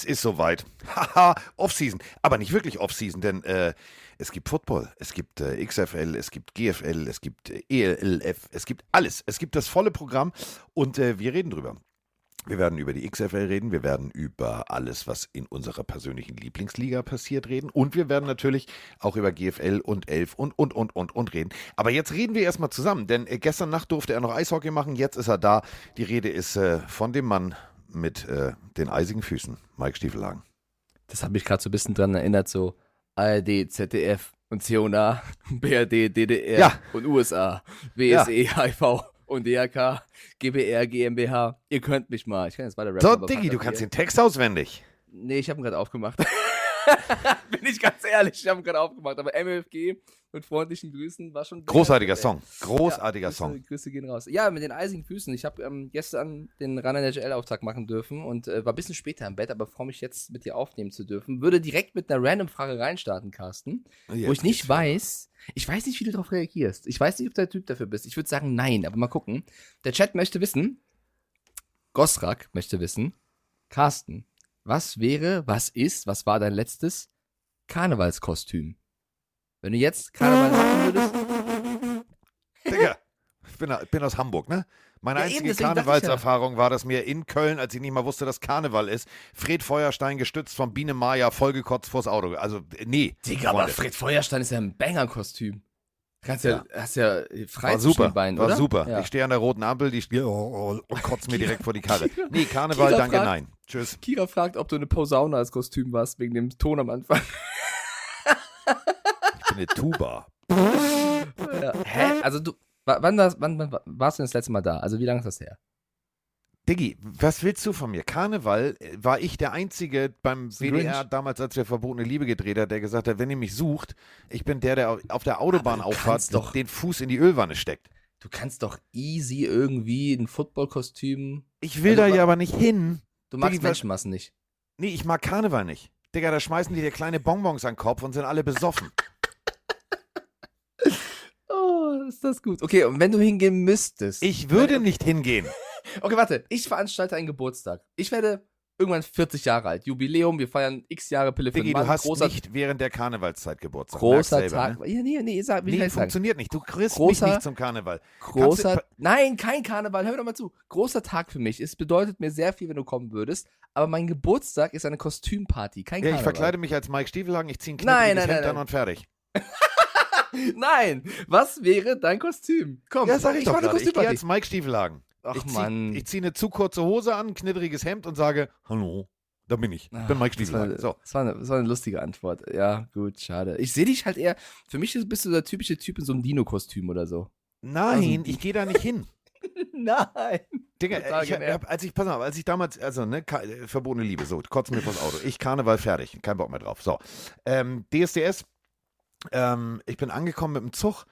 es ist soweit. Haha, Offseason. Aber nicht wirklich Offseason, denn äh, es gibt Football, es gibt äh, XFL, es gibt GFL, es gibt äh, ELF, es gibt alles. Es gibt das volle Programm und äh, wir reden drüber. Wir werden über die XFL reden, wir werden über alles, was in unserer persönlichen Lieblingsliga passiert, reden und wir werden natürlich auch über GFL und Elf und, und, und, und, und reden. Aber jetzt reden wir erstmal zusammen, denn äh, gestern Nacht durfte er noch Eishockey machen, jetzt ist er da. Die Rede ist äh, von dem Mann mit äh, den eisigen Füßen, Mike Stiefelhagen. Das hat mich gerade so ein bisschen dran erinnert, so ARD, ZDF und CONA, BRD, DDR Ja. und USA, WSE, HIV und DRK, GBR, GmbH. Ihr könnt mich mal. Ich kann jetzt weiter rappen. So, Diggi, du kannst den Text auswendig. Nee, ich habe ihn gerade aufgemacht. Bin ich ganz ehrlich, ich habe gerade aufgemacht. Aber MFG mit freundlichen Grüßen war schon. Großartiger. Song. Großartiger Grüße, Song. Grüße gehen raus. Ja, mit den eisigen Füßen. Ich habe ähm, gestern den Run NHL-Auftrag machen dürfen und äh, war ein bisschen später im Bett, aber freue mich jetzt mit dir aufnehmen zu dürfen. Würde direkt mit einer Random-Frage reinstarten, Carsten, wo Jetzt ich nicht weiß, ich weiß nicht, wie du darauf reagierst. Ich weiß nicht, ob du der Typ dafür bist. Ich würde sagen, nein, aber mal gucken. Der Chat möchte wissen, Gosrak möchte wissen, Carsten, was wäre, was ist, was war dein letztes Karnevalskostüm? Wenn du jetzt Karneval machen würdest, Digga, ich bin, ich bin aus Hamburg, ne? Meine Ja, einzige Karnevalserfahrung war, dass mir in Köln, als ich nicht mal wusste, dass Karneval ist, Fred Feuerstein gestützt von Biene Maya vollgekotzt vors Auto. Also, nee. Digga, aber. Fred Feuerstein ist ja ein Banger-Kostüm. Kannst ja, hast ja frei War super, Beinen, war oder? super. Ja. Ich stehe an der roten Ampel, die steht oh, oh, und kotzt mir direkt vor die Karre. Nee, Karneval, Kira danke, fragt- nein. Tschüss. Kira fragt, ob du eine Posaune als Kostüm warst, wegen dem Ton am Anfang. Ich bin eine Tuba. ja. Hä? Also du, wa- wann, warst, wann, wann warst du denn das letzte Mal da? Also wie lange ist das her? Diggi, was willst du von mir? Karneval äh, war ich der Einzige beim WDR damals, als wir Verbotene Liebe gedreht hat, der gesagt hat, wenn ihr mich sucht, ich bin der, der auf der Autobahn Aber du auffahrt, kannst doch- den Fuß in die Ölwanne steckt. Du kannst doch easy irgendwie ein Football-Kostüm. Ich will Also, da ja aber nicht hin. Du magst Diggi, Menschenmassen nicht. Nee, ich mag Karneval nicht. Digga, da schmeißen die dir kleine Bonbons an den Kopf und sind alle besoffen. Oh, ist das gut. Okay, und wenn du hingehen müsstest. Ich würde nicht hingehen. Okay, warte. Ich veranstalte einen Geburtstag. Ich werde irgendwann 40 Jahre alt. Jubiläum, wir feiern x Jahre Pille für den Mann. du hast großer, nicht während der Karnevalszeit Geburtstag. großer selber, Tag. Ne? Ja, nee, nee, sag, wie Nee, ich sagen? funktioniert nicht. Du kriegst Großer- mich nicht zum Karneval. Großer. Kannst Nein, kein Karneval. Hör mir doch mal zu. Großer Tag für mich. Es bedeutet mir sehr viel, wenn du kommen würdest. Aber mein Geburtstag ist eine Kostümparty. Kein Ja, ich Karneval. verkleide mich als Mike Stiefelhagen, ich ziehe ein nein, Hemd an und fertig. Nein. Was wäre dein Kostüm? Komm, Ja, sag ich, doch mache eine gerade. Ich gehe Kostümparty. als Mike Stiefelhagen. Ach ich ziehe zieh eine zu kurze Hose an, ein knittriges Hemd und sage, hallo, da bin ich. Ich bin Mike Ah, das war, Stiefelhagen. So. das, war eine, das war eine lustige Antwort. Ja, gut, schade. Ich sehe dich halt eher, für mich bist du der typische Typ in so einem Dino-Kostüm oder so. Nein, Also- ich gehe da nicht hin. Nein. Digga, ich hab, als ich, pass auf, als ich damals, also, ne, äh, verbotene Liebe, so, kotzen mir vors Auto. Ich Karneval fertig, kein Bock mehr drauf. So. Ähm, DSDS, ähm, ich bin angekommen mit dem Zug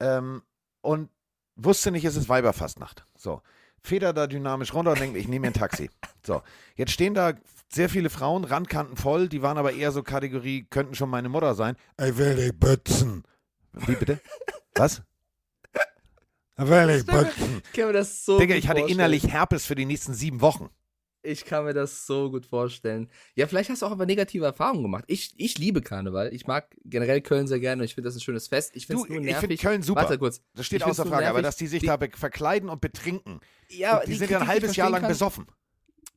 ähm, und wusste nicht, es ist Weiberfastnacht. So. Feder da dynamisch runter und denke, ich nehme mir ein Taxi. So. Jetzt stehen da sehr viele Frauen, Randkanten voll, die waren aber eher so Kategorie, könnten schon meine Mutter sein. Ich will dich bützen. Wie bitte? Was? Ich will dich bützen. Ich kann mir das so Digga, ich hatte vorstellen. innerlich Herpes für die nächsten sieben Wochen. Ich kann mir das so gut vorstellen. Ja, vielleicht hast du auch aber negative Erfahrungen gemacht. Ich, ich liebe Karneval. Ich mag generell Köln sehr gerne und ich finde das ein schönes Fest. Ich finde ich finde Köln super. Warte kurz. Das steht Ich außer Frage, aber nervig, dass die sich die- da verkleiden und betrinken. Ja, und die, sind ja ein halbes ich Jahr lang kann, besoffen.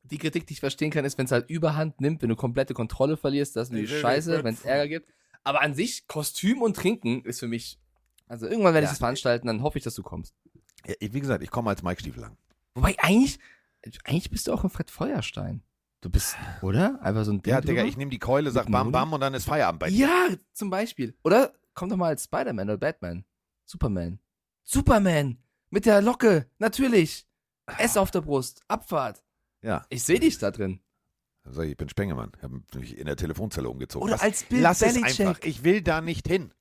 Die Kritik, die ich verstehen kann, ist, wenn es halt überhand nimmt, wenn du komplette Kontrolle verlierst, das ist Ich natürlich will scheiße, nicht wenn es. Ärger gibt. Aber an sich, Kostüm und Trinken ist für mich. Also irgendwann werde ich Ja. das veranstalten, dann hoffe ich, dass du kommst. Ja, ich- wie gesagt, ich komme als Mike Stiefel lang. Wobei eigentlich, eigentlich bist du auch ein Fred Feuerstein. Du bist, oder? Einfach so ein Ding Ja, Digga, drüber? ich nehme die Keule, sag bam, bam und dann ist Feierabend bei dir. Ja, zum Beispiel. Oder komm doch mal als Spider-Man oder Batman. Superman. Superman! Mit der Locke, natürlich. S auf der Brust, Abfahrt. Ja, Ich sehe dich da drin. also ich bin Spengemann. Ich habe mich in der Telefonzelle umgezogen. Oder Lass- als Bill Lass es Belichick. einfach. Ich will da nicht hin.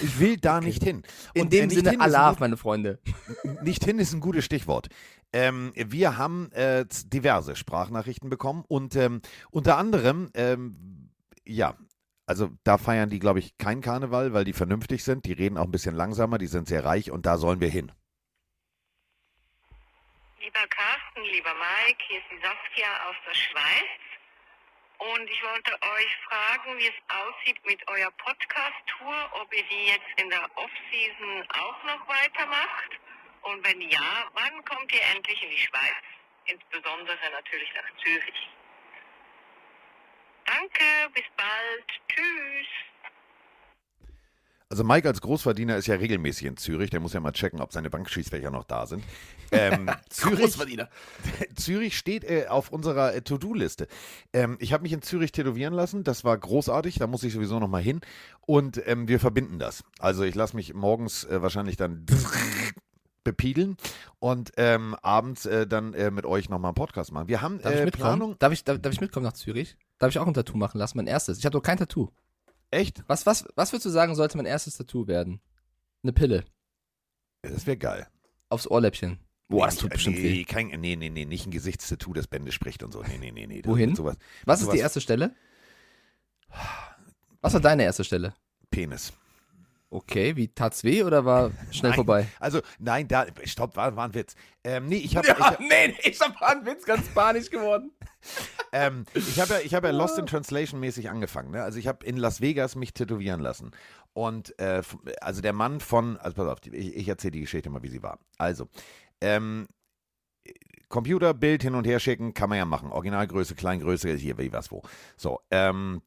Ich will da nicht hin. In Und, äh, dem nicht Sinne, hin ist ein Allah, meine Freunde. Nicht hin ist ein gutes Stichwort. Ähm, wir haben äh, diverse Sprachnachrichten bekommen und ähm, unter anderem, ähm, ja, also da feiern die, glaube ich, keinen Karneval, weil die vernünftig sind. Die reden auch ein bisschen langsamer, die sind sehr reich und da sollen wir hin. Lieber Carsten, lieber Mike, hier ist die Saskia aus der Schweiz. Und ich wollte euch fragen, wie es aussieht mit eurer Podcast-Tour, ob ihr die jetzt in der Off-Season auch noch weitermacht. Und wenn ja, wann kommt ihr endlich in die Schweiz? Insbesondere natürlich nach Zürich. Danke, bis bald. Tschüss. Also Mike als Großverdiener ist ja regelmäßig in Zürich. Der muss ja mal checken, ob seine Bankschließfächer noch da sind. Ähm, Zürich, Großverdiener. Zürich steht äh, auf unserer äh, To-Do-Liste. Ähm, ich habe mich in Zürich tätowieren lassen. Das war großartig. Da muss ich sowieso noch mal hin. Und ähm, wir verbinden das. Also ich lasse mich morgens äh, wahrscheinlich dann bepiegeln und ähm, abends äh, dann äh, mit euch nochmal einen Podcast machen. Wir haben Darf äh? Planung. Darf ich, darf, darf ich mitkommen nach Zürich? Darf ich auch ein Tattoo machen lassen? Mein erstes. Ich habe doch kein Tattoo. Echt? Was, was, was würdest du sagen, sollte mein erstes Tattoo werden? Eine Pille. Das wäre geil. Aufs Ohrläppchen. Boah, das Nee, tut nicht- bestimmt nee, weh. Kein, nee, nee, nee, nicht ein Gesichtstattoo, das Bände spricht und so. Nee, nee, nee, nee. Wohin? Sowas, Was ist sowas- die erste Stelle? Was war deine erste Stelle? Penis. Okay, wie tat's weh oder war schnell Nein. vorbei? Also, nein, da, stopp, war, war ein Witz. Ähm, nee, ich habe ich hab, nee, ich hab einen Witz ganz panisch geworden. ähm, ich hab ja, ich hab ja Lost in Translation mäßig angefangen. Ne? Also, ich habe in Las Vegas mich tätowieren lassen. Und, äh, also der Mann von, also pass auf, ich, ich erzähle die Geschichte mal, wie sie war. Also, ähm, Computer, Bild hin und her schicken, kann man ja machen. Originalgröße, Kleingröße, hier, wie, was, wo. So, ähm,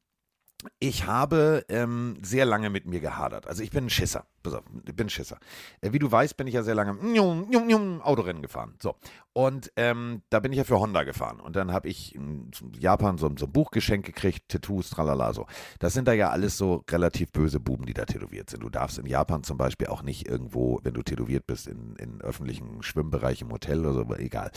ich habe ähm, sehr lange mit mir gehadert. Also ich bin ein Schisser. Pass auf, bin Schisser. Äh, wie du weißt, bin ich ja sehr lange njum, Autorennen gefahren. So. Und ähm, da bin ich ja für Honda gefahren. Und dann habe ich in Japan so, so ein Buch geschenkt gekriegt, Tattoos, tralala, so. Das sind da ja alles so relativ böse Buben, die da tätowiert sind. Du darfst in Japan zum Beispiel auch nicht irgendwo, wenn du tätowiert bist, in, in öffentlichen Schwimmbereich im Hotel oder so, aber egal.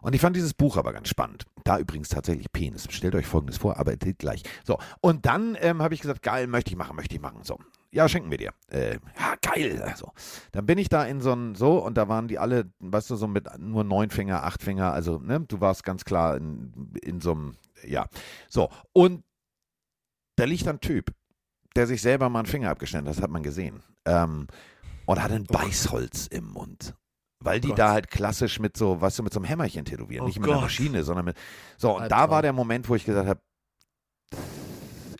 Und ich fand dieses Buch aber ganz spannend. Da übrigens tatsächlich Penis. Stellt euch folgendes vor, aber gleich. So, und dann ähm, habe ich gesagt, geil, möchte ich machen, möchte ich machen. So, ja, schenken wir dir. Äh, ja, geil. Also, dann bin ich da in so ein, so, und da waren die alle, weißt du, so mit nur neun Finger, acht Finger, also, ne, du warst ganz klar in, in so einem, ja. So, und da liegt ein Typ, der sich selber mal einen Finger abgeschnitten hat, das hat man gesehen. Ähm, und hatte ein Beißholz im Mund. Weil die Gott. da halt klassisch mit so, weißt du, mit so einem Hämmerchen tätowieren. Oh nicht mit einer Gott. Maschine, sondern mit. So, und da Albtraum. war der Moment, wo ich gesagt habe,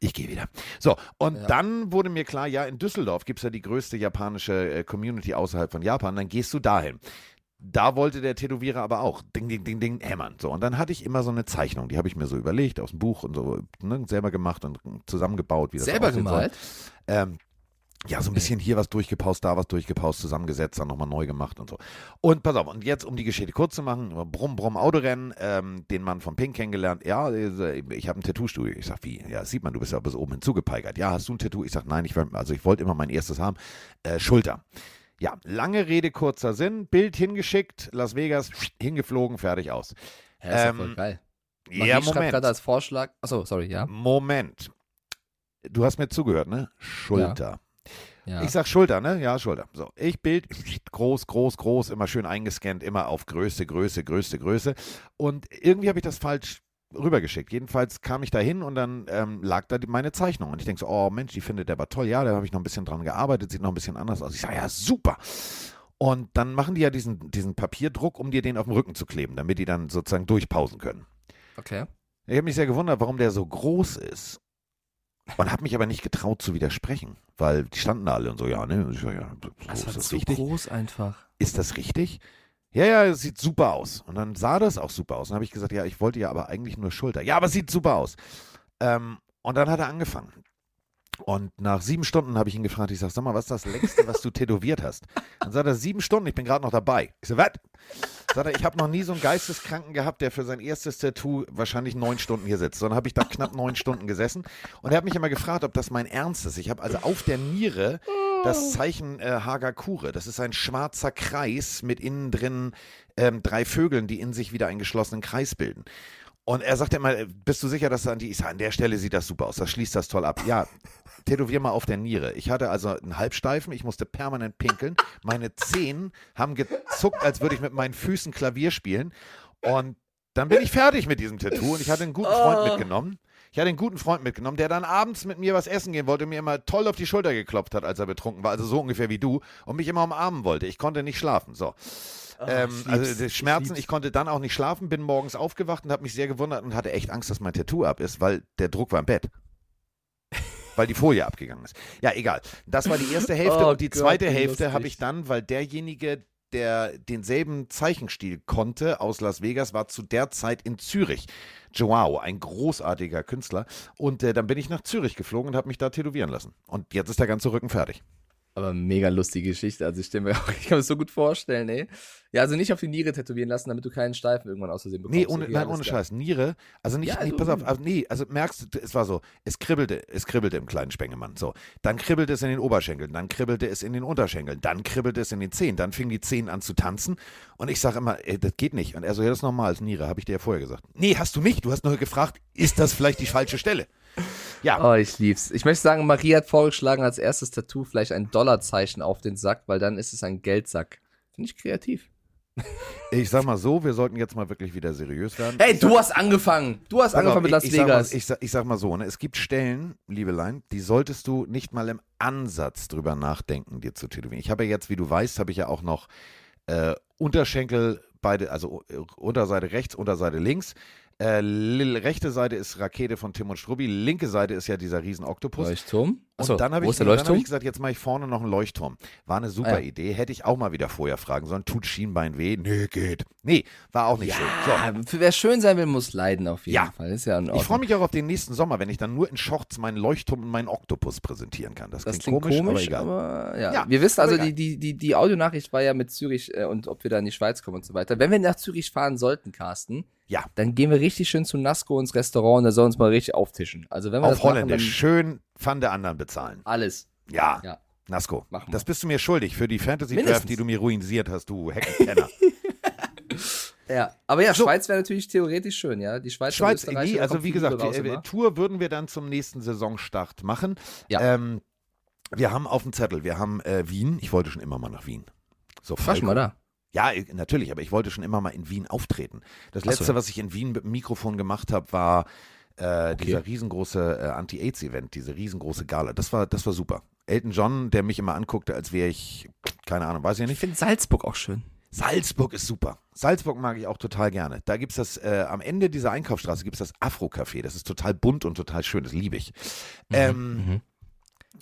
ich gehe wieder. So, und Ja. dann wurde mir klar, ja, in Düsseldorf gibt es ja die größte japanische äh, Community außerhalb von Japan, dann gehst du dahin. Da wollte der Tätowierer aber auch ding, ding, ding, ding, hämmern. So, und dann hatte ich immer so eine Zeichnung, die habe ich mir so überlegt, aus dem Buch und so, ne, selber gemacht und zusammengebaut, wie das Selber gemalt? Ähm, ja, so ein bisschen hier was durchgepaust, da was durchgepaust, zusammengesetzt, dann nochmal neu gemacht und so. Und pass auf, und jetzt, um die Geschichte kurz zu machen, Brumm, Brumm, Autorennen, ähm, den Mann von Pink kennengelernt. Ja, äh, ich habe ein Tattoo-Studio. Ich sag, wie? Ja, sieht man, du bist ja bis oben hinzugepeigert. Ja, hast du ein Tattoo? Ich sag, nein, ich also ich wollte immer mein erstes haben. Äh, Schulter. Ja, lange Rede, kurzer Sinn. Bild hingeschickt, Las Vegas, hingeflogen, fertig aus. Ja, ist ja Ähm, voll geil. Ja, Marie schreibt Moment. gerade als Vorschlag. Achso, sorry, ja. Moment. Du hast mir zugehört, ne? Schulter. ja. Ich sag Schulter, ne? Ja, Schulter. So, ich Bild groß, groß, groß, immer schön eingescannt, immer auf Größe, Größe, Größe, Größe. Und irgendwie habe ich das falsch rübergeschickt. Jedenfalls kam ich da hin und dann ähm, lag da die, meine Zeichnung. Und ich denke so, oh Mensch, die findet der aber toll. Ja, da habe ich noch ein bisschen dran gearbeitet, sieht noch ein bisschen anders aus. Ich sage, ja, super. Und dann machen die ja diesen, diesen Papierdruck, um dir den auf den Rücken zu kleben, damit die dann sozusagen durchpausen können. okay. Ich habe mich sehr gewundert, warum der so groß ist. Und habe mich aber nicht getraut zu widersprechen, weil die standen da alle und so, ja, ne? Ich sag, ja, so, Das ist war das zu richtig? groß einfach. Ist das richtig? Ja, ja, es sieht super aus. Und dann sah das auch super aus. Und dann habe ich gesagt, ja, ich wollte ja aber eigentlich nur Schulter. Ja, aber es sieht super aus. Ähm, und dann hat er angefangen. Und nach sieben Stunden habe ich ihn gefragt, ich sage, sag mal, was ist das längste, was du tätowiert hast? Dann sagt er, sieben Stunden, ich bin gerade noch dabei. Ich so, was? Sagt er, ich habe noch nie so einen Geisteskranken gehabt, der für sein erstes Tattoo wahrscheinlich neun Stunden hier sitzt. Sondern habe ich da knapp neun Stunden gesessen. Und er hat mich immer gefragt, ob das mein Ernst ist. Ich habe also auf der Niere das Zeichen äh, Hagakure. Das ist ein schwarzer Kreis mit innen drin ähm, drei Vögeln, die in sich wieder einen geschlossenen Kreis bilden. Und er sagt immer, bist du sicher, dass an die, ich sage, an der Stelle sieht das super aus, das schließt das toll ab. Ja, tätowier mal auf der Niere. Ich hatte also einen Halbsteifen, ich musste permanent pinkeln. Meine Zehen haben gezuckt, als würde ich mit meinen Füßen Klavier spielen. Und dann bin ich fertig mit diesem Tattoo und ich hatte einen guten Freund Oh. mitgenommen. Ich hatte einen guten Freund mitgenommen, der dann abends mit mir was essen gehen wollte, mir immer toll auf die Schulter geklopft hat, als er betrunken war, also so ungefähr wie du, und mich immer umarmen wollte. Ich konnte nicht schlafen. So. Ähm, ich also ich Schmerzen, lieb's. ich konnte dann auch nicht schlafen, bin morgens aufgewacht und habe mich sehr gewundert und hatte echt Angst, dass mein Tattoo ab ist, weil der Druck war im Bett. weil die Folie abgegangen ist. Ja, egal. Das war die erste Hälfte Oh und die Gott, zweite Hälfte habe ich dann, weil derjenige, der denselben Zeichenstil konnte aus Las Vegas, war zu der Zeit in Zürich. Joao, ein großartiger Künstler. Und äh, dann bin ich nach Zürich geflogen und habe mich da tätowieren lassen. Und jetzt ist der ganze Rücken fertig. Aber mega lustige Geschichte. Also ich, stell mir auch, ich kann mir das so gut vorstellen, ey. Ja, also nicht auf die Niere tätowieren lassen, damit du keinen Steifen irgendwann aus Versehen bekommst. Nee, ohne, Okay, nein, ohne. Scheiß. Niere, also nicht, Ja, nicht also- pass auf, also nee, also merkst du, es war so, es kribbelte, es kribbelte im kleinen Spengemann. So, dann kribbelte es in den Oberschenkeln, dann kribbelte es in den Unterschenkeln, dann kribbelte es in den Zehen, dann fingen die Zehen an zu tanzen und ich sage immer, ey, das geht nicht. Und er so, ja, das ist normal, ist Niere, habe ich dir ja vorher gesagt. Nee, hast du nicht, du hast nur gefragt, ist das vielleicht die falsche Stelle? Ja, Oh, ich lieb's. Ich möchte sagen, Marie hat vorgeschlagen, als erstes Tattoo vielleicht ein Dollarzeichen auf den Sack, weil dann ist es ein Geldsack. Finde ich kreativ. ich sag mal so, wir sollten jetzt mal wirklich wieder seriös werden. Hey, du hast angefangen. Du hast angefangen mit Las ich, ich, sag mal, Vegas. ich, sag, ich sag mal so, ne, es gibt Stellen, Liebelein, die solltest du nicht mal im Ansatz drüber nachdenken, dir zu tätowieren. Ich habe ja jetzt, wie du weißt, habe ich ja auch noch äh, Unterschenkel, beide, also äh, Unterseite rechts, Unterseite links. Äh, rechte Seite ist Rakete von Tim und Strubbi, linke Seite ist ja dieser riesen Oktopus. Leuchtturm? Achso, und dann habe ich, dann hab ich gesagt, jetzt mache ich vorne noch einen Leuchtturm. War eine super Ah, ja. Idee. Hätte ich auch mal wieder vorher fragen sollen. Tut Schienbein weh? Nee, geht. Nee, war auch nicht schön. So. Ja, für wer schön sein will, muss leiden auf jeden Ja. Fall. Ist ja in Ich freue mich auch auf den nächsten Sommer, wenn ich dann nur in Shorts meinen Leuchtturm und meinen Oktopus präsentieren kann. Das, Das klingt, klingt komisch, aber egal. aber ja. Ja, Wir wissen also, aber die, die, die, die Audionachricht war ja mit Zürich äh, und ob wir da in die Schweiz kommen und so weiter. Wenn wir nach Zürich fahren sollten, Carsten, Ja. dann gehen wir richtig schön zu Nasco ins Restaurant und da soll uns mal richtig auftischen. Also wenn wir Auf machen, Holländisch. Schön Pfand der anderen bezahlen. alles. Ja. Ja. Wir. das bist du mir schuldig für die Fantasy Draft, die du mir ruinisiert hast, du Heckenkenner. Ja, aber ja, So. Schweiz wäre natürlich theoretisch schön, ja. Die Schweiz, Schweiz, da also wie gesagt, die, äh. Tour würden wir dann zum nächsten Saisonstart machen. Ja. Ähm, wir haben auf dem Zettel, wir haben äh, Wien. Ich wollte schon immer mal nach Wien. So, schon mal da. Ja, ich- natürlich, aber ich wollte schon immer mal in Wien auftreten. Das Ach so. letzte, was ich in Wien mit dem Mikrofon gemacht habe, war äh, dieser riesengroße äh, Anti-AIDS-Event, diese riesengroße Gala. Das war, das war super. Elton John, der mich immer anguckte, als wäre ich, keine Ahnung, weiß ich Ich nicht. finde Salzburg auch schön. Salzburg ist super. Salzburg mag ich auch total gerne. Da gibt es das, äh, am Ende dieser Einkaufsstraße gibt es das Afro-Café. Das ist total bunt und total schön. Das liebe ich. Ähm, Mhm.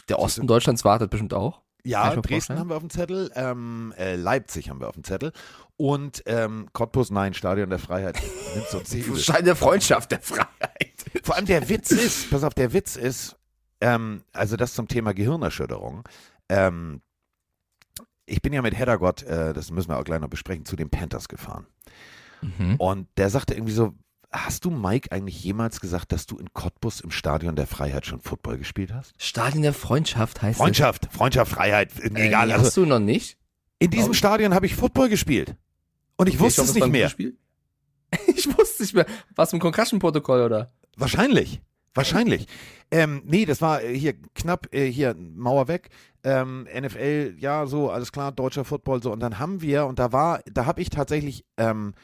Der Osten Deutschlands wartet bestimmt auch. Ja, Dresden vorstellen. haben wir auf dem Zettel, ähm, äh, Leipzig haben wir auf dem Zettel und ähm, Cottbus, nein, Stadion der Freiheit. Nimm's uns nicht übel. Schein der Freundschaft, der Freiheit. Vor allem der Witz ist, pass auf, der Witz ist, ähm, also das zum Thema Gehirnerschütterung. Ähm, ich bin ja mit Heddergott, äh, das müssen wir auch gleich noch besprechen, zu den Panthers gefahren. Mhm. Und der sagte irgendwie so, hast du Mike eigentlich jemals gesagt, dass du in Cottbus im Stadion der Freiheit schon Football gespielt hast? Stadion der Freundschaft heißt Freundschaft, Freundschaft, Freiheit, das. egal. Äh, Also hast du noch nicht? in diesem ich. Stadion habe ich Football gespielt. Und ich wusste hoffe, es nicht mehr. Ich wusste nicht mehr. Was im Concussion-Protokoll, oder? Wahrscheinlich. Wahrscheinlich. Ähm, nee, das war äh, hier knapp, äh, hier Mauer weg. Ähm, NFL, ja, so, alles klar, deutscher Football, so. Und dann haben wir, und da war, da habe ich tatsächlich ähm,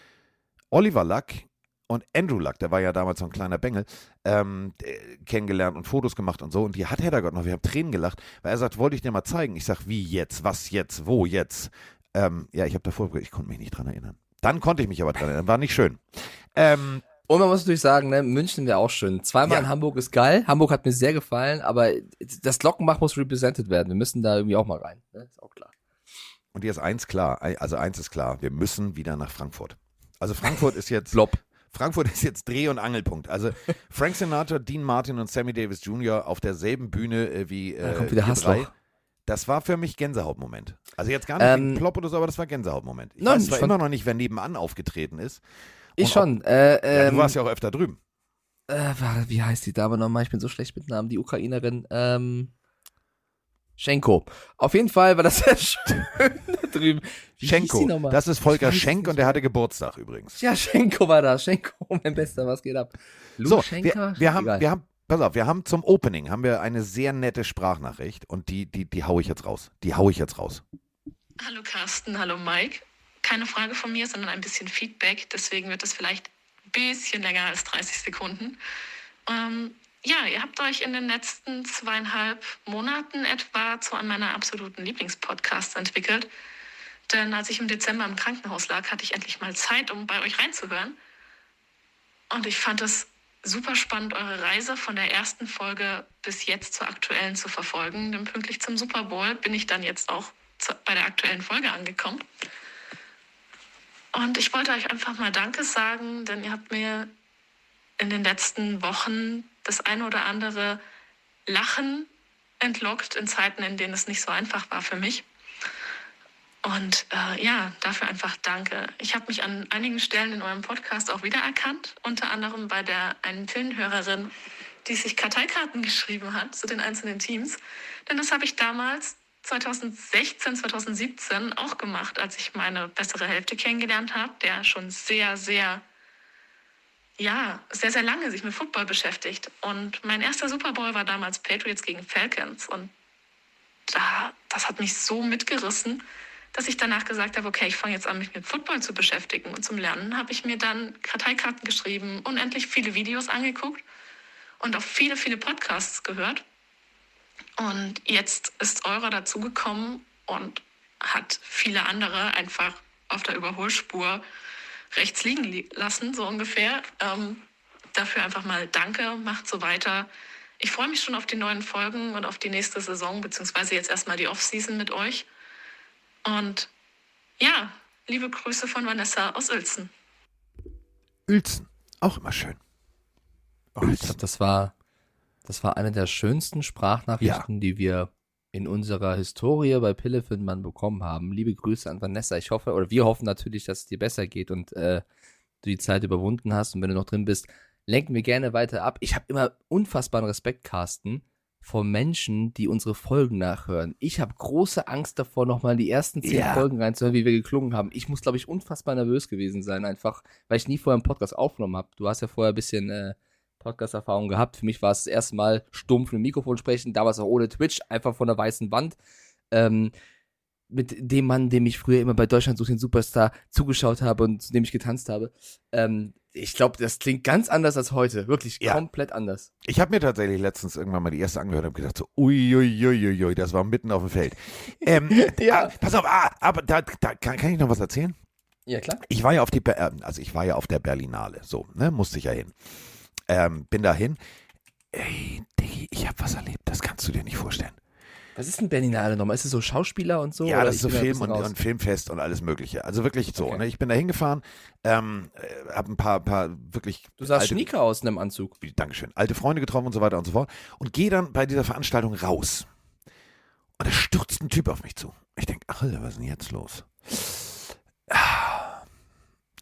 Oliver Luck und Andrew Luck, der war ja damals so ein kleiner Bengel, ähm, äh, kennengelernt und Fotos gemacht und so. Und die hat Heddergott noch, wir haben Tränen gelacht, weil er sagt, wollte ich dir mal zeigen. Ich sag, wie jetzt, was jetzt, wo jetzt? Ähm, ja, ich habe davor, ich konnte mich nicht dran erinnern. Dann konnte ich mich aber dran erinnern, war nicht schön. Ähm, Und man muss natürlich sagen, ne, München wäre auch schön. Zweimal Ja. in Hamburg ist geil. Hamburg hat mir sehr gefallen, aber das Glockenbach muss represented werden. Wir müssen da irgendwie auch mal rein. Ne? Ist auch klar. Und hier ist eins klar, also eins ist klar, wir müssen wieder nach Frankfurt. Also Frankfurt ist jetzt, Blob. Frankfurt ist jetzt Dreh- und Angelpunkt. Also Frank Sinatra, Dean Martin und Sammy Davis Jr. auf derselben Bühne äh, wie Da äh, kommt wieder Hassloch. Das war für mich Gänsehautmoment. Also jetzt gar nicht Ähm, Plop oder so, aber das war Gänsehautmoment. Ich Nein, weiß zwar immer noch nicht, wer nebenan aufgetreten ist. Ich schon. Äh, Ja, ähm, du warst ja auch öfter drüben. äh, wie heißt die Dame nochmal? Ich bin so schlecht mit Namen. Die Ukrainerin. Ähm, Schenko. Auf jeden Fall war das sehr schön da drüben. Wie hieß Schenko. Das ist Volker Schenk nicht und der hatte Geburtstag übrigens. Ja, Schenko war da. Schenko, mein Bester, was geht ab? So, Luschenka? wir, wir, haben, wir haben, pass auf, wir haben zum Opening haben wir eine sehr nette Sprachnachricht und die, die, die hau ich jetzt raus. Die hau ich jetzt raus. Hallo Carsten, hallo Mike. Keine Frage von mir, sondern ein bisschen Feedback. Deswegen wird es vielleicht ein bisschen länger als 30 Sekunden. Ähm, ja, ihr habt euch in den letzten zweieinhalb Monaten etwa zu einem meiner absoluten Lieblingspodcasts entwickelt. Denn als ich im Dezember im Krankenhaus lag, hatte ich endlich mal Zeit, um bei euch reinzuhören. Und ich fand es super spannend, eure Reise von der ersten Folge bis jetzt zur aktuellen zu verfolgen. Denn pünktlich zum Super Bowl bin ich dann jetzt auch zu, bei der aktuellen Folge angekommen. Und ich wollte euch einfach mal Danke sagen, denn ihr habt mir in den letzten Wochen das eine oder andere Lachen entlockt in Zeiten, in denen es nicht so einfach war für mich. Und äh, ja, dafür einfach danke. Ich habe mich an einigen Stellen in eurem Podcast auch wiedererkannt, unter anderem bei der einen Pillenhörerin, die sich Karteikarten geschrieben hat zu den einzelnen Teams. Denn das habe ich damals 2016, 2017 auch gemacht, als ich meine bessere Hälfte kennengelernt habe, der schon sehr, sehr, ja, sehr, sehr lange sich mit Football beschäftigt. Und mein erster Super Bowl war damals Patriots gegen Falcons. Und da, das hat mich so mitgerissen, dass ich danach gesagt habe, okay, ich fange jetzt an, mich mit Football zu beschäftigen. Und zum Lernen habe ich mir dann Karteikarten geschrieben, unendlich viele Videos angeguckt und auch viele, viele Podcasts gehört. Und jetzt ist eurer dazugekommen und hat viele andere einfach auf der Überholspur rechts liegen li lassen, so ungefähr. Ähm, dafür einfach mal Danke, macht so weiter. Ich freue mich schon auf die neuen Folgen und auf die nächste Saison, beziehungsweise jetzt erstmal die Off-Season mit euch. Und ja, liebe Grüße von Vanessa aus Uelzen. Uelzen, auch immer schön. Ich glaube, das war, das war eine der schönsten Sprachnachrichten, die wir in unserer Historie bei Pillefinman bekommen haben. Liebe Grüße an Vanessa. Ich hoffe, oder wir hoffen natürlich, dass es dir besser geht und äh, du die Zeit überwunden hast. Und wenn du noch drin bist, lenken wir gerne weiter ab. Ich habe immer unfassbaren Respekt, Carsten, vor Menschen, die unsere Folgen nachhören. Ich habe große Angst davor, nochmal die ersten zehn Ja. Folgen reinzuhören, wie wir geklungen haben. Ich muss, glaube ich, unfassbar nervös gewesen sein, einfach, weil ich nie vorher einen Podcast aufgenommen habe. Du hast ja vorher ein bisschen äh, Podcast-Erfahrung gehabt. Für mich war es das erste Mal stumpf mit dem Mikrofon sprechen, damals auch ohne Twitch, einfach von der weißen Wand. Ähm, mit dem Mann, dem ich früher immer bei Deutschland sucht den Superstar zugeschaut habe und zu dem ich getanzt habe. Ähm, ich glaube, das klingt ganz anders als heute. Wirklich Ja. komplett anders. Ich habe mir tatsächlich letztens irgendwann mal die erste angehört und habe gedacht so, uiuiuiui, das war mitten auf dem Feld. Ähm, Ja. ah, pass auf, ah, aber da, da kann, kann ich noch was erzählen? Ja, klar. Ich war ja auf die, Ber- äh, also ich war ja auf der Berlinale, so, ne, musste ich ja hin. Ähm, bin dahin. Ey, Diggi, ich habe was erlebt, das kannst du dir nicht vorstellen. Was ist denn Berlinale nochmal? Ist es so Schauspieler und so? Ja, das ist so Film und, und Filmfest und alles Mögliche. Also wirklich so. Okay. Ne? Ich bin da hingefahren, ähm, äh, habe ein paar, paar wirklich. Du sahst alte, schnieker aus in einem Anzug. Dankeschön. Alte Freunde getroffen und so weiter und so fort. Und gehe dann bei dieser Veranstaltung raus. Und da stürzt ein Typ auf mich zu. Ich denke, ach, Alter, was ist denn jetzt los?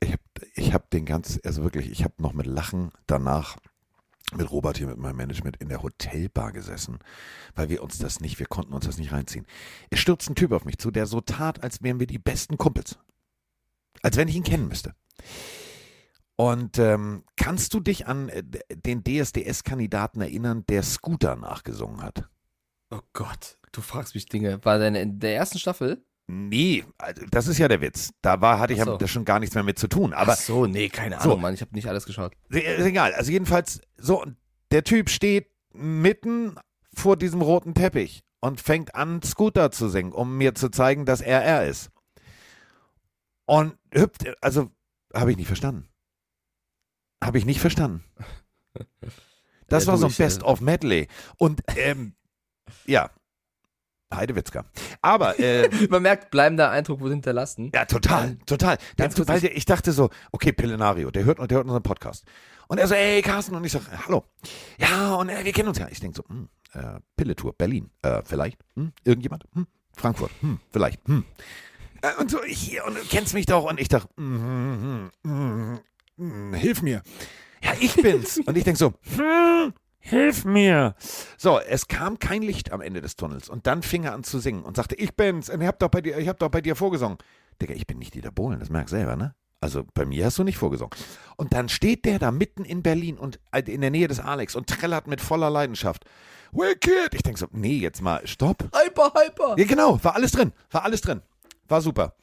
Ich habe ich hab den ganz, also wirklich, ich habe noch mit Lachen danach mit Robert hier mit meinem Management in der Hotelbar gesessen, weil wir uns das nicht, wir konnten uns das nicht reinziehen. Es stürzt ein Typ auf mich zu, der so tat, als wären wir die besten Kumpels. Als wenn ich ihn kennen müsste. Und ähm, kannst du dich an äh, den DSDS-Kandidaten erinnern, der Scooter nachgesungen hat? Oh Gott, du fragst mich Dinge. War deine in der ersten Staffel? Nee, also das ist ja der Witz. Da war, hatte ich so. ja da schon gar nichts mehr mit zu tun. Aber Ach so, nee, keine So. Ahnung, Mann. Ich habe nicht alles geschaut. Ist egal. Also jedenfalls, so, der Typ steht mitten vor diesem roten Teppich und fängt an, Scooter zu singen, um mir zu zeigen, dass er er ist. Und hüpft, also, habe ich nicht verstanden. Habe ich nicht verstanden. Das Ja, war so ein ich, äh, Best-of-Medley. Und, ähm, ja, Heidewitzka. Aber, äh, Man merkt, bleibender Eindruck wurde hinterlassen. ja, total, total. Kurz, weil ich- der, ich dachte so, okay, Pillenario, der hört, der hört unseren Podcast. Und er so, ey, Carsten, und ich sag, hallo. Ja, und äh, wir kennen uns ja. Ich denke so, hm, äh, Pilletour, Berlin, äh, vielleicht, hm, irgendjemand, hm, Frankfurt, hm, vielleicht, hm. Äh, und so, hier, und du kennst mich doch. Und ich dachte, hm, hm, hm, hm, hilf mir. Ja, ich bin's. und ich denke so, hm, hilf mir. So, es kam kein Licht am Ende des Tunnels. Und dann fing er an zu singen und sagte, ich bin's. Und ich hab doch bei dir, ich hab doch bei dir vorgesungen. Digga, ich bin nicht Dieter Bohlen, das merkst du selber, ne? Also bei mir hast du nicht vorgesungen. Und dann steht der da mitten in Berlin und äh, in der Nähe des Alex und trällert mit voller Leidenschaft. Wicked! Ich denk so, nee, jetzt mal, stopp. Hyper, hyper. Ja, genau, war alles drin, war alles drin. War super.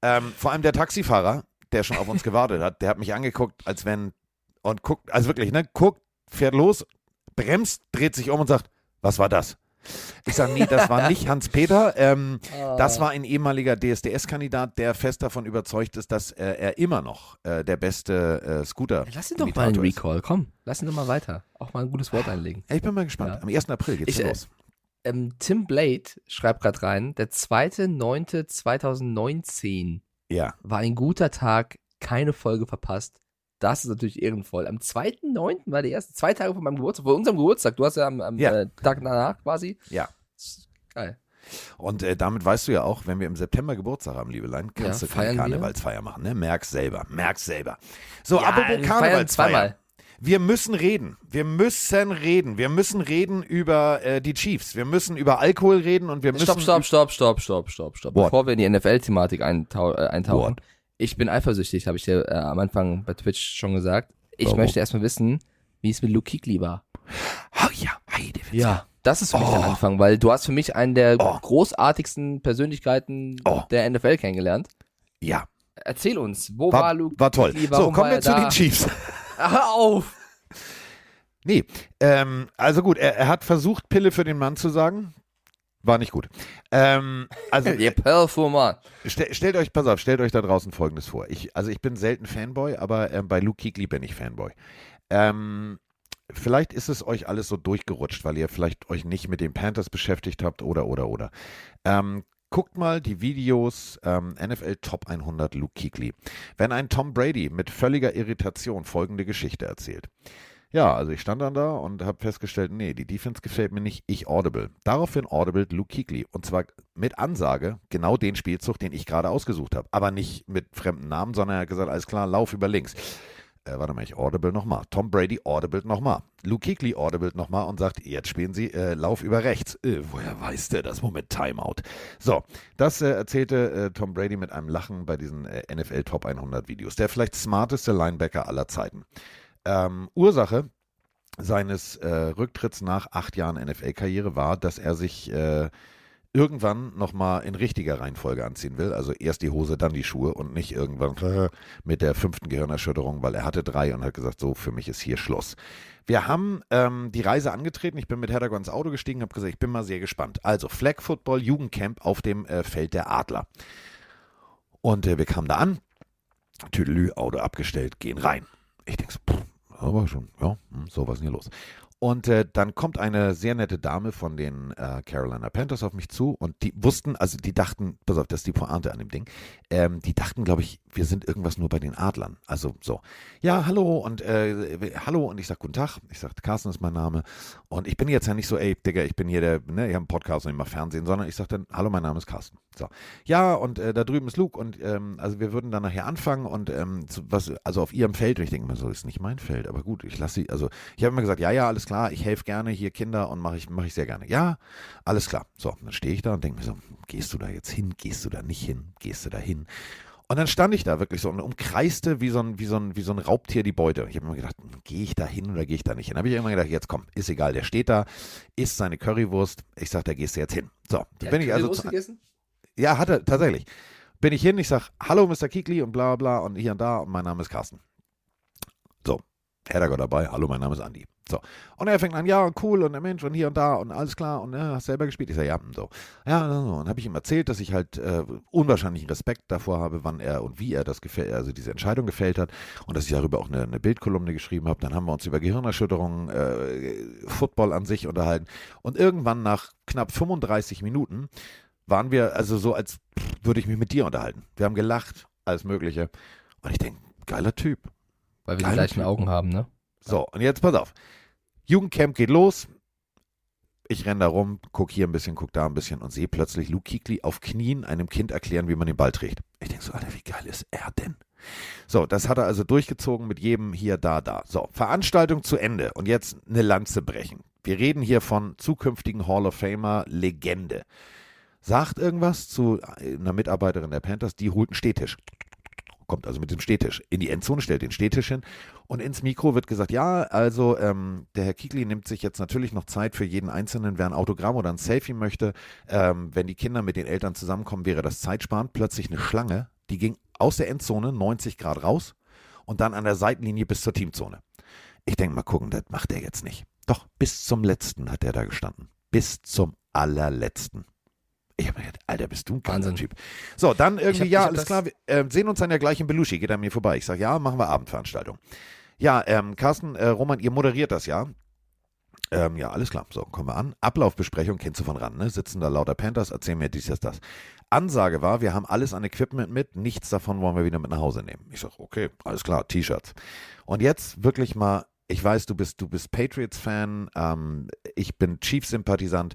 Ähm, vor allem der Taxifahrer, der schon auf uns gewartet hat, der hat mich angeguckt, als wenn, und guckt, also wirklich, ne, guckt fährt los, bremst, dreht sich um und sagt, was war das? Ich sage, nee, das war nicht Hans-Peter. Ähm, Das war ein ehemaliger DSDS-Kandidat, der fest davon überzeugt ist, dass äh, er immer noch äh, der beste äh, Scooter Lass ihn doch mal einen Imitator ist. Recall, komm. Lass ihn doch mal weiter. Auch mal ein gutes Wort einlegen. Ich bin mal gespannt. Ja. Am 1. April geht's Ich, äh, los. Ähm, Tim Blade schreibt gerade rein, der 2.9.2019 Ja. war ein guter Tag, keine Folge verpasst. Das ist natürlich ehrenvoll. Am 2.9. war der erste, zwei Tage vor meinem Geburtstag, vor unserem Geburtstag. Du hast ja am, am Ja. Äh, Tag danach quasi. Ja. Geil. Und äh, damit weißt du ja auch, wenn wir im September Geburtstag haben, Liebelein, kannst Ja, du keine feiern wir? Karnevalsfeier machen. Ne? Merk's selber. Merk's selber. So, Ja, apropos Karnevalsfeier. Wir müssen reden. Wir müssen reden. Wir müssen reden über äh, die Chiefs. Wir müssen über Alkohol reden und wir müssen. Stopp, stopp, stopp, stopp, stopp, stopp, stopp. What? Bevor wir in die NFL-Thematik eintau äh, eintauchen. What? Ich bin eifersüchtig, habe ich dir äh, am Anfang bei Twitch schon gesagt. Ich Warum? möchte erstmal wissen, wie es mit Luke Kuechly war. Oh ja, Heide. Ja. Das ist für mich Oh. der Anfang, weil du hast für mich einen der Oh. großartigsten Persönlichkeiten Oh. der NFL kennengelernt. Ja, Erzähl uns, wo war, war, Luke war toll. Kuechly? So, kommen wir zu da? den Chiefs. Hör auf! Nee, ähm, also gut, er, er hat versucht, Pille für den Mann zu sagen. War nicht gut. Ähm, also Ihr Performer. Stell, stellt euch, pass auf, stellt euch da draußen Folgendes vor. Ich, also ich bin selten Fanboy, aber ähm, bei Luke Kuechly bin ich Fanboy. Ähm, vielleicht ist es euch alles so durchgerutscht, weil ihr vielleicht euch nicht mit den Panthers beschäftigt habt oder, oder, oder. Ähm, guckt mal die Videos ähm, NFL Top 100 Luke Kuechly. Wenn ein Tom Brady mit völliger Irritation folgende Geschichte erzählt. Ja, also ich stand dann da und habe festgestellt, nee, die Defense gefällt mir nicht, ich audible. Daraufhin audible Luke Kuechly und zwar mit Ansage genau den Spielzug, den ich gerade ausgesucht habe. Aber nicht mit fremden Namen, sondern er hat gesagt, alles klar, lauf über links. Äh, warte mal, ich audible nochmal. Tom Brady audible nochmal. Luke Kuechly audible nochmal und sagt, jetzt spielen sie äh, Lauf über rechts. Äh, woher weiß der das? Moment, Timeout. So, das äh, erzählte äh, Tom Brady mit einem Lachen bei diesen äh, NFL Top 100 Videos. Der vielleicht smarteste Linebacker aller Zeiten. Ähm, Ursache seines äh, Rücktritts nach acht Jahren NFL-Karriere war, dass er sich äh, irgendwann nochmal in richtiger Reihenfolge anziehen will. Also erst die Hose, dann die Schuhe und nicht irgendwann mit der fünften Gehirnerschütterung, weil er hatte drei und hat gesagt, so, für mich ist hier Schluss. Wir haben ähm, die Reise angetreten. Ich bin mit Heddergo ins Auto gestiegen, habe gesagt, ich bin mal sehr gespannt. Also Flag Football Jugendcamp auf dem äh, Feld der Adler. Und äh, wir kamen da an, Tüdelü, Auto abgestellt, gehen rein. Ich denke so, pff, aber schon, ja, hm, so was ist hier los. Und äh, dann kommt eine sehr nette Dame von den äh, Carolina Panthers auf mich zu und die wussten, also die dachten, pass auf, das ist die Pointe an dem Ding, ähm, die dachten, glaube ich, wir sind irgendwas nur bei den Adlern. Also so, ja, hallo und äh, hallo und ich sag guten Tag, ich sag, Carsten ist mein Name und ich bin jetzt ja nicht so, ey, Digga, ich bin hier der, ne, ich habe einen Podcast und ich mache Fernsehen, sondern ich sag dann, hallo, mein Name ist Carsten. So, ja und äh, da drüben ist Luke und ähm, also wir würden dann nachher anfangen und ähm, zu, was, also auf ihrem Feld und ich denke mir so, ist nicht mein Feld, aber gut, ich lasse sie, also ich habe immer gesagt, ja, ja, alles klar, ich helfe gerne hier Kinder und mache ich, mache ich sehr gerne. Ja, alles klar. So, dann stehe ich da und denke mir so, gehst du da jetzt hin, gehst du da nicht hin, gehst du da hin? Und dann stand ich da wirklich so und umkreiste wie so ein, wie so ein, wie so ein Raubtier die Beute. Ich habe immer gedacht, gehe ich da hin oder gehe ich da nicht hin? Habe ich immer gedacht, jetzt komm, ist egal, der steht da, isst seine Currywurst. Ich sage, da gehst du jetzt hin. So, da bin ich also zu, gegessen? ja, hat er, tatsächlich. Bin ich hin, ich sag, hallo Mr. Kikli und bla bla und hier und da und mein Name ist Carsten. Herrgott dabei, hallo, mein Name ist Andi. So, und er fängt an, ja, cool und der Mensch und hier und da und alles klar und ja, hast selber gespielt? Ich sag, ja, so. Ja, so. und habe ich ihm erzählt, dass ich halt äh, unwahrscheinlichen Respekt davor habe, wann er und wie er das gefällt, also diese Entscheidung gefällt hat und dass ich darüber auch eine, eine Bildkolumne geschrieben habe. Dann haben wir uns über Gehirnerschütterungen, äh, Football an sich unterhalten und irgendwann nach knapp 35 Minuten waren wir also so, als würde ich mich mit dir unterhalten. Wir haben gelacht, alles Mögliche. Und ich denke, geiler Typ. Weil wir die gleichen. Augen haben, ne? So, und jetzt pass auf. Jugendcamp geht los. Ich renne da rum, guck hier ein bisschen, guck da ein bisschen und sehe plötzlich Luke Kuechly auf Knien einem Kind erklären, wie man den Ball trägt. Ich denke so, Alter, wie geil ist er denn? So, das hat er also durchgezogen mit jedem hier, da, da. So, Veranstaltung zu Ende und jetzt eine Lanze brechen. Wir reden hier von zukünftigen Hall of Famer Legende. Sagt irgendwas zu einer Mitarbeiterin der Panthers, die holt einen Stehtisch kommt also mit dem Stehtisch in die Endzone, stellt den Stehtisch hin und ins Mikro wird gesagt, ja, also ähm, der Herr Kiekli nimmt sich jetzt natürlich noch Zeit für jeden Einzelnen, wer ein Autogramm oder ein Selfie möchte. Ähm, wenn die Kinder mit den Eltern zusammenkommen, wäre das zeitsparend. Plötzlich eine Schlange, die ging aus der Endzone 90 Grad raus und dann an der Seitenlinie bis zur Teamzone. Ich denke mal gucken, das macht er jetzt nicht. Doch, bis zum letzten hat er da gestanden. Bis zum allerletzten. Ich habe mir gedacht, Alter, bist du ein Wahnsinn. Typ. So, dann irgendwie, hab- ja, alles klar, wir äh, sehen uns dann ja gleich in Belushi, geht an mir vorbei. Ich sage, ja, machen wir Abendveranstaltung. Ja, ähm, Carsten, äh, Roman, ihr moderiert das ja. Ähm, ja, alles klar. So, kommen wir an. Ablaufbesprechung kennst du von ran, ne? Sitzen da lauter Panthers, erzählen mir dies, das, das. Ansage war, wir haben alles an Equipment mit, nichts davon wollen wir wieder mit nach Hause nehmen. Ich sag, okay, alles klar, T-Shirts. Und jetzt wirklich mal, ich weiß, du bist, du bist Patriots-Fan, ähm, ich bin Chiefs-Sympathisant.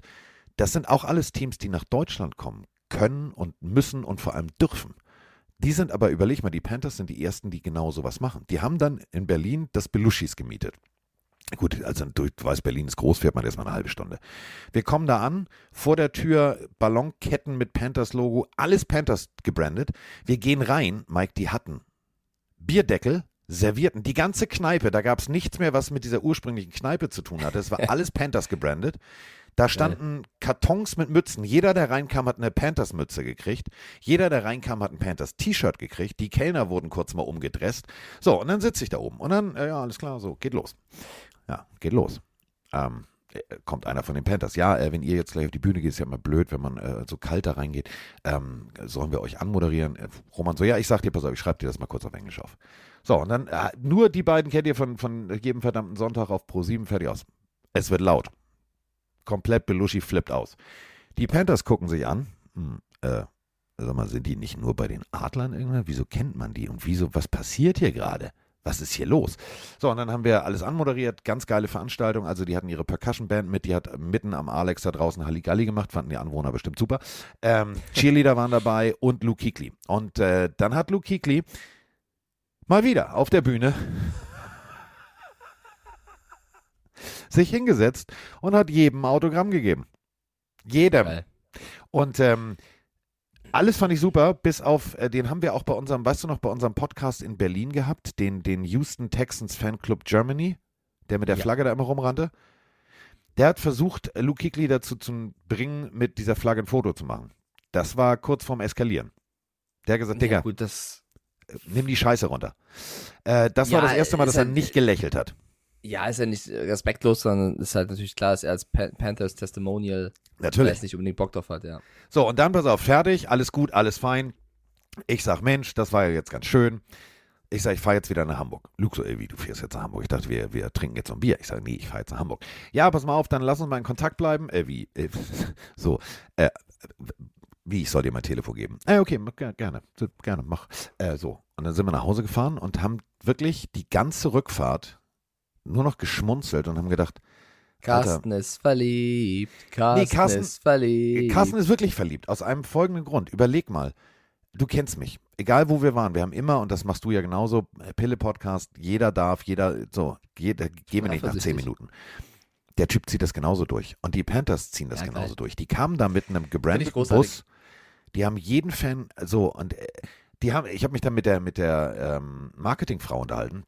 Das sind auch alles Teams, die nach Deutschland kommen, können und müssen und vor allem dürfen. Die sind aber, überleg mal, die Panthers sind die ersten, die genau sowas machen. Die haben dann in Berlin das Belushis gemietet. Gut, also du weißt, Berlin ist groß, fährt man erstmal eine halbe Stunde. Wir kommen da an, vor der Tür Ballonketten mit Panthers-Logo, alles Panthers gebrandet. Wir gehen rein, Mike, die hatten Bierdeckel, Servierten, die ganze Kneipe, da gab es nichts mehr, was mit dieser ursprünglichen Kneipe zu tun hatte. Es war alles Panthers gebrandet. Da standen Kartons mit Mützen. Jeder, der reinkam, hat eine Panthers-Mütze gekriegt. Jeder, der reinkam, hat ein Panthers-T-Shirt gekriegt. Die Kellner wurden kurz mal umgedresst. So, und dann sitze ich da oben. Und dann, äh, ja, alles klar, so, geht los. Ja, geht los. Ähm, äh, kommt einer von den Panthers. Ja, äh, wenn ihr jetzt gleich auf die Bühne geht, ist ja immer blöd, wenn man äh, so kalt da reingeht. Ähm, sollen wir euch anmoderieren? Äh, Roman so, ja, ich sag dir, pass auf, ich schreibe dir das mal kurz auf Englisch auf. So, und dann, äh, nur die beiden kennt ihr von, von jedem verdammten Sonntag auf Pro 7 fertig aus. Es wird laut. Komplett Belushi flippt aus. Die Panthers gucken sich an. Hm, äh, sag mal, sind die nicht nur bei den Adlern irgendwann? Wieso kennt man die? Und wieso, was passiert hier gerade? Was ist hier los? So, und dann haben wir alles anmoderiert, ganz geile Veranstaltung. Also, die hatten ihre Percussion-Band mit, die hat mitten am Alex da draußen Halligalli gemacht, fanden die Anwohner bestimmt super. Ähm, Cheerleader waren dabei und Luke Kuechly. Und äh, dann hat Luke Kuechly mal wieder auf der Bühne sich hingesetzt und hat jedem Autogramm gegeben. Jedem. Geil. Und ähm, alles fand ich super, bis auf, äh, den haben wir auch bei unserem, weißt du noch, bei unserem Podcast in Berlin gehabt, den, den Houston Texans Fanclub Germany, der mit der Ja. Flagge da immer rumrannte. Der hat versucht, Luke Kuechly dazu zu bringen, mit dieser Flagge ein Foto zu machen. Das war kurz vorm Eskalieren. Der hat gesagt, Digga, Ja, gut, das, nimm die Scheiße runter. Äh, das Ja, war das erste Mal, dass er halt- nicht gelächelt hat. ja, ist ja nicht respektlos, sondern ist halt natürlich klar, dass er als Pan Panthers Testimonial Natürlich. nicht unbedingt Bock drauf hat, ja. So, und dann pass auf, fertig, alles gut, alles fein. Ich sag, Mensch, das war ja jetzt ganz schön. Ich sag, ich fahre jetzt wieder nach Hamburg. Luke so, ey, wie, du fährst jetzt nach Hamburg? Ich dachte, wir, wir trinken jetzt so ein Bier. Ich sage, nee, ich fahre jetzt nach Hamburg. Ja, pass mal auf, dann lass uns mal in Kontakt bleiben. Äh, wie? Äh, so, äh, wie, ich soll dir mein Telefon geben? Äh, okay, gerne, So, gerne, mach. Äh, so, und dann sind wir nach Hause gefahren und haben wirklich die ganze Rückfahrt nur noch geschmunzelt und haben gedacht, Carsten ist verliebt. Carsten, Carsten- ist verliebt. Carsten ist wirklich verliebt, aus einem folgenden Grund. Überleg mal, du kennst mich. Egal wo wir waren, wir haben immer, und das machst du ja genauso, äh, Pille-Podcast, jeder darf, jeder, so, jeder, gehen wir nicht nach zehn. Minuten. Der Typ zieht das genauso durch. Und die Panthers ziehen das Ja, genauso geil. durch. Die kamen da mit einem gebrandeten großartig. Bus. Die haben jeden Fan, so, und äh, die haben, ich habe mich dann mit der, mit der ähm, Marketingfrau unterhalten.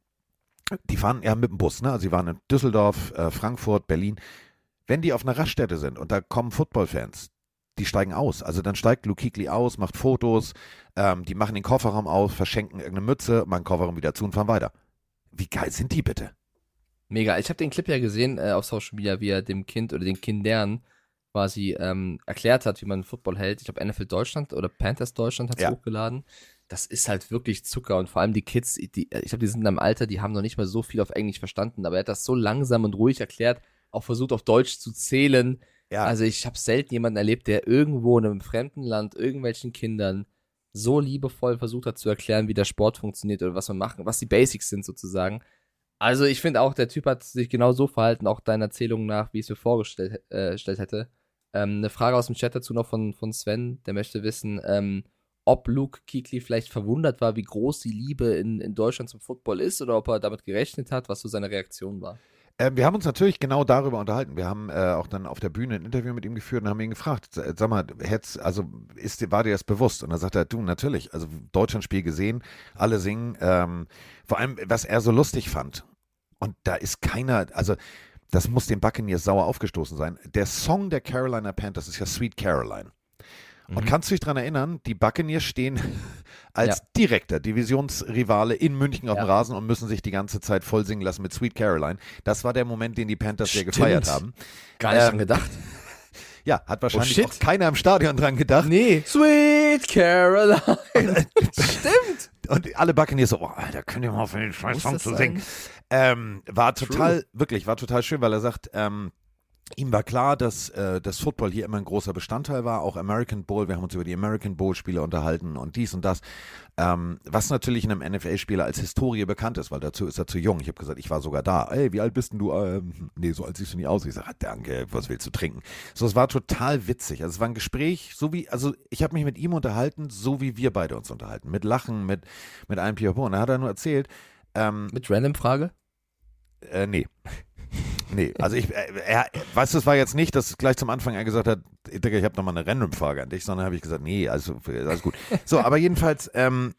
Die fahren ja mit dem Bus, ne? Also sie waren in Düsseldorf, äh, Frankfurt, Berlin. Wenn die auf einer Raststätte sind und da kommen Footballfans, die steigen aus. Also dann steigt Luke Kuechly aus, macht Fotos, ähm, die machen den Kofferraum auf, verschenken irgendeine Mütze, machen Kofferraum wieder zu und fahren weiter. Wie geil sind die bitte? Mega. Ich habe den Clip ja gesehen äh, auf Social Media, wie er dem Kind oder den Kindern quasi ähm, erklärt hat, wie man Football hält. Ich glaube, NFL Deutschland oder Panthers Deutschland hat es Ja. hochgeladen. Das ist halt wirklich Zucker und vor allem die Kids, die, ich glaube, die sind in einem Alter, die haben noch nicht mal so viel auf Englisch verstanden, aber er hat das so langsam und ruhig erklärt, auch versucht auf Deutsch zu zählen. Ja, Also ich habe selten jemanden erlebt, der irgendwo in einem fremden Land irgendwelchen Kindern so liebevoll versucht hat zu erklären, wie der Sport funktioniert oder was man machen, was die Basics sind sozusagen. Also ich finde auch, der Typ hat sich genau so verhalten, auch deiner Erzählung nach, wie ich es mir vorgestellt äh, hätte. Ähm, eine Frage aus dem Chat dazu noch von, von Sven, der möchte wissen, ähm, ob Luke Kuechly vielleicht verwundert war, wie groß die Liebe in, in Deutschland zum Football ist oder ob er damit gerechnet hat, was so seine Reaktion war. Ähm, wir haben uns natürlich genau darüber unterhalten. Wir haben äh, auch dann auf der Bühne ein Interview mit ihm geführt und haben ihn gefragt, s- sag mal, hätt's, also ist, war dir das bewusst? Und dann sagt er, du, natürlich, also Deutschlandspiel gesehen, alle singen, ähm, vor allem, was er so lustig fand. Und da ist keiner, also das muss den Buccaneers sauer aufgestoßen sein. Der Song der Carolina Panthers ist ja Sweet Caroline. Und Mhm. kannst du dich daran erinnern, die Buccaneers stehen als Ja. direkter Divisionsrivale in München auf dem Ja. Rasen und müssen sich die ganze Zeit voll singen lassen mit Sweet Caroline. Das war der Moment, den die Panthers Stimmt. gefeiert haben. Gar nicht Ähm, dran gedacht. Ja, hat wahrscheinlich shit. auch keiner im Stadion dran gedacht. Nee. Sweet Caroline. Stimmt. Und alle Buccaneers so, oh, Alter, könnt ihr mal auf den scheiß Song zu sein? Ähm, war total, wirklich, war total schön, weil er sagt, ähm, ihm war klar, dass äh, das Football hier immer ein großer Bestandteil war, auch American Bowl. Wir haben uns über die American Bowl-Spiele unterhalten und dies und das. Ähm, was natürlich einem NFL-Spieler als Historie bekannt ist, weil dazu ist er zu jung. Ich habe gesagt, ich war sogar da. Ey, wie alt bist denn du? Ähm, nee, so alt siehst du nicht aus. Ich sage, danke, was willst du trinken? So, es war total witzig. Also es war ein Gespräch, so wie, also ich habe mich mit ihm unterhalten, so wie wir beide uns unterhalten. Mit Lachen, mit, mit einem Piapo. Und da hat er nur erzählt, ähm, Mit random Frage? äh, nee. Nee, also ich, äh, er, weißt du, es war jetzt nicht, dass gleich zum Anfang er gesagt hat, Digga, ich habe nochmal eine Random-Frage an dich, sondern habe ich gesagt, nee, also alles gut. So, aber jedenfalls, ähm,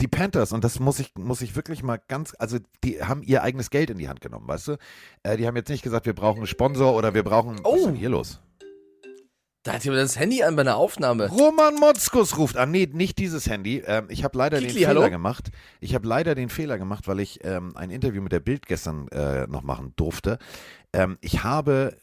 die Panthers, und das muss ich, muss ich wirklich mal ganz, also die haben ihr eigenes Geld in die Hand genommen, weißt du? Äh, die haben jetzt nicht gesagt, wir brauchen einen Sponsor oder wir brauchen, was ist Oh. denn hier los? Da hat jemand das Handy an bei einer Aufnahme. Roman Motzkus ruft an. Nee, nicht dieses Handy. Ähm, ich habe leider Kikli, den Fehler hallo? gemacht. Ich habe leider den Fehler gemacht, weil ich ähm, ein Interview mit der Bild gestern äh, noch machen durfte. Ähm, ich habe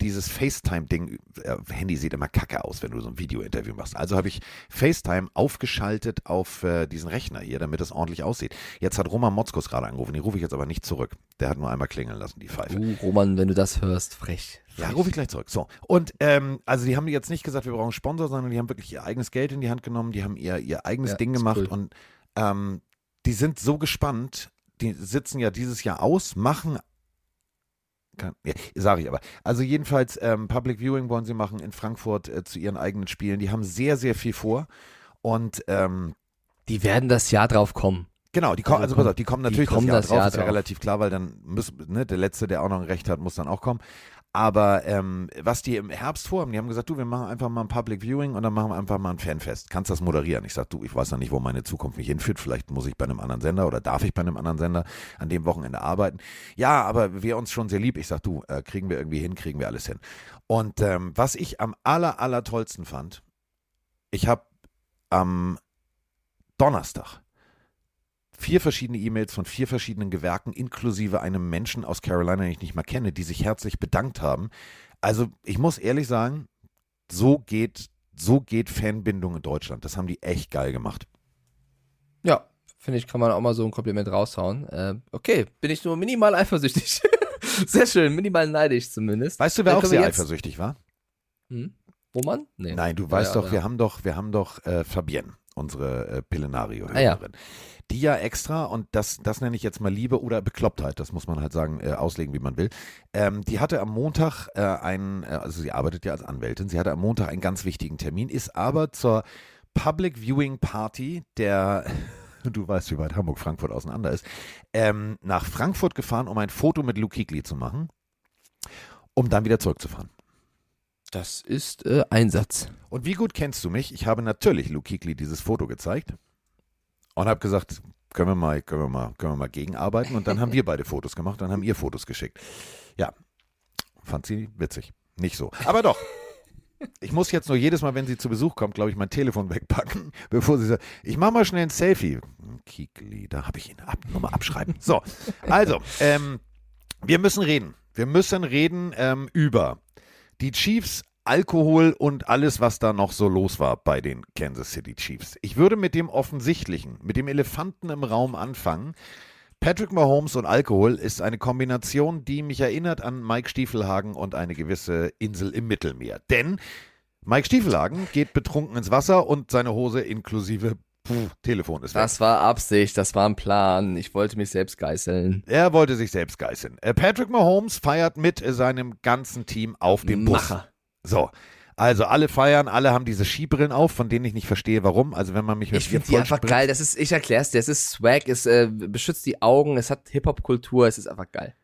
dieses FaceTime-Ding, äh, Handy sieht immer kacke aus, wenn du so ein Video-Interview machst. Also habe ich FaceTime aufgeschaltet auf äh, diesen Rechner hier, damit es ordentlich aussieht. Jetzt hat Roman Motzkus gerade angerufen, den rufe ich jetzt aber nicht zurück. Der hat nur einmal klingeln lassen, die Pfeife. Uh, Roman, wenn du das hörst, frech. Ja, rufe ich gleich zurück. So. Und ähm, also die haben jetzt nicht gesagt, wir brauchen Sponsor, sondern die haben wirklich ihr eigenes Geld in die Hand genommen, die haben ihr, ihr eigenes Ja, Ding gemacht cool. und ähm, die sind so gespannt, die sitzen ja dieses Jahr aus, machen kann, ja, sage ich aber. Also jedenfalls ähm, Public Viewing wollen sie machen in Frankfurt äh, zu ihren eigenen Spielen. Die haben sehr, sehr viel vor. Und ähm, Die werden das Jahr drauf kommen. Genau, die kommen, Also also pass auf, die kommen die natürlich kommen das das Jahr drauf, Jahr ist ja drauf. relativ klar, weil dann muss, ne, der Letzte, der auch noch ein Recht hat, muss dann auch kommen. Aber ähm, was die im Herbst vorhaben, die haben gesagt, du, wir machen einfach mal ein Public Viewing und dann machen wir einfach mal ein Fanfest. Kannst das moderieren? Ich sag, du, ich weiß ja nicht, wo meine Zukunft mich hinführt. Vielleicht muss ich bei einem anderen Sender oder darf ich bei einem anderen Sender an dem Wochenende arbeiten. Ja, aber wir uns schon sehr lieb. Ich sag, du, äh, kriegen wir irgendwie hin, kriegen wir alles hin. Und ähm, was ich am aller, aller tollsten fand, ich habe am Donnerstag vier verschiedene E-Mails von vier verschiedenen Gewerken, inklusive einem Menschen aus Carolina, den ich nicht mal kenne, die sich herzlich bedankt haben. Also ich muss ehrlich sagen, so geht, so geht Fanbindung in Deutschland. Das haben die echt geil gemacht. Ja, finde ich, kann man auch mal so ein Kompliment raushauen. Äh, okay, bin ich nur minimal eifersüchtig. Sehr schön, minimal neidisch zumindest. Weißt du, wer Dann auch sehr eifersüchtig war? Hm? Roman? Nee. Nein, du Ja, weißt ja, doch, ja. wir haben doch, wir haben doch äh, Fabienne, unsere äh, Pillenario-Hörerin. Ah, Die ja extra, und das, das nenne ich jetzt mal Liebe oder Beklopptheit, das muss man halt sagen, äh, auslegen, wie man will. Ähm, die hatte am Montag äh, einen, äh, also sie arbeitet ja als Anwältin, sie hatte am Montag einen ganz wichtigen Termin, ist aber zur Public Viewing Party der, du weißt, wie weit Hamburg, Frankfurt auseinander ist, ähm, nach Frankfurt gefahren, um ein Foto mit Luke Kuechly zu machen, um dann wieder zurückzufahren. Das ist äh, Einsatz. Und wie gut kennst du mich? Ich habe natürlich Luke Kuechly dieses Foto gezeigt und habe gesagt, können wir mal, können wir mal, können wir mal gegenarbeiten. Und dann haben wir beide Fotos gemacht, dann haben ihr Fotos geschickt. Ja, fand sie witzig. Nicht so. Aber doch. Ich muss jetzt nur jedes Mal, wenn sie zu Besuch kommt, glaube ich, mein Telefon wegpacken, bevor sie sagt, ich mache mal schnell ein Selfie. Kiekli, da habe ich ihn ab, Nummer abschreiben. So, also, ähm, wir müssen reden. Wir müssen reden ähm, über die Chiefs, Alkohol und alles, was da noch so los war bei den Kansas City Chiefs. Ich würde mit dem Offensichtlichen, mit dem Elefanten im Raum anfangen. Patrick Mahomes und Alkohol ist eine Kombination, die mich erinnert an Mike Stiefelhagen und eine gewisse Insel im Mittelmeer. Denn Mike Stiefelhagen geht betrunken ins Wasser und seine Hose inklusive puh, Telefon ist weg. Das war Absicht, das war ein Plan. Ich wollte mich selbst geißeln. Er wollte sich selbst geißeln. Äh, Patrick Mahomes feiert mit seinem ganzen Team auf dem Bus. Macher. So. Also alle feiern, alle haben diese Skibrillen auf, von denen ich nicht verstehe, warum. Also wenn man mich mit Ich finde die einfach geil. Das ist, ich erklär's dir, es ist Swag, es äh, beschützt die Augen, es hat Hip-Hop-Kultur, es ist einfach geil.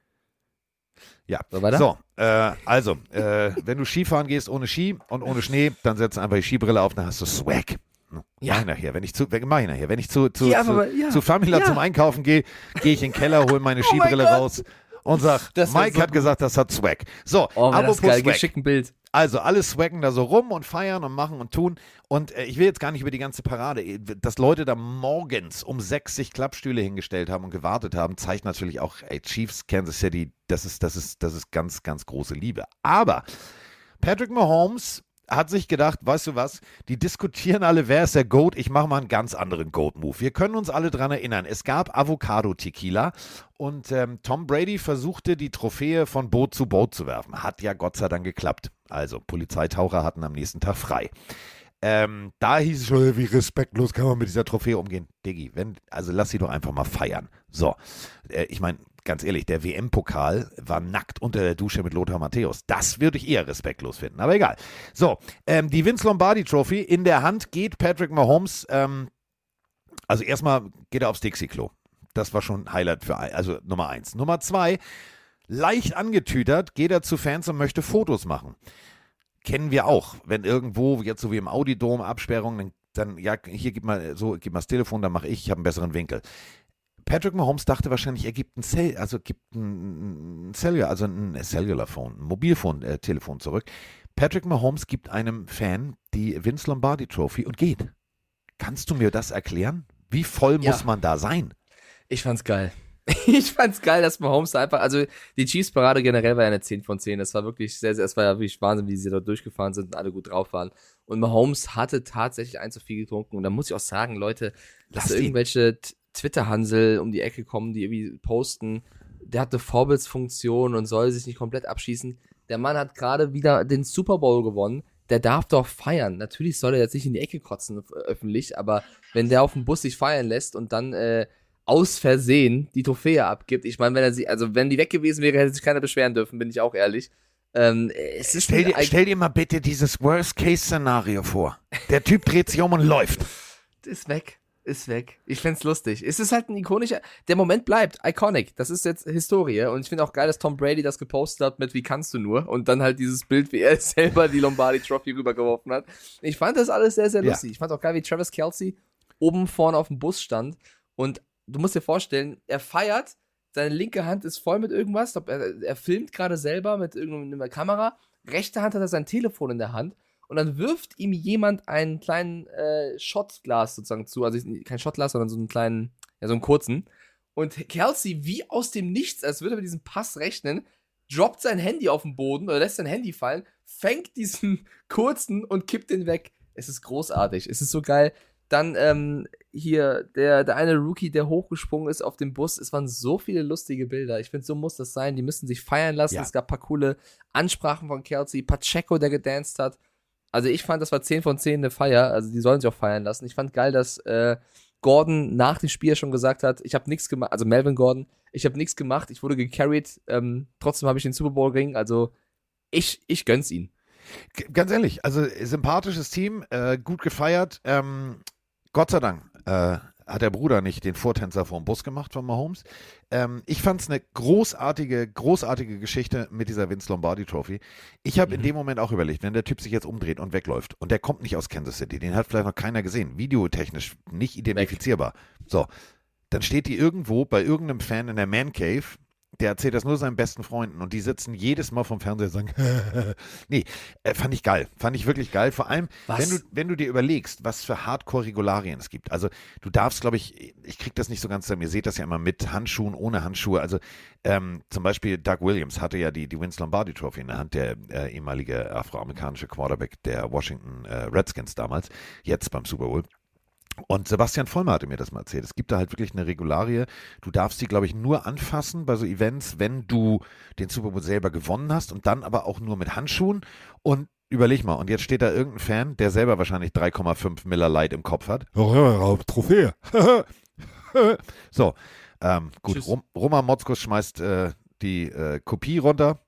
Ja. So, weiter? So, äh, also, äh, wenn du Skifahren gehst ohne Ski und ohne Schnee, dann setzt einfach die Skibrille auf, dann hast du Swag. Ja. Mach ich nachher. Wenn ich zu, mach ich nachher. Wenn ich zu, zu, Ja, zu, aber- ja. zu Famila zum Einkaufen gehe, gehe ich in den Keller, hole meine Skibrille Gott. raus und sag, Das wär Mike so hat gesagt, das hat Swag. So, Oh, war das apropos geil, Swag. geschickt ein Bild. Also alle swaggen da so rum und feiern und machen und tun. Und äh, ich will jetzt gar nicht über die ganze Parade. Dass Leute da morgens um sechs sich Klappstühle hingestellt haben und gewartet haben, zeigt natürlich auch, ey, Chiefs, Kansas City, das ist, das ist, das ist ganz, ganz große Liebe. Aber Patrick Mahomes hat sich gedacht, weißt du was, die diskutieren alle, wer ist der Goat, ich mache mal einen ganz anderen Goat-Move. Wir können uns alle dran erinnern, es gab Avocado-Tequila und ähm, Tom Brady versuchte die Trophäe von Boot zu Boot zu werfen. Hat ja Gott sei Dank geklappt. Also Polizeitaucher hatten am nächsten Tag frei. Ähm, da hieß es schon, wie respektlos kann man mit dieser Trophäe umgehen. Diggi, wenn, also lass sie doch einfach mal feiern. So, äh, ich meine, ganz ehrlich, der WM-Pokal war nackt unter der Dusche mit Lothar Matthäus. Das würde ich eher respektlos finden, aber egal. So, ähm, die Vince Lombardi Trophy in der Hand geht Patrick Mahomes. Ähm, also erstmal geht er aufs Dixie-Klo. Das war schon Highlight für, also Nummer eins. Nummer zwei, leicht angetütert geht er zu Fans und möchte Fotos machen. Kennen wir auch, wenn irgendwo, jetzt so wie im Audidom, Absperrung, dann, dann ja, hier gib mal so, gib mal das Telefon, dann mache ich, ich habe einen besseren Winkel. Patrick Mahomes dachte wahrscheinlich, er gibt ein Cell, also gibt ein, ein Cellular, also ein Cellular Phone, ein Mobilfon-Telefon äh, zurück. Patrick Mahomes gibt einem Fan die Vince Lombardi Trophy und geht. Kannst du mir das erklären? Wie voll ja. muss man da sein? Ich fand's geil. ich fand's geil, dass Mahomes da einfach, also die Chiefs-Parade generell war ja eine 10 von 10. Das war wirklich sehr, sehr, es war ja wirklich Wahnsinn, wie sie da durchgefahren sind und alle gut drauf waren. Und Mahomes hatte tatsächlich ein zu viel getrunken. Und da muss ich auch sagen, Leute, dass da irgendwelche Twitter-Hansel um die Ecke kommen, die irgendwie posten, der hat eine Vorbildsfunktion und soll sich nicht komplett abschießen. Der Mann hat gerade wieder den Super Bowl gewonnen. Der darf doch feiern. Natürlich soll er jetzt nicht in die Ecke kotzen öffentlich, aber wenn der auf dem Bus sich feiern lässt und dann äh, aus Versehen die Trophäe abgibt, ich meine, wenn er sie, also wenn die weg gewesen wäre, hätte sich keiner beschweren dürfen, bin ich auch ehrlich. Ähm, stell, dir, stell dir mal bitte dieses Worst-Case-Szenario vor. Der Typ dreht sich um und läuft. Ist weg ist weg. Ich find's lustig. Es ist halt ein ikonischer, der Moment bleibt, iconic. Das ist jetzt Historie und ich finde auch geil, dass Tom Brady das gepostet hat mit wie kannst du nur und dann halt dieses Bild, wie er selber die Lombardi Trophy rübergeworfen hat. Ich fand das alles sehr, sehr lustig. Ja. Ich fand auch geil, wie Travis Kelsey oben vorne auf dem Bus stand und du musst dir vorstellen, er feiert, seine linke Hand ist voll mit irgendwas, er, er filmt gerade selber mit irgendeiner Kamera, rechte Hand hat er sein Telefon in der Hand und dann wirft ihm jemand einen kleinen äh, Shotglas sozusagen zu, also kein Shotglas, sondern so einen kleinen, ja, so einen kurzen. Und Kelsey, wie aus dem Nichts, als würde er mit diesem Pass rechnen, droppt sein Handy auf den Boden oder lässt sein Handy fallen, fängt diesen kurzen und kippt den weg. Es ist großartig. Es ist so geil. Dann ähm, hier der, der eine Rookie, der hochgesprungen ist auf dem Bus. Es waren so viele lustige Bilder. Ich finde, so muss das sein. Die müssen sich feiern lassen. Ja. Es gab ein paar coole Ansprachen von Kelsey. Pacheco, der gedanced hat. Also ich fand, das war 10 von 10 eine Feier. Also die sollen sich auch feiern lassen. Ich fand geil, dass äh, Gordon nach dem Spiel schon gesagt hat, ich habe nichts gemacht, also Melvin Gordon, ich habe nichts gemacht, ich wurde gecarried, ähm, trotzdem habe ich den Super Bowl Ring, also ich, ich gönn's ihn. Ganz ehrlich, also sympathisches Team, äh, gut gefeiert, ähm, Gott sei Dank äh, hat der Bruder nicht den Vortänzer vom Bus gemacht von Mahomes. Ähm, ich fand es eine großartige, großartige Geschichte mit dieser Vince Lombardi Trophy. Ich habe mhm. in dem Moment auch überlegt, wenn der Typ sich jetzt umdreht und wegläuft und der kommt nicht aus Kansas City, den hat vielleicht noch keiner gesehen, videotechnisch nicht identifizierbar. So, dann steht die irgendwo bei irgendeinem Fan in der Man Cave der erzählt das nur seinen besten Freunden und die sitzen jedes Mal vom Fernseher und sagen, nee, äh, fand ich geil, fand ich wirklich geil. Vor allem, wenn du, wenn du dir überlegst, was für Hardcore-Regularien es gibt. Also du darfst, glaube ich, ich krieg das nicht so ganz zusammen, ihr seht das ja immer mit Handschuhen, ohne Handschuhe. Also ähm, zum Beispiel Doug Williams hatte ja die, die Vince Lombardi Trophy in der Hand, der äh, ehemalige afroamerikanische Quarterback der Washington äh, Redskins damals, jetzt beim Super Bowl. Und Sebastian Vollmer hatte mir das mal erzählt. Es gibt da halt wirklich eine Regularie. Du darfst sie, glaube ich, nur anfassen bei so Events, wenn du den Super Bowl selber gewonnen hast und dann aber auch nur mit Handschuhen. Und überleg mal, und jetzt steht da irgendein Fan, der selber wahrscheinlich 3,5 Miller Light im Kopf hat. Trophäe. so, ähm, gut. Rom Roman Motzkus schmeißt äh, die äh, Kopie runter.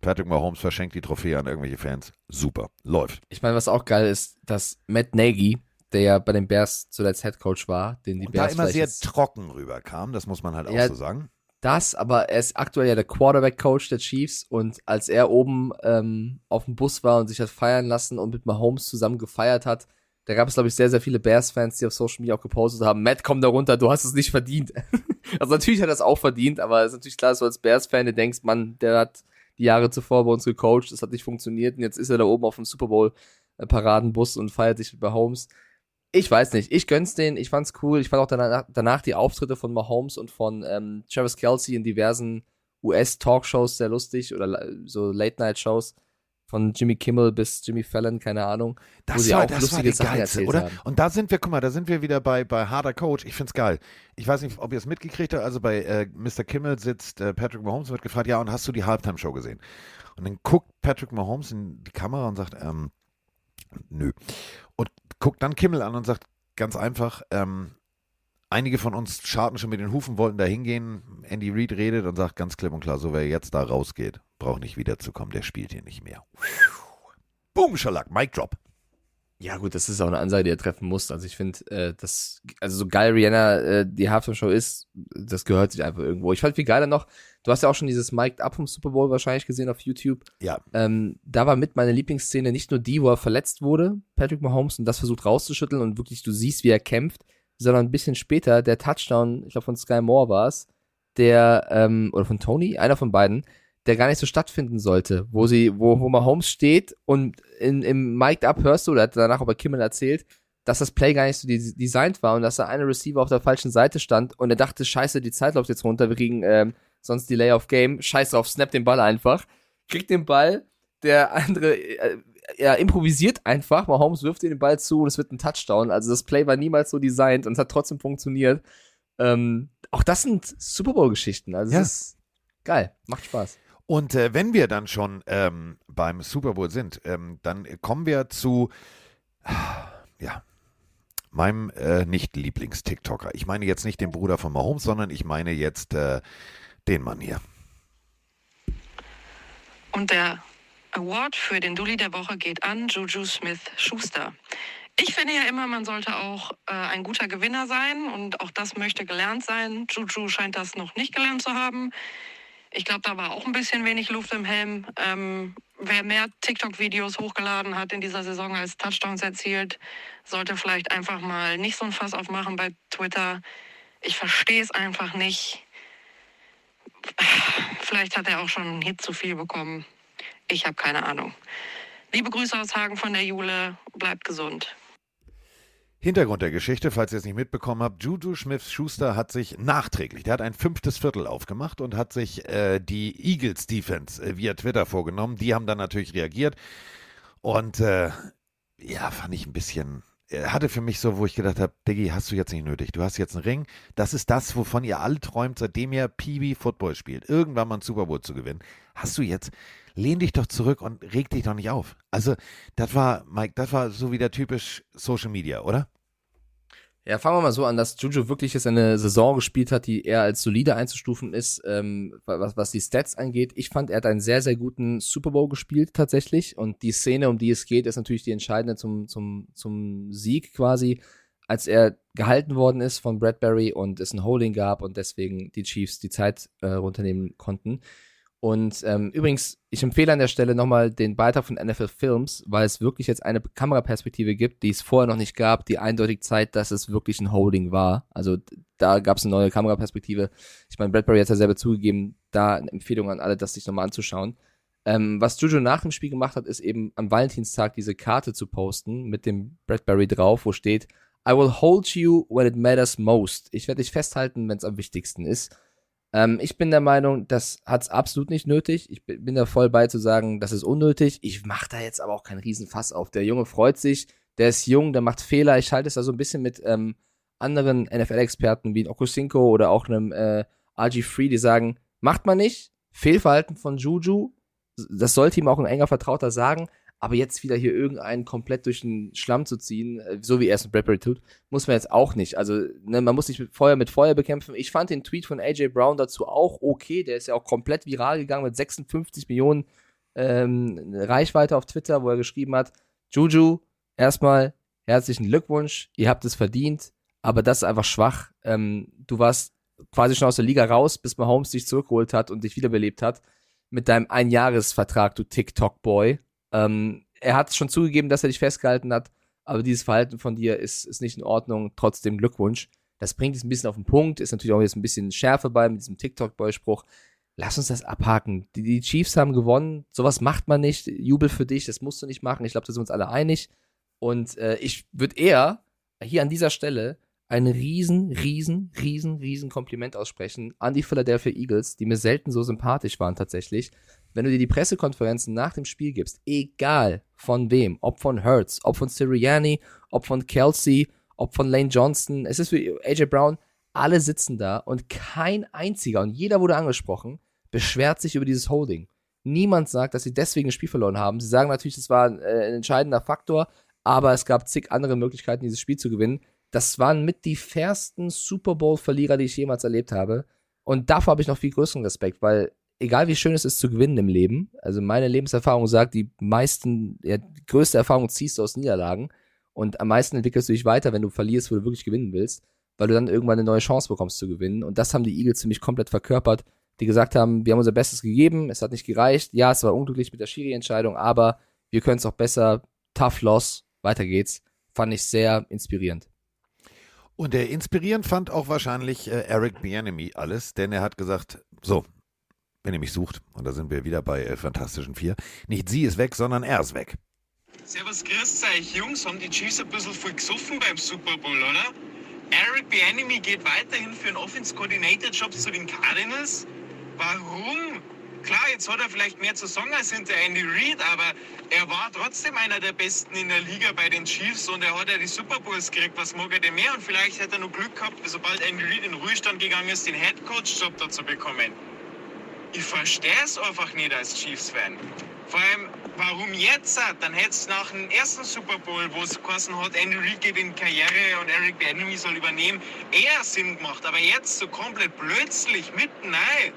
Patrick Mahomes verschenkt die Trophäe an irgendwelche Fans. Super, läuft. Ich meine, was auch geil ist, dass Matt Nagy der ja bei den Bears zuletzt Head Coach war, den die und Bears da immer sehr trocken rüberkam, das muss man halt ja, auch so sagen. Das, aber er ist aktuell ja der Quarterback-Coach der Chiefs und als er oben ähm, auf dem Bus war und sich hat feiern lassen und mit Mahomes zusammen gefeiert hat, da gab es, glaube ich, sehr, sehr viele Bears-Fans, die auf Social Media auch gepostet haben, Matt, komm da runter, du hast es nicht verdient. also natürlich hat er es auch verdient, aber es ist natürlich klar, dass du als Bears-Fan denkst, Mann, der hat die Jahre zuvor bei uns gecoacht, das hat nicht funktioniert und jetzt ist er da oben auf dem Super Bowl äh, Paradenbus und feiert sich mit Mahomes. Ich weiß nicht, ich gönn's denen, ich fand's cool. Ich fand auch danach, danach die Auftritte von Mahomes und von ähm, Travis Kelsey in diversen US-Talkshows sehr lustig oder so Late-Night-Shows von Jimmy Kimmel bis Jimmy Fallon, keine Ahnung, wo Das sie war, auch das war lustige Sachen geilste, erzählt oder? haben. Und da sind wir, guck mal, da sind wir wieder bei, bei Harder Coach. Ich find's geil. Ich weiß nicht, ob ihr es mitgekriegt habt. Also bei äh, Mr. Kimmel sitzt äh, Patrick Mahomes und wird gefragt, ja, und hast du die Halftime-Show gesehen? Und dann guckt Patrick Mahomes in die Kamera und sagt, ähm, nö. Und guckt dann Kimmel an und sagt ganz einfach, ähm, einige von uns scharten schon mit den Hufen, wollten da hingehen. Andy Reid redet und sagt ganz klipp und klar, so wer jetzt da rausgeht, braucht nicht wiederzukommen, der spielt hier nicht mehr. Boom, Schalack, Mic Drop. Ja, gut, das ist auch eine Ansage, die er treffen muss. Also ich finde, äh, das, also so geil Rihanna äh, die Halftime-Show ist, das gehört sich einfach irgendwo. Ich fand viel geiler noch, du hast ja auch schon dieses Mic'd Up vom Super Bowl wahrscheinlich gesehen auf YouTube. Ja, Ähm, da war mit meine Lieblingsszene nicht nur die, wo er verletzt wurde, Patrick Mahomes, und das versucht rauszuschütteln und wirklich du siehst, wie er kämpft, sondern ein bisschen später der Touchdown, ich glaube von Sky Moore war es, der, ähm, oder von Tony, einer von beiden, der gar nicht so stattfinden sollte, wo sie, wo, wo Mahomes steht und in, im Mic'd Up hörst du, oder hat danach bei Kimmel erzählt, dass das Play gar nicht so des- designt war und dass da eine Receiver auf der falschen Seite stand und er dachte, scheiße, die Zeit läuft jetzt runter, wir kriegen ähm, sonst Delay of Game, scheiß drauf, snap den Ball einfach, kriegt den Ball, der andere, äh, er improvisiert einfach, Mahomes wirft ihr den Ball zu und es wird ein Touchdown, also das Play war niemals so designt und es hat trotzdem funktioniert. Ähm, auch das sind Super Bowl-Geschichten, also Ja. es ist geil, macht Spaß. Und äh, wenn wir dann schon ähm, beim Super Bowl sind, ähm, dann kommen wir zu, ja, meinem äh, Nicht-Lieblings-TikToker. Ich meine jetzt nicht den Bruder von Mahomes, sondern ich meine jetzt äh, den Mann hier. Und der Award für den Dulli der Woche geht an Juju Smith-Schuster. Ich finde ja immer, man sollte auch äh, ein guter Gewinner sein und auch das möchte gelernt sein. Juju scheint das noch nicht gelernt zu haben. Ich glaube, da war auch ein bisschen wenig Luft im Helm. Ähm, wer mehr TikTok-Videos hochgeladen hat in dieser Saison als Touchdowns erzielt, sollte vielleicht einfach mal nicht so ein Fass aufmachen bei Twitter. Ich verstehe es einfach nicht. Vielleicht hat er auch schon einen Hit zu viel bekommen. Ich habe keine Ahnung. Liebe Grüße aus Hagen von der Jule. Bleibt gesund. Hintergrund der Geschichte, falls ihr es nicht mitbekommen habt, Juju Smith-Schuster hat sich nachträglich, der hat ein fünftes Viertel aufgemacht und hat sich äh, die Eagles Defense äh, via Twitter vorgenommen. Die haben dann natürlich reagiert und äh, ja, fand ich ein bisschen, hatte für mich so, wo ich gedacht habe, Diggi, hast du jetzt nicht nötig. Du hast jetzt einen Ring. Das ist das, wovon ihr alle träumt, seitdem ihr Peewee Football spielt. Irgendwann mal einen Super Bowl zu gewinnen. Hast du jetzt, lehn dich doch zurück und reg dich doch nicht auf. Also, das war, Mike, das war so wieder typisch Social Media, oder? Ja, fangen wir mal so an, dass Juju wirklich jetzt eine Saison gespielt hat, die eher als solide einzustufen ist, ähm, was, was die Stats angeht. Ich fand, er hat einen sehr, sehr guten Super Bowl gespielt tatsächlich. Und die Szene, um die es geht, ist natürlich die entscheidende zum, zum, zum Sieg quasi, als er gehalten worden ist von Bradbury und es ein Holding gab und deswegen die Chiefs die Zeit äh, runternehmen konnten. Und ähm, übrigens, ich empfehle an der Stelle nochmal den Beitrag von NFL Films, weil es wirklich jetzt eine Kameraperspektive gibt, die es vorher noch nicht gab, die eindeutig zeigt, dass es wirklich ein Holding war. Also da gab es eine neue Kameraperspektive. Ich meine, Bradbury hat ja selber zugegeben, da eine Empfehlung an alle, das sich nochmal anzuschauen. Ähm, was Juju nach dem Spiel gemacht hat, ist eben am Valentinstag diese Karte zu posten mit dem Bradbury drauf, wo steht, I will hold you when it matters most. Ich werde dich festhalten, wenn es am wichtigsten ist. Ähm, ich bin der Meinung, das hat's absolut nicht nötig. Ich bin bin da voll bei zu sagen, das ist unnötig. Ich mache da jetzt aber auch keinen Riesenfass auf. Der Junge freut sich, der ist jung, der macht Fehler. Ich halte es da so ein bisschen mit ähm, anderen NFL-Experten wie Okusinko oder auch einem äh, RG3, die sagen, macht man nicht. Fehlverhalten von Juju, das sollte ihm auch ein enger Vertrauter sagen. Aber jetzt wieder hier irgendeinen komplett durch den Schlamm zu ziehen, äh, so wie er es mit Bradbury tut, muss man jetzt auch nicht. Also, ne, man muss nicht mit Feuer mit Feuer bekämpfen. Ich fand den Tweet von AJ Brown dazu auch okay. Der ist ja auch komplett viral gegangen mit 56 Millionen ähm, Reichweite auf Twitter, wo er geschrieben hat: Juju, erstmal herzlichen Glückwunsch, ihr habt es verdient, aber das ist einfach schwach. Ähm, du warst quasi schon aus der Liga raus, bis Mahomes dich zurückgeholt hat und dich wiederbelebt hat mit deinem Einjahresvertrag, du TikTok-Boy. Ähm, er hat schon zugegeben, dass er dich festgehalten hat, aber dieses Verhalten von dir ist, ist nicht in Ordnung. Trotzdem Glückwunsch. Das bringt es ein bisschen auf den Punkt, ist natürlich auch jetzt ein bisschen Schärfe bei mit diesem TikTok-Boy-Spruch. lass uns das abhaken. Die, die Chiefs haben gewonnen, sowas macht man nicht. Jubel für dich, das musst du nicht machen. Ich glaube, da sind wir uns alle einig. Und äh, ich würde eher hier an dieser Stelle ein riesen, riesen, riesen, riesen Kompliment aussprechen an die Philadelphia Eagles, die mir selten so sympathisch waren tatsächlich. Wenn du dir die Pressekonferenzen nach dem Spiel gibst, egal von wem, ob von Hurts, ob von Sirianni, ob von Kelsey, ob von Lane Johnson, es ist wie AJ Brown, alle sitzen da und kein einziger, und jeder wurde angesprochen, beschwert sich über dieses Holding. Niemand sagt, dass sie deswegen ein Spiel verloren haben. Sie sagen natürlich, das war ein, äh, ein entscheidender Faktor, aber es gab zig andere Möglichkeiten, dieses Spiel zu gewinnen das waren mit die fairsten Super Bowl-Verlierer, die ich jemals erlebt habe. Und davor habe ich noch viel größeren Respekt, weil egal wie schön es ist zu gewinnen im Leben, also meine Lebenserfahrung sagt, die meisten, ja, die größte Erfahrung ziehst du aus Niederlagen und am meisten entwickelst du dich weiter, wenn du verlierst, wo du wirklich gewinnen willst, weil du dann irgendwann eine neue Chance bekommst zu gewinnen. Und das haben die Eagles ziemlich komplett verkörpert, die gesagt haben, wir haben unser Bestes gegeben, es hat nicht gereicht, ja, es war unglücklich mit der Schiri-Entscheidung, aber wir können es auch besser, tough loss, weiter geht's. Fand ich sehr inspirierend. Und der inspirierend fand auch wahrscheinlich äh, Eric Bienemy alles, denn er hat gesagt, so, wenn ihr mich sucht, und da sind wir wieder bei äh, Fantastischen Vier, nicht sie ist weg, sondern er ist weg. Servus, grüßt euch, Jungs. Haben die Chiefs ein bisschen voll gesoffen beim Super Bowl, oder? Eric Bienemy geht weiterhin für einen Offense Coordinator Job zu den Cardinals. Warum? Klar, jetzt hat er vielleicht mehr zu sagen als hinter Andy Reid, aber er war trotzdem einer der Besten in der Liga bei den Chiefs und er hat ja die Super Bowls gekriegt. Was mag er denn mehr? Und vielleicht hätte er noch Glück gehabt, sobald Andy Reid in Ruhestand gegangen ist, den Head Coach Job da zu bekommen. Ich verstehe es einfach nicht als Chiefs-Fan. Vor allem, warum jetzt? Dann hätte es nach dem ersten Super Bowl, wo es geheißen hat, Andy Reid geht in Karriere und Eric Bieniemy soll übernehmen, eher Sinn gemacht. Aber jetzt so komplett plötzlich, mitten rein.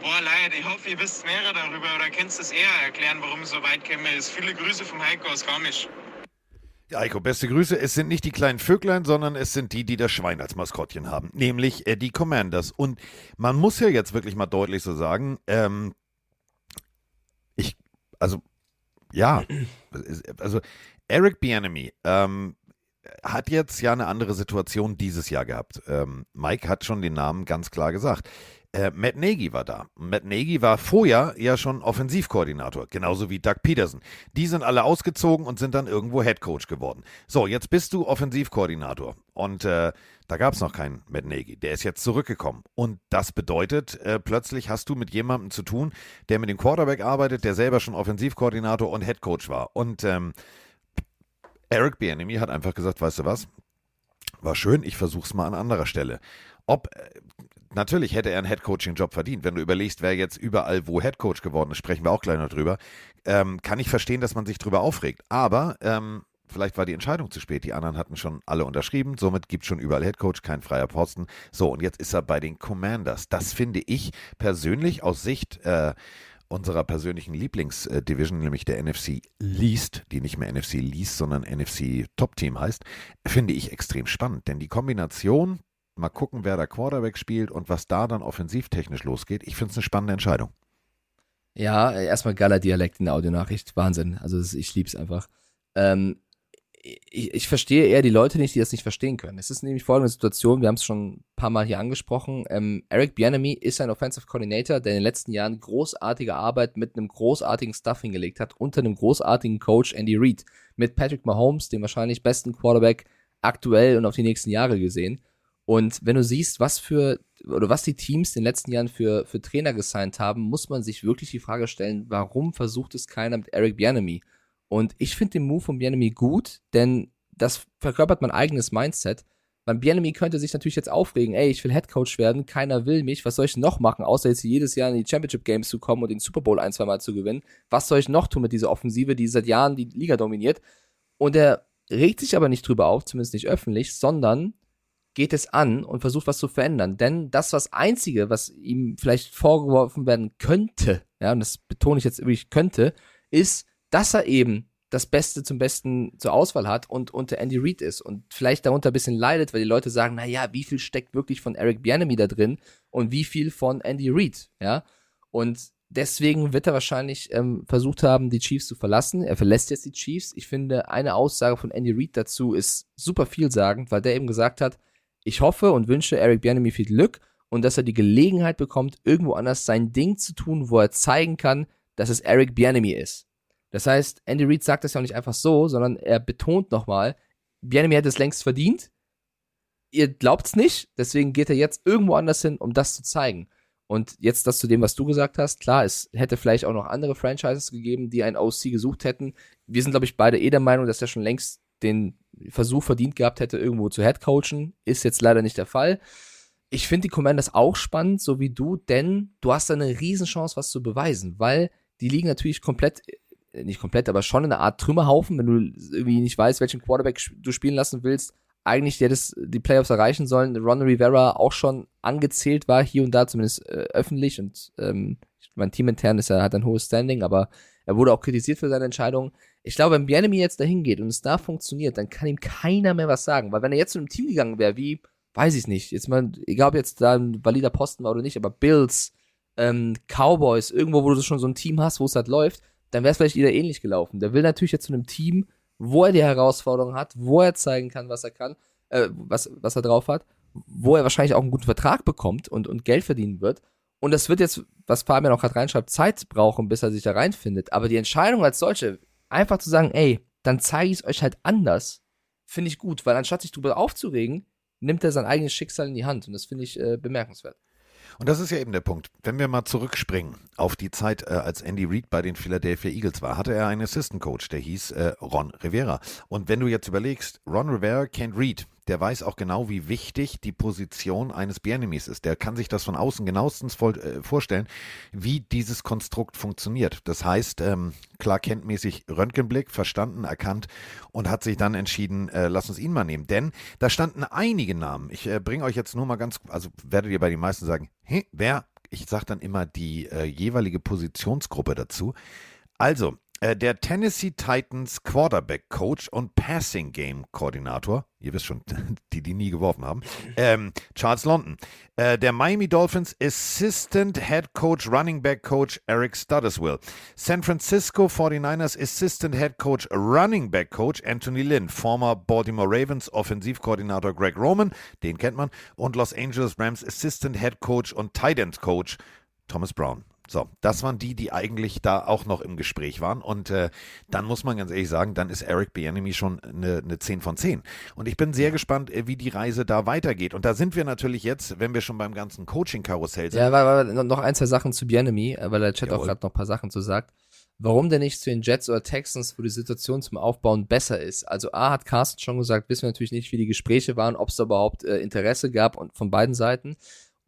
Boah, leid, ich hoffe, ihr wisst mehr darüber oder könnt es eher erklären, warum es so weit käme. Viele Grüße vom Heiko aus Garmisch. Ja, Heiko, beste Grüße. Es sind nicht die kleinen Vöglein, sondern es sind die, die das Schwein als Maskottchen haben, nämlich äh, die Commanders. Und man muss ja jetzt wirklich mal deutlich so sagen, ähm, ich, also, ja, also Eric Bienemy, ähm, hat jetzt ja eine andere Situation dieses Jahr gehabt. Ähm, Mike hat schon den Namen ganz klar gesagt. Äh, Matt Nagy war da. Matt Nagy war vorher ja schon Offensivkoordinator, genauso wie Doug Peterson. Die sind alle ausgezogen und sind dann irgendwo Headcoach geworden. So, jetzt bist du Offensivkoordinator und äh, da gab es noch keinen Matt Nagy. Der ist jetzt zurückgekommen. Und das bedeutet, äh, plötzlich hast du mit jemandem zu tun, der mit dem Quarterback arbeitet, der selber schon Offensivkoordinator und Headcoach war. Und ähm, Eric Bieniemy hat einfach gesagt, weißt du was? War schön, ich versuch's mal an anderer Stelle. Ob äh, natürlich hätte er einen Headcoaching-Job verdient. Wenn du überlegst, wer jetzt überall wo Headcoach geworden ist, sprechen wir auch gleich noch drüber. Ähm, kann ich verstehen, dass man sich drüber aufregt. Aber ähm, vielleicht war die Entscheidung zu spät. Die anderen hatten schon alle unterschrieben. Somit gibt es schon überall Headcoach, kein freier Posten. So, und jetzt ist er bei den Commanders. Das finde ich persönlich aus Sicht äh, unserer persönlichen Lieblingsdivision, nämlich der NFC Least, die nicht mehr NFC Least, sondern NFC Top Team heißt, finde ich extrem spannend. Denn die Kombination Mal gucken, wer da Quarterback spielt und was da dann offensivtechnisch losgeht. Ich finde es eine spannende Entscheidung. Ja, erstmal geiler Dialekt in der Audionachricht. Wahnsinn. Also ich liebe es einfach. Ähm, ich, ich, verstehe eher die Leute nicht, die das nicht verstehen können. Es ist nämlich folgende Situation, wir haben es schon ein paar Mal hier angesprochen. Ähm, Eric Bianemi ist ein Offensive Coordinator, der in den letzten Jahren großartige Arbeit mit einem großartigen Stuff hingelegt hat, unter einem großartigen Coach Andy Reid. Mit Patrick Mahomes, dem wahrscheinlich besten Quarterback aktuell und auf die nächsten Jahre gesehen. Und wenn du siehst, was für oder was die Teams in den letzten Jahren für, für Trainer gesigned haben, muss man sich wirklich die Frage stellen, warum versucht es keiner mit Eric Bianemi? Und ich finde den Move von Bianemi gut, denn das verkörpert mein eigenes Mindset. Mein Bianemi könnte sich natürlich jetzt aufregen, ey, ich will Headcoach werden, keiner will mich, was soll ich noch machen, außer jetzt jedes Jahr in die Championship Games zu kommen und den Super Bowl ein, zwei Mal zu gewinnen. Was soll ich noch tun mit dieser Offensive, die seit Jahren die Liga dominiert? Und er regt sich aber nicht drüber auf, zumindest nicht öffentlich, sondern geht es an und versucht was zu verändern. Denn das, was Einzige, was ihm vielleicht vorgeworfen werden könnte, ja, und das betone ich jetzt wirklich könnte, ist, dass er eben das Beste zum Besten zur Auswahl hat und unter Andy Reid ist und vielleicht darunter ein bisschen leidet, weil die Leute sagen, na ja, wie viel steckt wirklich von Eric Bianemi da drin und wie viel von Andy Reid, ja? Und deswegen wird er wahrscheinlich ähm, versucht haben, die Chiefs zu verlassen. Er verlässt jetzt die Chiefs. Ich finde, eine Aussage von Andy Reid dazu ist super vielsagend, weil der eben gesagt hat, ich hoffe und wünsche Eric Bianemi viel Glück und dass er die Gelegenheit bekommt, irgendwo anders sein Ding zu tun, wo er zeigen kann, dass es Eric Bieniemy ist. Das heißt, Andy Reid sagt das ja auch nicht einfach so, sondern er betont nochmal, Bieniemy hat es längst verdient. Ihr glaubt's nicht, deswegen geht er jetzt irgendwo anders hin, um das zu zeigen. Und jetzt das zu dem, was du gesagt hast. Klar, es hätte vielleicht auch noch andere Franchises gegeben, die einen OC gesucht hätten. Wir sind, glaube ich, beide eh der Meinung, dass er schon längst den Versuch verdient gehabt hätte, irgendwo zu headcoachen. Ist jetzt leider nicht der Fall. Ich finde die Commanders auch spannend, so wie du, denn du hast da eine Riesenchance, was zu beweisen, weil die liegen natürlich komplett, äh, nicht komplett, aber schon in einer Art Trümmerhaufen, wenn du irgendwie nicht weißt, welchen Quarterback du spielen lassen willst. Eigentlich, der das die Playoffs erreichen sollen, Ron Rivera auch schon angezählt war, hier und da zumindest äh, öffentlich und ähm, mein Team intern ist ja, hat ein hohes Standing, aber er wurde auch kritisiert für seine Entscheidung. Ich glaube, wenn Bienemy jetzt dahin geht und es da funktioniert, dann kann ihm keiner mehr was sagen, weil wenn er jetzt zu einem Team gegangen wäre, wie, weiß ich nicht, jetzt mal, egal ob jetzt da ein valider Posten war oder nicht, aber Bills, ähm, Cowboys, irgendwo, wo du schon so ein Team hast, wo es halt läuft, dann wäre es vielleicht wieder ähnlich gelaufen. Der will natürlich jetzt zu einem Team, wo er die Herausforderung hat, wo er zeigen kann, was er kann, äh, was, was er drauf hat, wo er wahrscheinlich auch einen guten Vertrag bekommt und, und Geld verdienen wird. Und das wird jetzt, was Fabian auch gerade reinschreibt, Zeit brauchen, bis er sich da reinfindet. Aber die Entscheidung als solche, einfach zu sagen, ey, dann zeige ich es euch halt anders, finde ich gut, weil anstatt sich drüber aufzuregen, nimmt er sein eigenes Schicksal in die Hand. Und das finde ich äh, bemerkenswert. Und das ist ja eben der Punkt. Wenn wir mal zurückspringen auf die Zeit, äh, als Andy Reid bei den Philadelphia Eagles war, hatte er einen Assistant Coach, der hieß äh, Ron Rivera. Und wenn du jetzt überlegst, Ron Rivera kennt Reid, der weiß auch genau, wie wichtig die Position eines Bienemies ist. Der kann sich das von außen genauestens voll, äh, vorstellen, wie dieses Konstrukt funktioniert. Das heißt, ähm, klar kenntmäßig Röntgenblick, verstanden, erkannt und hat sich dann entschieden, äh, lass uns ihn mal nehmen. Denn da standen einige Namen. Ich äh, bringe euch jetzt nur mal ganz, also werdet ihr bei den meisten sagen, hey, wer? Ich sage dann immer die äh, jeweilige Positionsgruppe dazu. Also, der Tennessee Titans Quarterback Coach und Passing Game Koordinator, ihr wisst schon, die, die nie geworfen haben, ähm, Charles London. Äh, der Miami Dolphins Assistant Head Coach Running Back Coach Eric Studderswill. San Francisco 49ers Assistant Head Coach Running Back Coach Anthony Lynn. Former Baltimore Ravens Offensivkoordinator Greg Roman, den kennt man. Und Los Angeles Rams Assistant Head Coach und Tight End Coach Thomas Brown. So, das waren die, die eigentlich da auch noch im Gespräch waren. Und äh, dann muss man ganz ehrlich sagen, dann ist Eric Bieniemy schon eine, eine 10 von 10. Und ich bin sehr gespannt, äh, wie die Reise da weitergeht. Und da sind wir natürlich jetzt, wenn wir schon beim ganzen Coaching-Karussell sind. Ja, war noch ein, zwei Sachen zu Bieniemy, äh, weil der Chat Jawohl. auch gerade noch ein paar Sachen zu sagt. Warum denn nicht zu den Jets oder Texans, wo die Situation zum Aufbauen besser ist? Also A hat Carsten schon gesagt, wissen wir natürlich nicht, wie die Gespräche waren, ob es da überhaupt äh, Interesse gab und von beiden Seiten.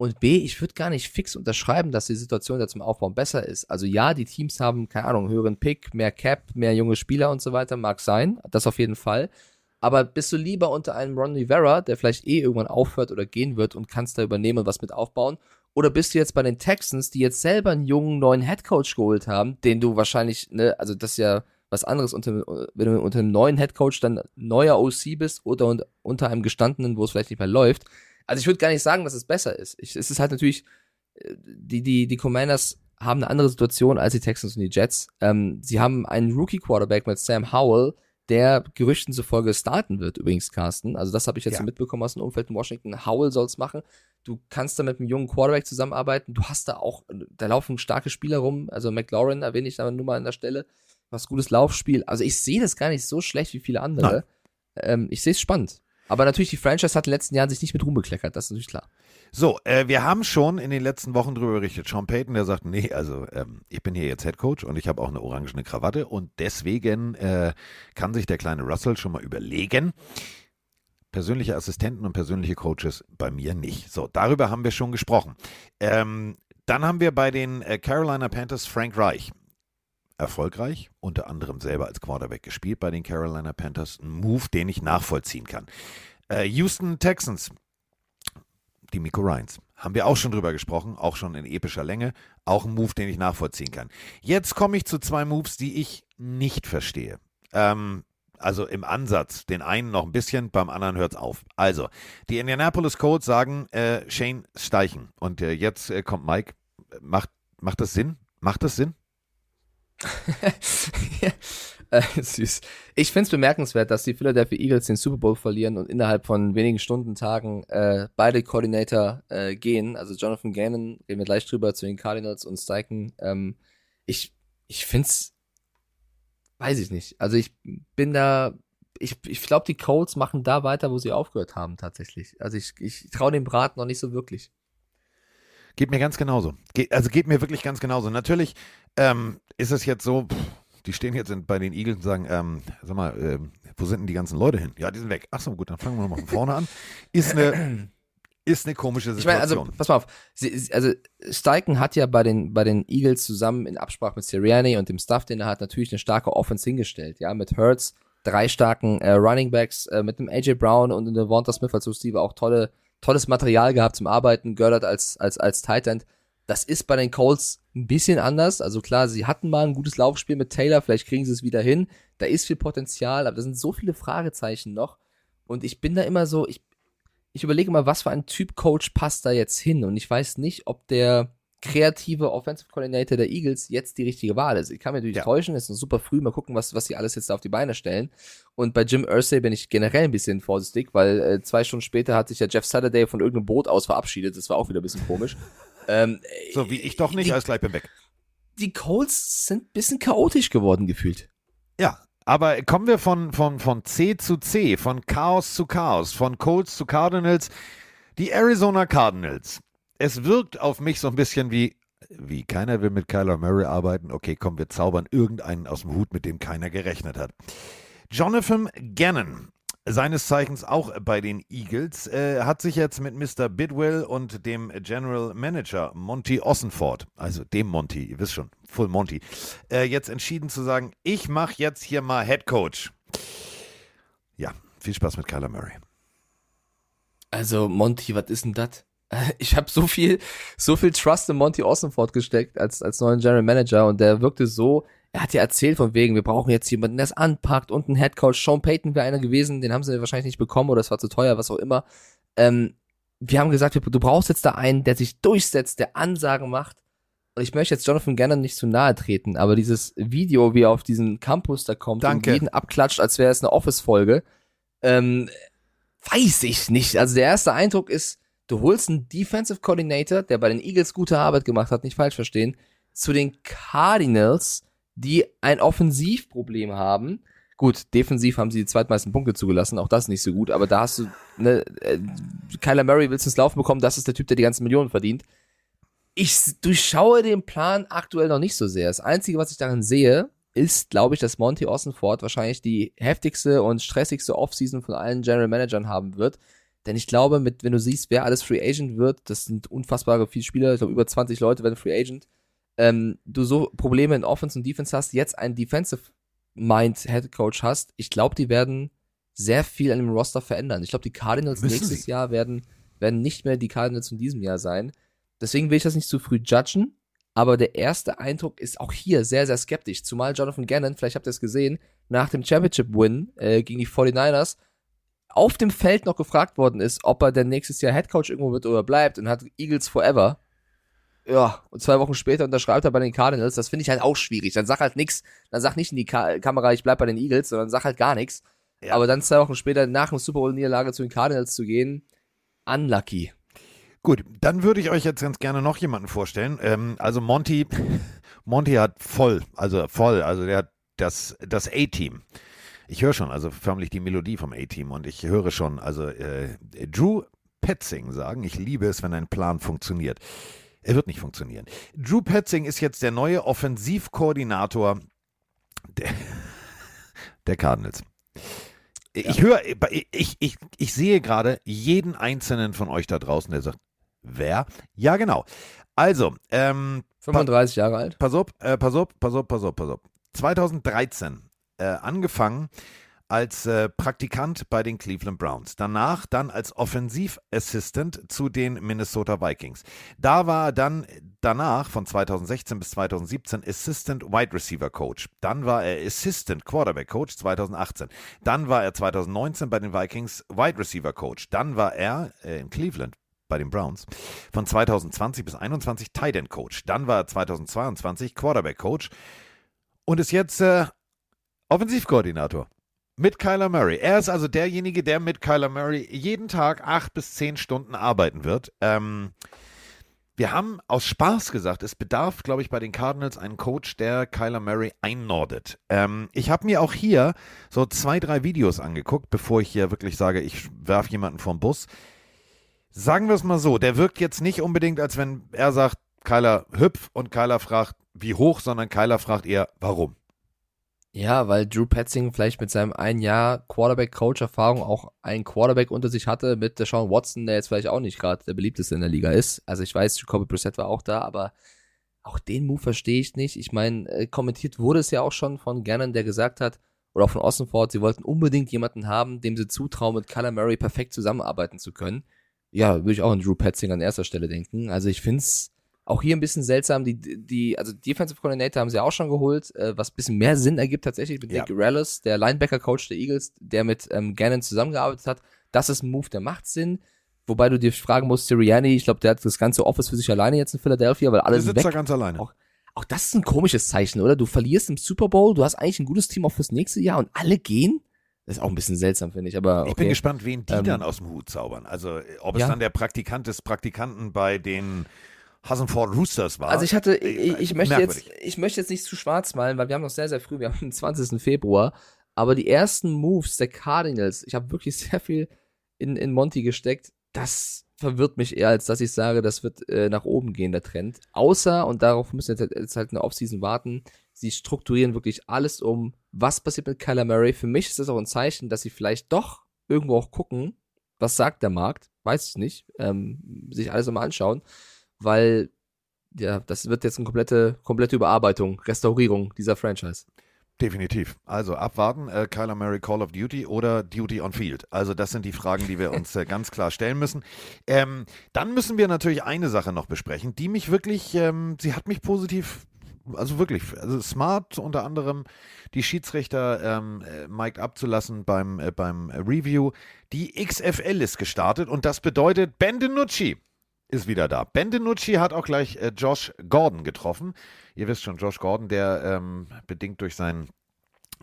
Und B, ich würde gar nicht fix unterschreiben, dass die Situation da zum Aufbauen besser ist. Also ja, die Teams haben, keine Ahnung, höheren Pick, mehr Cap, mehr junge Spieler und so weiter, mag sein. Das auf jeden Fall. Aber bist du lieber unter einem Ron Rivera, der vielleicht eh irgendwann aufhört oder gehen wird und kannst da übernehmen und was mit aufbauen? Oder bist du jetzt bei den Texans, die jetzt selber einen jungen neuen Headcoach geholt haben, den du wahrscheinlich, ne, also das ist ja was anderes, unter, wenn du unter einem neuen Headcoach dann neuer OC bist oder unter einem gestandenen, wo es vielleicht nicht mehr läuft also ich würde gar nicht sagen, dass es besser ist. Ich, es ist halt natürlich, äh, die, die, die Commanders haben eine andere Situation als die Texans und die Jets. Ähm, sie haben einen Rookie-Quarterback mit Sam Howell, der Gerüchten zufolge starten wird, übrigens, Carsten. Also das habe ich jetzt ja. so mitbekommen aus dem Umfeld in Washington. Howell soll es machen. Du kannst da mit einem jungen Quarterback zusammenarbeiten. Du hast da auch, da laufen starke Spieler rum. Also McLaurin erwähne ich da nur mal an der Stelle. Was gutes Laufspiel. Also ich sehe das gar nicht so schlecht wie viele andere. Ähm, ich sehe es spannend. Aber natürlich, die Franchise hat in den letzten Jahren sich nicht mit Ruhm bekleckert, das ist natürlich klar. So, äh, wir haben schon in den letzten Wochen darüber berichtet. Sean Payton, der sagt, nee, also ähm, ich bin hier jetzt Head Coach und ich habe auch eine orangene Krawatte und deswegen äh, kann sich der kleine Russell schon mal überlegen. Persönliche Assistenten und persönliche Coaches bei mir nicht. So, darüber haben wir schon gesprochen. Ähm, dann haben wir bei den äh, Carolina Panthers Frank Reich erfolgreich, unter anderem selber als Quarterback gespielt bei den Carolina Panthers. Ein Move, den ich nachvollziehen kann. Äh, Houston Texans, die Miko Ryans. Haben wir auch schon drüber gesprochen, auch schon in epischer Länge. Auch ein Move, den ich nachvollziehen kann. Jetzt komme ich zu zwei Moves, die ich nicht verstehe. Ähm, also im Ansatz. Den einen noch ein bisschen, beim anderen hört es auf. Also, die Indianapolis Colts sagen äh, Shane Steichen. Und äh, jetzt äh, kommt Mike. Macht, macht das Sinn? Macht das Sinn? Äh, süß. Ich finde es bemerkenswert, dass die Philadelphia Eagles den Super Bowl verlieren und innerhalb von wenigen Stunden, Tagen äh, beide Koordinator äh, gehen. Also Jonathan Gannon, reden wir gleich drüber, zu den Cardinals und Steichen. Ähm, ich ich finde es, weiß ich nicht. Also ich bin da, ich, ich glaube, die Colts machen da weiter, wo sie aufgehört haben tatsächlich. Also ich, ich traue dem Brat noch nicht so wirklich. Geht mir ganz genauso. Geht, also geht mir wirklich ganz genauso. Natürlich ähm, ist es jetzt so, pff, die stehen jetzt in, bei den Eagles und sagen, ähm, sag mal, ähm, wo sind denn die ganzen Leute hin? Ja, die sind weg. Ach so, gut, dann fangen wir nochmal von vorne an. Ist eine, ist eine komische Ich meine, Situation. also, pass mal auf. Sie, also, Steichen hat ja bei den, bei den Eagles zusammen in Absprache mit Sirianni und dem Staff, den er hat, natürlich eine starke Offense hingestellt. Ja, mit Hurts, drei starken äh, Running Backs, äh, mit dem AJ Brown und dem Devonta Smith als Receiver auch tolle, tolles Material gehabt zum Arbeiten, Gördert als, als, als Tight End. Das ist bei den Colts ein bisschen anders. Also klar, sie hatten mal ein gutes Laufspiel mit Taylor, vielleicht kriegen sie es wieder hin. Da ist viel Potenzial, aber da sind so viele Fragezeichen noch. Und ich bin da immer so, ich, ich überlege mal, was für ein Typ Coach passt da jetzt hin. Und ich weiß nicht, ob der kreative Offensive Coordinator der Eagles jetzt die richtige Wahl ist. Ich kann mir natürlich Ja. täuschen, es ist noch super früh, mal gucken, was, was sie alles jetzt da auf die Beine stellen. Und bei Jim Irsay bin ich generell ein bisschen vorsichtig, weil äh, zwei Stunden später hat sich ja Jeff Saturday von irgendeinem Boot aus verabschiedet. Das war auch wieder ein bisschen komisch. ähm, so wie ich doch nicht, die, alles gleich bin weg. die Colts sind ein bisschen chaotisch geworden gefühlt. Ja, aber kommen wir von, von, von C zu C, von Chaos zu Chaos, von Colts zu Cardinals. Die Arizona Cardinals. Es wirkt auf mich so ein bisschen wie, wie keiner will mit Kyler Murray arbeiten. Okay, komm, wir zaubern irgendeinen aus dem Hut, mit dem keiner gerechnet hat. Jonathan Gannon, seines Zeichens auch bei den Eagles, äh, hat sich jetzt mit Mr. Bidwell und dem General Manager Monty Ossenford, also dem Monty, ihr wisst schon, Full Monty, äh, jetzt entschieden zu sagen, ich mache jetzt hier mal Head Coach. Ja, viel Spaß mit Kyler Murray. Also, Monty, was ist denn das? Ich habe so viel, so viel Trust in Monty Ossenford gesteckt als, als neuen General Manager und der wirkte so, er hat ja erzählt von wegen, wir brauchen jetzt jemanden, der es anpackt und einen Head Coach. Sean Payton wäre einer gewesen, den haben sie wahrscheinlich nicht bekommen oder es war zu teuer, was auch immer. Ähm, wir haben gesagt, du brauchst jetzt da einen, der sich durchsetzt, der Ansagen macht. Und ich möchte jetzt Jonathan Gannon nicht zu nahe treten, aber dieses Video, wie er auf diesen Campus da kommt Danke. und jeden abklatscht, als wäre es eine Office-Folge, ähm, weiß ich nicht. Also der erste Eindruck ist, du holst einen Defensive Coordinator, der bei den Eagles gute Arbeit gemacht hat, nicht falsch verstehen, zu den Cardinals, die ein Offensivproblem haben. Gut, defensiv haben sie die zweitmeisten Punkte zugelassen, auch das nicht so gut, aber da hast du, ne, äh, Kyler Murray willst ins Laufen bekommen, das ist der Typ, der die ganzen Millionen verdient. Ich durchschaue den Plan aktuell noch nicht so sehr. Das Einzige, was ich darin sehe, ist, glaube ich, dass Monty Ossenford wahrscheinlich die heftigste und stressigste Offseason von allen General Managern haben wird. Denn ich glaube, mit, wenn du siehst, wer alles Free Agent wird, das sind unfassbare viele Spieler, ich glaube, über 20 Leute werden Free Agent, ähm, du so Probleme in Offense und Defense hast, jetzt einen Defensive Mind Head Coach hast, ich glaube, die werden sehr viel an dem Roster verändern. Ich glaube, die Cardinals Müssen nächstes sie. Jahr werden, werden nicht mehr die Cardinals von diesem Jahr sein. Deswegen will ich das nicht zu früh judgen, aber der erste Eindruck ist auch hier sehr, sehr skeptisch. Zumal Jonathan Gannon, vielleicht habt ihr es gesehen, nach dem Championship-Win äh, gegen die 49ers auf dem Feld noch gefragt worden ist, ob er denn nächstes Jahr Headcoach irgendwo wird oder bleibt und hat Eagles Forever. Ja, und zwei Wochen später unterschreibt er bei den Cardinals. Das finde ich halt auch schwierig. Dann sag halt nix. Dann sag nicht in die Ka Kamera, ich bleib bei den Eagles, sondern sag halt gar nichts. Ja. Aber dann zwei Wochen später nach dem Super Bowl-Niederlage zu den Cardinals zu gehen, unlucky. Gut, dann würde ich euch jetzt ganz gerne noch jemanden vorstellen. Ähm, also Monty, Monty hat voll, also voll, also der hat das, das A-Team. Ich höre schon, also förmlich die Melodie vom A-Team und ich höre schon, also äh, Drew Petzing sagen, ich liebe es, wenn ein Plan funktioniert. Er wird nicht funktionieren. Drew Petzing ist jetzt der neue Offensivkoordinator der, der Cardinals. Ich höre, ich, ich, ich sehe gerade jeden einzelnen von euch da draußen, der sagt, wer? Ja, genau. Also, ähm, 35 Jahre alt. pass auf, äh, pass auf, pass auf, pass auf, pass auf. 2013 äh, angefangen als äh, Praktikant bei den Cleveland Browns. Danach dann als Offensivassistant zu den Minnesota Vikings. Da war er dann danach von 2016 bis 2017 Assistant Wide Receiver Coach. Dann war er Assistant Quarterback Coach 2018. Dann war er 2019 bei den Vikings Wide Receiver Coach. Dann war er äh, in Cleveland bei den Browns von 2020 bis 21 Tight End Coach. Dann war er 2022 Quarterback Coach und ist jetzt äh, Offensivkoordinator. Mit Kyler Murray. Er ist also derjenige, der mit Kyler Murray jeden Tag acht bis zehn Stunden arbeiten wird. Ähm, wir haben aus Spaß gesagt, es bedarf, glaube ich, bei den Cardinals einen Coach, der Kyler Murray einnordet. Ähm, ich habe mir auch hier so zwei, drei Videos angeguckt, bevor ich hier wirklich sage, ich werfe jemanden vom Bus. Sagen wir es mal so, der wirkt jetzt nicht unbedingt, als wenn er sagt, Kyler hüpf und Kyler fragt, wie hoch, sondern Kyler fragt eher, warum. Ja, weil Drew Petzing vielleicht mit seinem ein Jahr Quarterback-Coach-Erfahrung auch einen Quarterback unter sich hatte mit der Sean Watson, der jetzt vielleicht auch nicht gerade der beliebteste in der Liga ist. Also ich weiß, Jacoby Brissett war auch da, aber auch den Move verstehe ich nicht. Ich meine, äh, kommentiert wurde es ja auch schon von Gannon, der gesagt hat, oder auch von Ossenford, sie wollten unbedingt jemanden haben, dem sie zutrauen, mit Kyler Murray perfekt zusammenarbeiten zu können. Ja, würde ich auch an Drew Petzing an erster Stelle denken. Also ich finde es auch hier ein bisschen seltsam, die, die, also Defensive Coordinator haben sie auch schon geholt, äh, was ein bisschen mehr Sinn ergibt tatsächlich mit Ja. Nick Rallis, der Linebacker-Coach der Eagles, der mit ähm, Gannon zusammengearbeitet hat. Das ist ein Move, der macht Sinn. Wobei du dir fragen musst, Sirianni, ich glaube, der hat das ganze Office für sich alleine jetzt in Philadelphia, weil alle Der sitzt weg. da ganz alleine. Auch- Auch das ist ein komisches Zeichen, oder? Du verlierst im Super Bowl, du hast eigentlich ein gutes Team auch fürs nächste Jahr und alle gehen. Das ist auch ein bisschen seltsam, finde ich, aber okay. Ich bin gespannt, wen die Ähm, dann aus dem Hut zaubern. Also, ob es Ja. dann der Praktikant des Praktikanten bei den Hassenford Roosters war. Also ich hatte, Äh, ich, ich möchte jetzt, ich möchte jetzt nicht zu schwarz malen, weil wir haben noch sehr, sehr früh, wir haben den 20. Februar, aber die ersten Moves der Cardinals, ich habe wirklich sehr viel in, in Monty gesteckt, das verwirrt mich eher, als dass ich sage, das wird äh, nach oben gehen, der Trend. Außer, und darauf müssen wir jetzt, jetzt halt eine Offseason warten, sie strukturieren wirklich alles um, was passiert mit Kyler Murray. Für mich ist das auch ein Zeichen, dass sie vielleicht doch irgendwo auch gucken, was sagt der Markt, weiß ich nicht, ähm, sich alles mal anschauen, weil ja, das wird jetzt eine komplette, komplette Überarbeitung, Restaurierung dieser Franchise. Definitiv. Also abwarten, äh, Kyler Murray Call of Duty oder Duty on Field. Also das sind die Fragen, die wir uns äh, ganz klar stellen müssen. Ähm, dann müssen wir natürlich eine Sache noch besprechen, die mich wirklich, ähm, sie hat mich positiv, also wirklich, also smart unter anderem die Schiedsrichter ähm, äh, mic'd abzulassen beim, äh, beim Review. Die XFL ist gestartet und das bedeutet Ben DiNucci ist wieder da. Ben DiNucci hat auch gleich äh, Josh Gordon getroffen. Ihr wisst schon, Josh Gordon, der ähm, bedingt durch sein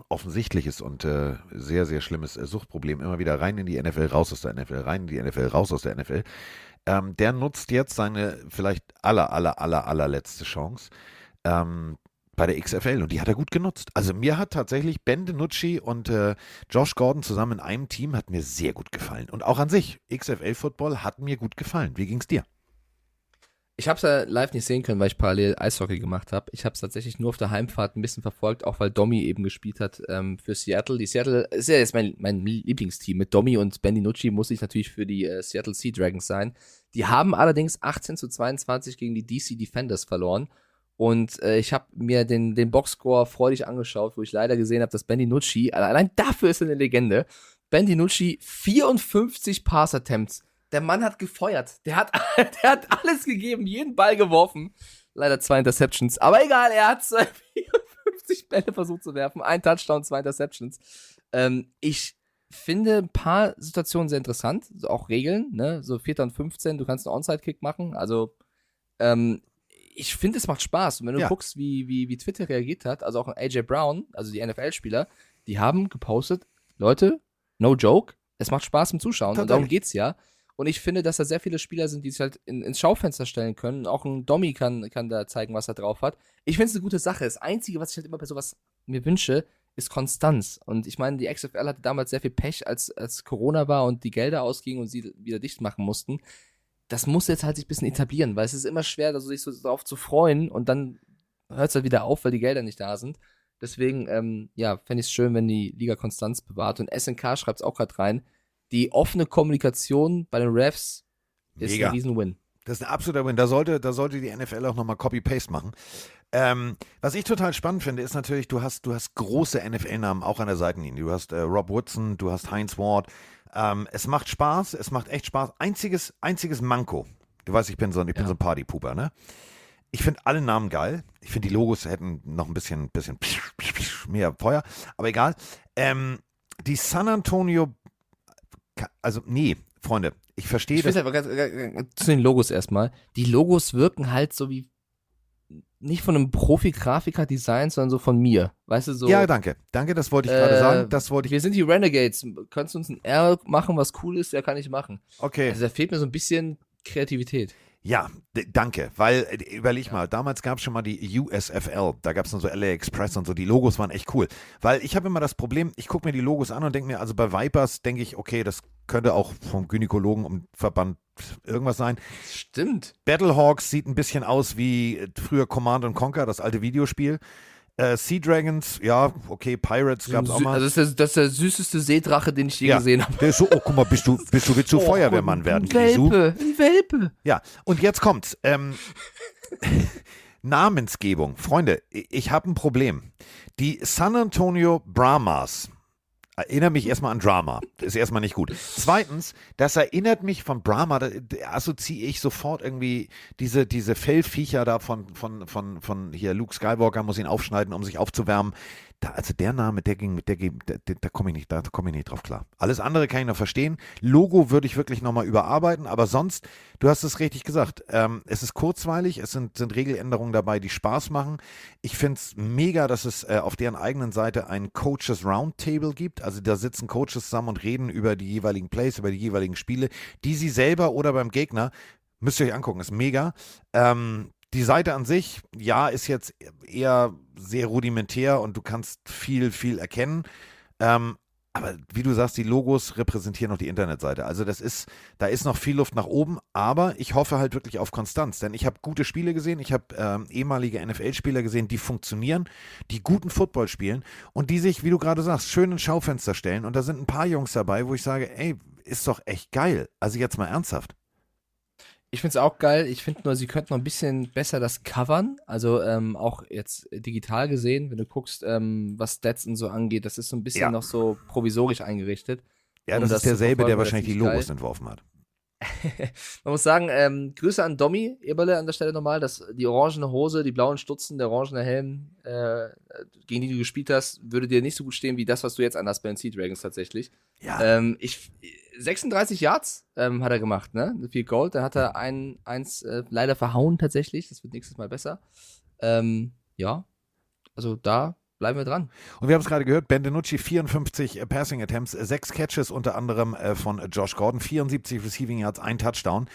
offensichtliches und äh, sehr, sehr schlimmes äh, Suchtproblem immer wieder rein in die NFL, raus aus der NFL, rein in die NFL, raus aus der NFL. Ähm, der nutzt jetzt seine vielleicht aller, aller, aller, allerletzte Chance ähm, bei der XFL und die hat er gut genutzt. Also mir hat tatsächlich Ben DiNucci und äh, Josh Gordon zusammen in einem Team hat mir sehr gut gefallen. Und auch an sich, XFL-Football hat mir gut gefallen. Wie ging's dir? Ich habe es ja live nicht sehen können, weil ich parallel Eishockey gemacht habe. Ich habe es tatsächlich nur auf der Heimfahrt ein bisschen verfolgt, auch weil Domi eben gespielt hat ähm, für Seattle. Die Seattle ist ja jetzt mein, mein Lieblingsteam. Mit Domi und Ben DiNucci muss ich natürlich für die äh, Seattle Sea Dragons sein. Die haben allerdings 18 zu 22 gegen die DC Defenders verloren. Und äh, ich habe mir den, den Boxscore freudig angeschaut, wo ich leider gesehen habe, dass Ben DiNucci, allein dafür ist er eine Legende, Ben DiNucci 54 Pass-Attempts. Der Mann hat gefeuert. Der hat, der hat alles gegeben, jeden Ball geworfen. Leider zwei Interceptions. Aber egal, er hat 54 Bälle versucht zu werfen. Ein Touchdown, zwei Interceptions. Ähm, ich finde ein paar Situationen sehr interessant. Auch Regeln, ne? So 4. und 15, du kannst einen Onside-Kick machen. Also, ähm, ich finde, es macht Spaß. Und wenn du Ja. guckst, wie, wie, wie Twitter reagiert hat, also auch AJ Brown, also die NFL-Spieler, die haben gepostet, Leute, no joke, es macht Spaß zum Zuschauen. Und darum geht's ja. Und ich finde, dass da sehr viele Spieler sind, die sich halt in, ins Schaufenster stellen können. Auch ein Domi kann, kann da zeigen, was er drauf hat. Ich finde es eine gute Sache. Das Einzige, was ich halt immer bei sowas mir wünsche, ist Konstanz. Und ich meine, die XFL hatte damals sehr viel Pech, als, als Corona war und die Gelder ausgingen und sie wieder dicht machen mussten. Das muss jetzt halt sich ein bisschen etablieren, weil es ist immer schwer, also sich so darauf zu freuen und dann hört es halt wieder auf, weil die Gelder nicht da sind. Deswegen, ähm, ja, fände ich es schön, wenn die Liga Konstanz bewahrt. Und SNK schreibt es auch gerade rein. Die offene Kommunikation bei den Refs ist Mega. ein Riesen-Win. Das ist ein absoluter Win. Da sollte, da sollte die NFL auch nochmal Copy-Paste machen. Ähm, was ich total spannend finde, ist natürlich, du hast, du hast große NFL-Namen auch an der Seitenlinie. Du hast äh, Rob Woodson, du hast Heinz Ward. Ähm, es macht Spaß, es macht echt Spaß. Einziges, einziges Manko. Du weißt, ich bin so, ein- ich bin Ja. so ein Partypuper, ne? Ich finde alle Namen geil. Ich finde, die Logos hätten noch ein bisschen, bisschen mehr Feuer. Aber egal. Ähm, die San Antonio, also nee, Freunde, ich verstehe Ich das. aber ganz, ganz, ganz- zu den Logos erstmal. Die Logos wirken halt so wie nicht von einem Profi-Grafiker designt, sondern so von mir. Weißt du, so. Ja, danke. Danke, das wollte ich gerade äh, sagen. Das wollte ich. Wir sind die Renegades. Könntest du uns ein R machen, was cool ist? Ja, kann ich machen. Okay. Also da fehlt mir so ein bisschen Kreativität. Ja, danke, weil äh, überleg mal, damals gab es schon mal die USFL, da gab es dann so LA Express und so, die Logos waren echt cool. Weil ich habe immer das Problem, ich gucke mir die Logos an und denke mir, also bei Vipers denke ich, okay, das könnte auch vom Gynäkologen und Verband irgendwas sein. Stimmt. Battlehawks sieht ein bisschen aus wie äh, früher Command and Conquer, das alte Videospiel. Äh, Sea Dragons, ja, okay, Pirates gab es auch mal. Also das ist, der, das ist der süßeste Seedrache, den ich je ja, gesehen habe. so, oh, guck mal, bist du, bist du, willst du Feuerwehrmann werden, Krisu? Welpe, ein Welpe. Ja, und jetzt kommt's. Ähm, Namensgebung. Freunde, ich- ich habe ein Problem. Die San Antonio Brahmas. Erinnert mich erstmal an Drama. Ist erstmal nicht gut. Zweitens, das erinnert mich von Brahma, da, da assoziiere ich sofort irgendwie diese, diese Fellviecher da von, von, von, von hier Luke Skywalker muss ihn aufschneiden, um sich aufzuwärmen. Da, also der Name, der ging mit der, da, da, da komme ich nicht, da komme ich nicht drauf klar. Alles andere kann ich noch verstehen. Logo würde ich wirklich nochmal überarbeiten, aber sonst, du hast es richtig gesagt, ähm, es ist kurzweilig, es sind, sind Regeländerungen dabei, die Spaß machen. Ich finde es mega, dass es äh, auf deren eigenen Seite ein Coaches Roundtable gibt. Also da sitzen Coaches zusammen und reden über die jeweiligen Plays, über die jeweiligen Spiele, die sie selber oder beim Gegner, müsst ihr euch angucken, ist mega. Ähm, die Seite an sich, ja, ist jetzt eher sehr rudimentär und du kannst viel, viel erkennen. Ähm, aber wie du sagst, die Logos repräsentieren noch die Internetseite. Also das ist, da ist noch viel Luft nach oben, aber ich hoffe halt wirklich auf Konstanz, denn ich habe gute Spiele gesehen, ich habe ähm, ehemalige NFL-Spieler gesehen, die funktionieren, die guten Football spielen und die sich, wie du gerade sagst, schön ins Schaufenster stellen. Und da sind ein paar Jungs dabei, wo ich sage, ey, ist doch echt geil. Also jetzt mal ernsthaft. Ich finde es auch geil. Ich finde nur, sie könnten noch ein bisschen besser das covern. Also ähm, auch jetzt digital gesehen, wenn du guckst, ähm, was Stats und so angeht, das ist so ein bisschen Ja. noch so provisorisch eingerichtet. Ja, Um das, das ist derselbe, der wahrscheinlich die das Logos geil. entworfen hat. Man muss sagen, ähm, Grüße an Domi Eberle an der Stelle nochmal, dass die orangene Hose, die blauen Stutzen, der orangene Helm, äh, gegen die du gespielt hast, würde dir nicht so gut stehen wie das, was du jetzt anhast bei den Sea Dragons tatsächlich. Ja, Ähm, ich, 36 Yards ähm, hat er gemacht, ne? Viel Gold. Dann hat er ein, eins äh, leider verhauen tatsächlich. Das wird nächstes Mal besser. Ähm, ja, also da bleiben wir dran. Und wir haben es gerade gehört, Ben DiNucci 54 äh, Passing Attempts, äh, sechs Catches unter anderem äh, von äh, Josh Gordon, 74 Receiving Yards, ein Touchdown.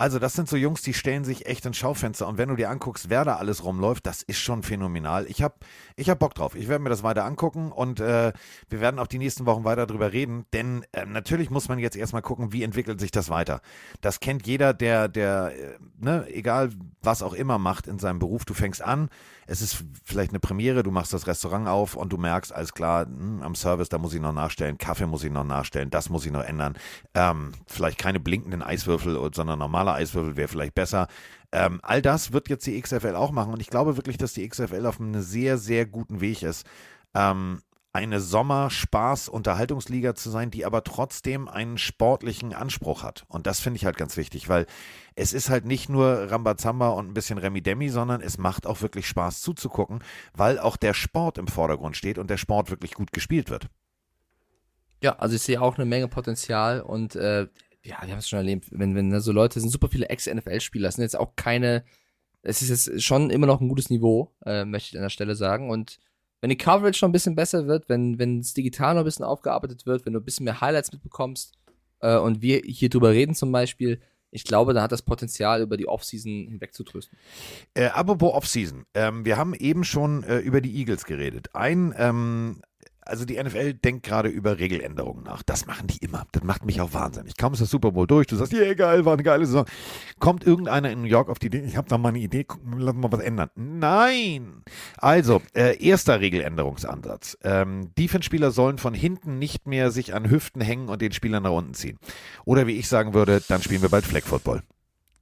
Also das sind so Jungs, die stellen sich echt ins Schaufenster. Und wenn du dir anguckst, wer da alles rumläuft, das ist schon phänomenal. Ich habe ich hab Bock drauf. Ich werde mir das weiter angucken und äh, wir werden auch die nächsten Wochen weiter drüber reden. Denn äh, natürlich muss man jetzt erstmal gucken, wie entwickelt sich das weiter. Das kennt jeder, der, der, äh, ne, egal was auch immer macht in seinem Beruf. Du fängst an, es ist vielleicht eine Premiere, du machst das Restaurant auf und du merkst, alles klar, hm, am Service, da muss ich noch nachstellen, Kaffee muss ich noch nachstellen, das muss ich noch ändern. Ähm, vielleicht keine blinkenden Eiswürfel, sondern normale Eiswürfel wäre vielleicht besser. Ähm, all das wird jetzt die XFL auch machen und ich glaube wirklich, dass die XFL auf einem sehr, sehr guten Weg ist. Ähm, eine Sommer-Spaß-Unterhaltungsliga zu sein, die aber trotzdem einen sportlichen Anspruch hat. Und das finde ich halt ganz wichtig, weil es ist halt nicht nur Rambazamba und ein bisschen Remi-Demi, sondern es macht auch wirklich Spaß zuzugucken, weil auch der Sport im Vordergrund steht und der Sport wirklich gut gespielt wird. Ja, also ich sehe auch eine Menge Potenzial und äh, ja, wir haben es schon erlebt, wenn, wenn da so Leute sind, super viele Ex-NFL-Spieler, sind jetzt auch keine, es ist jetzt schon immer noch ein gutes Niveau, äh, möchte ich an der Stelle sagen. Und wenn die Coverage noch ein bisschen besser wird, wenn, wenn es digital noch ein bisschen aufgearbeitet wird, wenn du ein bisschen mehr Highlights mitbekommst äh, und wir hier drüber reden zum Beispiel, ich glaube, da hat das Potenzial, über die Offseason hinweg zu trösten. Äh, apropos Offseason. Ähm, wir haben eben schon äh, über die Eagles geredet. Ein, ähm, also die NFL denkt gerade über Regeländerungen nach. Das machen die immer. Das macht mich auch wahnsinnig. Kaum ist das Super Bowl durch, du sagst, yeah, geil, war eine geile Saison. Kommt irgendeiner in New York auf die Idee, ich habe da mal eine Idee, lass mal was ändern. Nein! Also, äh, erster Regeländerungsansatz. Ähm, Defense-Spieler sollen von hinten nicht mehr sich an Hüften hängen und den Spieler nach unten ziehen. Oder wie ich sagen würde, dann spielen wir bald Flag Football.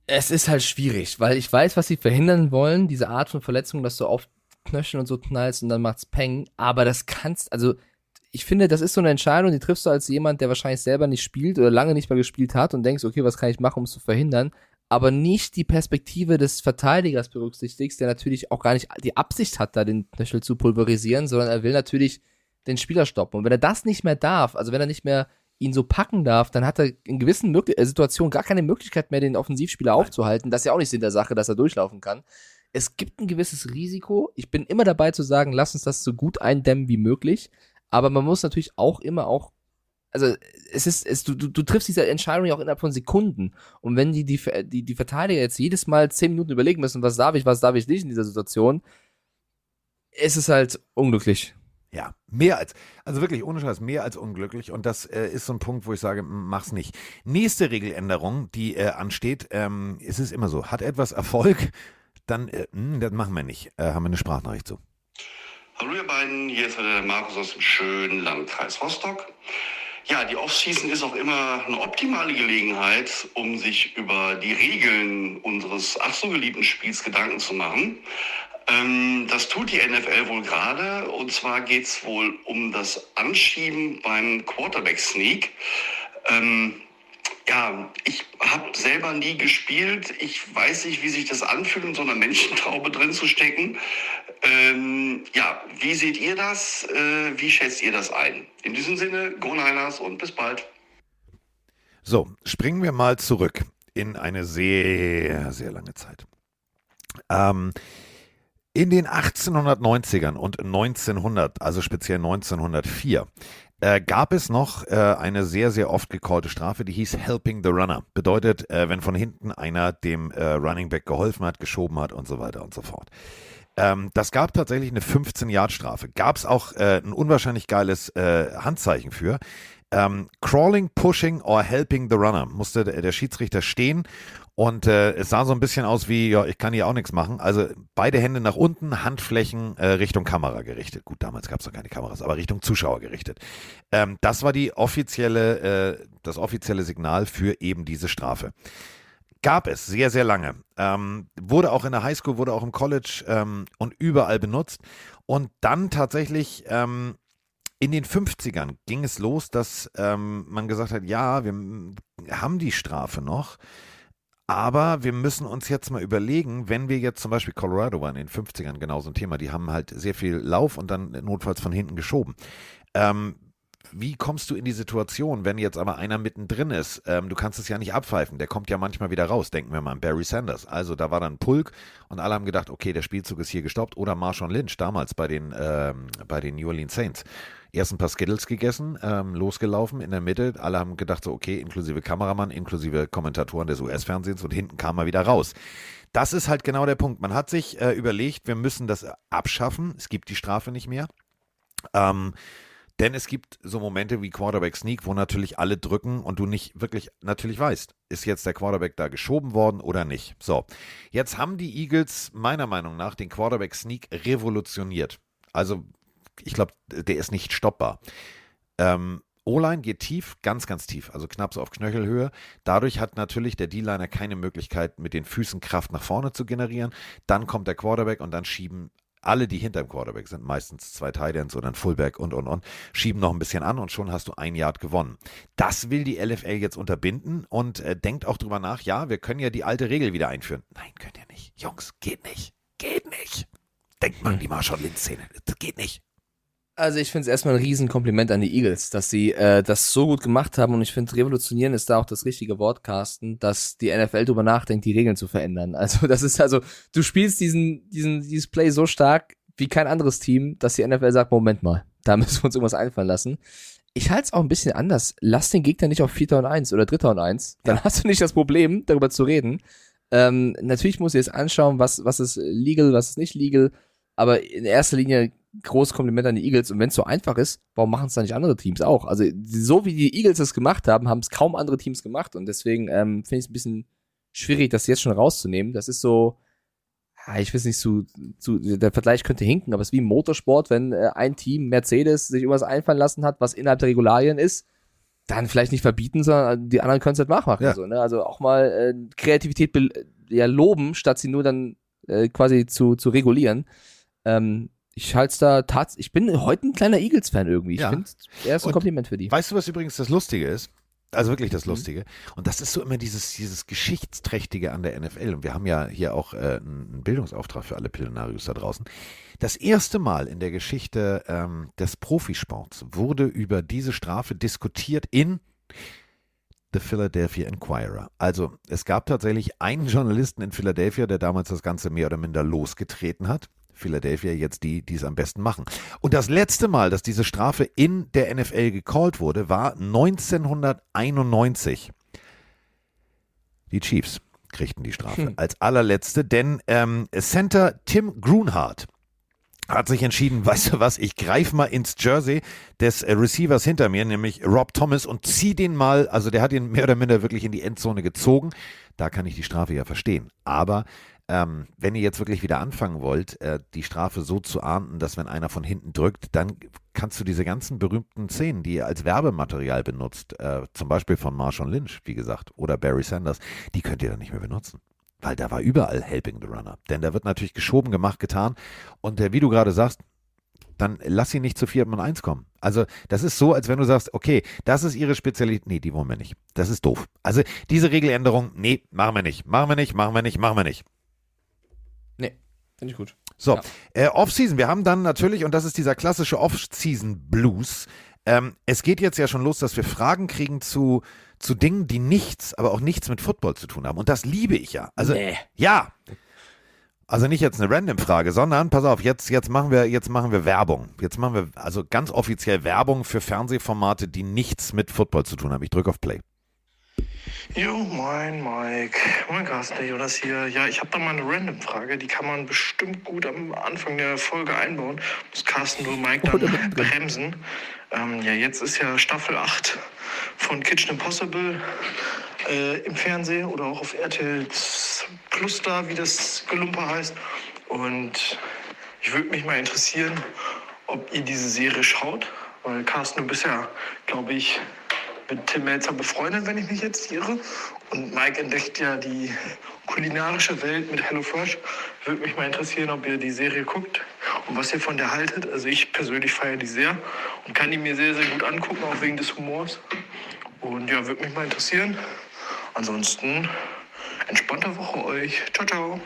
Es ist halt schwierig, weil ich weiß, was sie verhindern wollen, diese Art von Verletzung, dass du auf Knöcheln und so knallst und dann macht's Peng, aber das kannst, also ich finde, das ist so eine Entscheidung, die triffst du als jemand, der wahrscheinlich selber nicht spielt oder lange nicht mehr gespielt hat und denkst, okay, was kann ich machen, um es zu verhindern, aber nicht die Perspektive des Verteidigers berücksichtigst, der natürlich auch gar nicht die Absicht hat, da den Knöchel zu pulverisieren, sondern er will natürlich den Spieler stoppen. Und wenn er das nicht mehr darf, also wenn er nicht mehr ihn so packen darf, dann hat er in gewissen Möglich äh, Situationen gar keine Möglichkeit mehr, den Offensivspieler aufzuhalten. Das ist ja auch nicht Sinn der Sache, dass er durchlaufen kann. Es gibt ein gewisses Risiko. Ich bin immer dabei zu sagen, lass uns das so gut eindämmen wie möglich. Aber man muss natürlich auch immer auch, also es ist, es, du, du, du triffst diese Entscheidung ja auch innerhalb von Sekunden. Und wenn die, die, die, die Verteidiger jetzt jedes Mal zehn Minuten überlegen müssen, was darf ich, was darf ich nicht in dieser Situation, ist es halt unglücklich. Ja, mehr als, also wirklich ohne Scheiß, mehr als unglücklich. Und das äh, ist so ein Punkt, wo ich sage, mach's nicht. Nächste Regeländerung, die äh, ansteht, ähm, es immer so, hat etwas Erfolg, dann, äh, mh, das machen wir nicht. Äh, haben wir eine Sprachnachricht zu. Hallo ihr beiden, hier ist der Markus aus dem schönen Landkreis Rostock. Ja, die Offseason ist auch immer eine optimale Gelegenheit, um sich über die Regeln unseres ach so geliebten Spiels Gedanken zu machen. Ähm, das tut die NFL wohl gerade. Und zwar geht es wohl um das Anschieben beim Quarterback-Sneak. Ähm, ja, ich habe selber nie gespielt. Ich weiß nicht, wie sich das anfühlt, in so einer Menschentraube drin zu stecken. Ähm, ja, wie seht ihr das? Äh, wie schätzt ihr das ein? In diesem Sinne, Go Niners und bis bald. So, springen wir mal zurück in eine sehr, sehr lange Zeit. Ähm, in den 1890ern und 1900, also speziell 1904, äh, gab es noch äh, eine sehr, sehr oft gecallte Strafe, die hieß Helping the Runner. Bedeutet, äh, wenn von hinten einer dem äh, Running Back geholfen hat, geschoben hat und so weiter und so fort. Ähm, das gab tatsächlich eine 15-Yard-Strafe. Gab es auch äh, ein unwahrscheinlich geiles äh, Handzeichen für. Ähm, crawling, pushing or helping the runner musste der, der Schiedsrichter stehen und äh, es sah so ein bisschen aus wie, ja, ich kann hier auch nichts machen. Also beide Hände nach unten, Handflächen äh, Richtung Kamera gerichtet. Gut, damals gab es noch keine Kameras, aber Richtung Zuschauer gerichtet. Ähm, das war die offizielle, äh, das offizielle Signal für eben diese Strafe. Gab es sehr, sehr lange. Ähm, wurde auch in der Highschool, wurde auch im College ähm, und überall benutzt. Und dann tatsächlich ähm, in den 50ern ging es los, dass ähm, man gesagt hat, ja, wir haben die Strafe noch. Aber wir müssen uns jetzt mal überlegen, wenn wir jetzt zum Beispiel Colorado waren in den 50ern genau so ein Thema, die haben halt sehr viel Lauf und dann notfalls von hinten geschoben. Ähm, wie kommst du in die Situation, wenn jetzt aber einer mittendrin ist? Ähm, du kannst es ja nicht abpfeifen, der kommt ja manchmal wieder raus. Denken wir mal an Barry Sanders. Also da war dann Pulk und alle haben gedacht, okay, der Spielzug ist hier gestoppt. Oder Marshawn Lynch damals bei den, ähm, bei den New Orleans Saints erst ein paar Skittles gegessen, ähm, losgelaufen in der Mitte. Alle haben gedacht, so, okay, inklusive Kameramann, inklusive Kommentatoren des US-Fernsehens und hinten kam er wieder raus. Das ist halt genau der Punkt. Man hat sich äh, überlegt, wir müssen das abschaffen. Es gibt die Strafe nicht mehr. Ähm, denn es gibt so Momente wie Quarterback Sneak, wo natürlich alle drücken und du nicht wirklich natürlich weißt, ist jetzt der Quarterback da geschoben worden oder nicht. So, jetzt haben die Eagles meiner Meinung nach den Quarterback Sneak revolutioniert. Also ich glaube, der ist nicht stoppbar. Ähm, O-Line geht tief, ganz, ganz tief, also knapp so auf Knöchelhöhe. Dadurch hat natürlich der D-Liner keine Möglichkeit, mit den Füßen Kraft nach vorne zu generieren. Dann kommt der Quarterback und dann schieben alle, die hinter dem Quarterback sind, meistens zwei Titans oder ein Fullback und, und, und, schieben noch ein bisschen an und schon hast du ein Yard gewonnen. Das will die LFL jetzt unterbinden und äh, denkt auch drüber nach, ja, wir können ja die alte Regel wieder einführen. Nein, könnt ihr nicht. Jungs, geht nicht. Geht nicht. Denkt mal an die Marshall Lynch-Szene. Das geht nicht. Also ich finde es erstmal ein Riesenkompliment an die Eagles, dass sie äh, das so gut gemacht haben und ich finde revolutionieren ist da auch das richtige Wort, Carsten, dass die NFL drüber nachdenkt, die Regeln zu verändern. Also das ist also, du spielst diesen, diesen, dieses Play so stark wie kein anderes Team, dass die NFL sagt, Moment mal, da müssen wir uns irgendwas einfallen lassen. Ich halte es auch ein bisschen anders. Lass den Gegner nicht auf Vierter und Eins oder Dritter und Eins. Dann hast du nicht das Problem, darüber zu reden. Ähm, natürlich muss ich jetzt anschauen, was, was ist legal, was ist nicht legal. Aber in erster Linie großes Kompliment an die Eagles. Und wenn es so einfach ist, warum machen es dann nicht andere Teams auch? Also so wie die Eagles es gemacht haben, haben es kaum andere Teams gemacht. Und deswegen ähm, finde ich es ein bisschen schwierig, das jetzt schon rauszunehmen. Das ist so, ich weiß nicht, zu, zu, der Vergleich könnte hinken, aber es ist wie im Motorsport, wenn äh, ein Team Mercedes sich irgendwas einfallen lassen hat, was innerhalb der Regularien ist, dann vielleicht nicht verbieten, sondern die anderen können es halt nachmachen. Ja. So, ne? Also auch mal äh, Kreativität ja, loben, statt sie nur dann äh, quasi zu, zu regulieren. Ähm, ich halte es da tatsächlich. Ich bin heute ein kleiner Eagles-Fan irgendwie. Ich ja. finde, er ist ein Kompliment für die. Weißt du, was übrigens das Lustige ist? Also wirklich das mhm. Lustige. Und das ist so immer dieses, dieses Geschichtsträchtige an der NFL. Und wir haben ja hier auch äh, einen Bildungsauftrag für alle Pillenarius da draußen. Das erste Mal in der Geschichte ähm, des Profisports wurde über diese Strafe diskutiert in The Philadelphia Inquirer. Also es gab tatsächlich einen Journalisten in Philadelphia, der damals das Ganze mehr oder minder losgetreten hat. Philadelphia jetzt die, die es am besten machen. Und das letzte Mal, dass diese Strafe in der NFL gecallt wurde, war 1991. Die Chiefs kriegten die Strafe Hm. als allerletzte, denn ähm, Center Tim Grunhardt hat sich entschieden, weißt du was, ich greife mal ins Jersey des äh, Receivers hinter mir, nämlich Rob Thomas, und zieh den mal, also der hat ihn mehr oder minder wirklich in die Endzone gezogen. Da kann ich die Strafe ja verstehen. Aber ähm, wenn ihr jetzt wirklich wieder anfangen wollt, äh, die Strafe so zu ahnden, dass wenn einer von hinten drückt, dann kannst du diese ganzen berühmten Szenen, die ihr als Werbematerial benutzt, äh, zum Beispiel von Marshawn Lynch, wie gesagt, oder Barry Sanders, die könnt ihr dann nicht mehr benutzen. Weil da war überall Helping the Runner. Denn da wird natürlich geschoben, gemacht, getan. Und äh, wie du gerade sagst, dann lass sie nicht zu vier und eins kommen. Also das ist so, als wenn du sagst, okay, das ist ihre Spezialität. Nee, die wollen wir nicht. Das ist doof. Also diese Regeländerung, nee, machen wir nicht. Machen wir nicht, machen wir nicht, machen wir nicht. Finde ich gut. So, Ja. äh, Off-Season. Wir haben dann natürlich, und das ist dieser klassische Off-Season-Blues, ähm, es geht jetzt ja schon los, dass wir Fragen kriegen zu, zu Dingen, die nichts, aber auch nichts mit Football zu tun haben. Und das liebe ich ja. Also, Nee. ja. Also nicht jetzt eine Random-Frage, sondern pass auf, jetzt, jetzt machen wir, jetzt machen wir Werbung. Jetzt machen wir also ganz offiziell Werbung für Fernsehformate, die nichts mit Football zu tun haben. Ich drücke auf Play. Jo, moin Mike. Moin Carsten, der Jonas hier. Ja, ich habe da mal eine Random-Frage, die kann man bestimmt gut am Anfang der Folge einbauen. Muss Carsten nur Mike dann bremsen. Ähm, ja, jetzt ist ja Staffel 8 von Kitchen Impossible äh, im Fernsehen oder auch auf RTL Plus da, wie das Gelumper heißt. Und ich würde mich mal interessieren, ob ihr diese Serie schaut. Weil Carsten, du bist ja, glaube ich, mit Tim Melzer befreundet, wenn ich mich jetzt irre. Und Mike entdeckt ja die kulinarische Welt mit HelloFresh. Würde mich mal interessieren, ob ihr die Serie guckt und was ihr von der haltet. Also ich persönlich feiere die sehr und kann die mir sehr, sehr gut angucken, auch wegen des Humors. Und ja, würde mich mal interessieren. Ansonsten entspannte Woche euch. Ciao, ciao.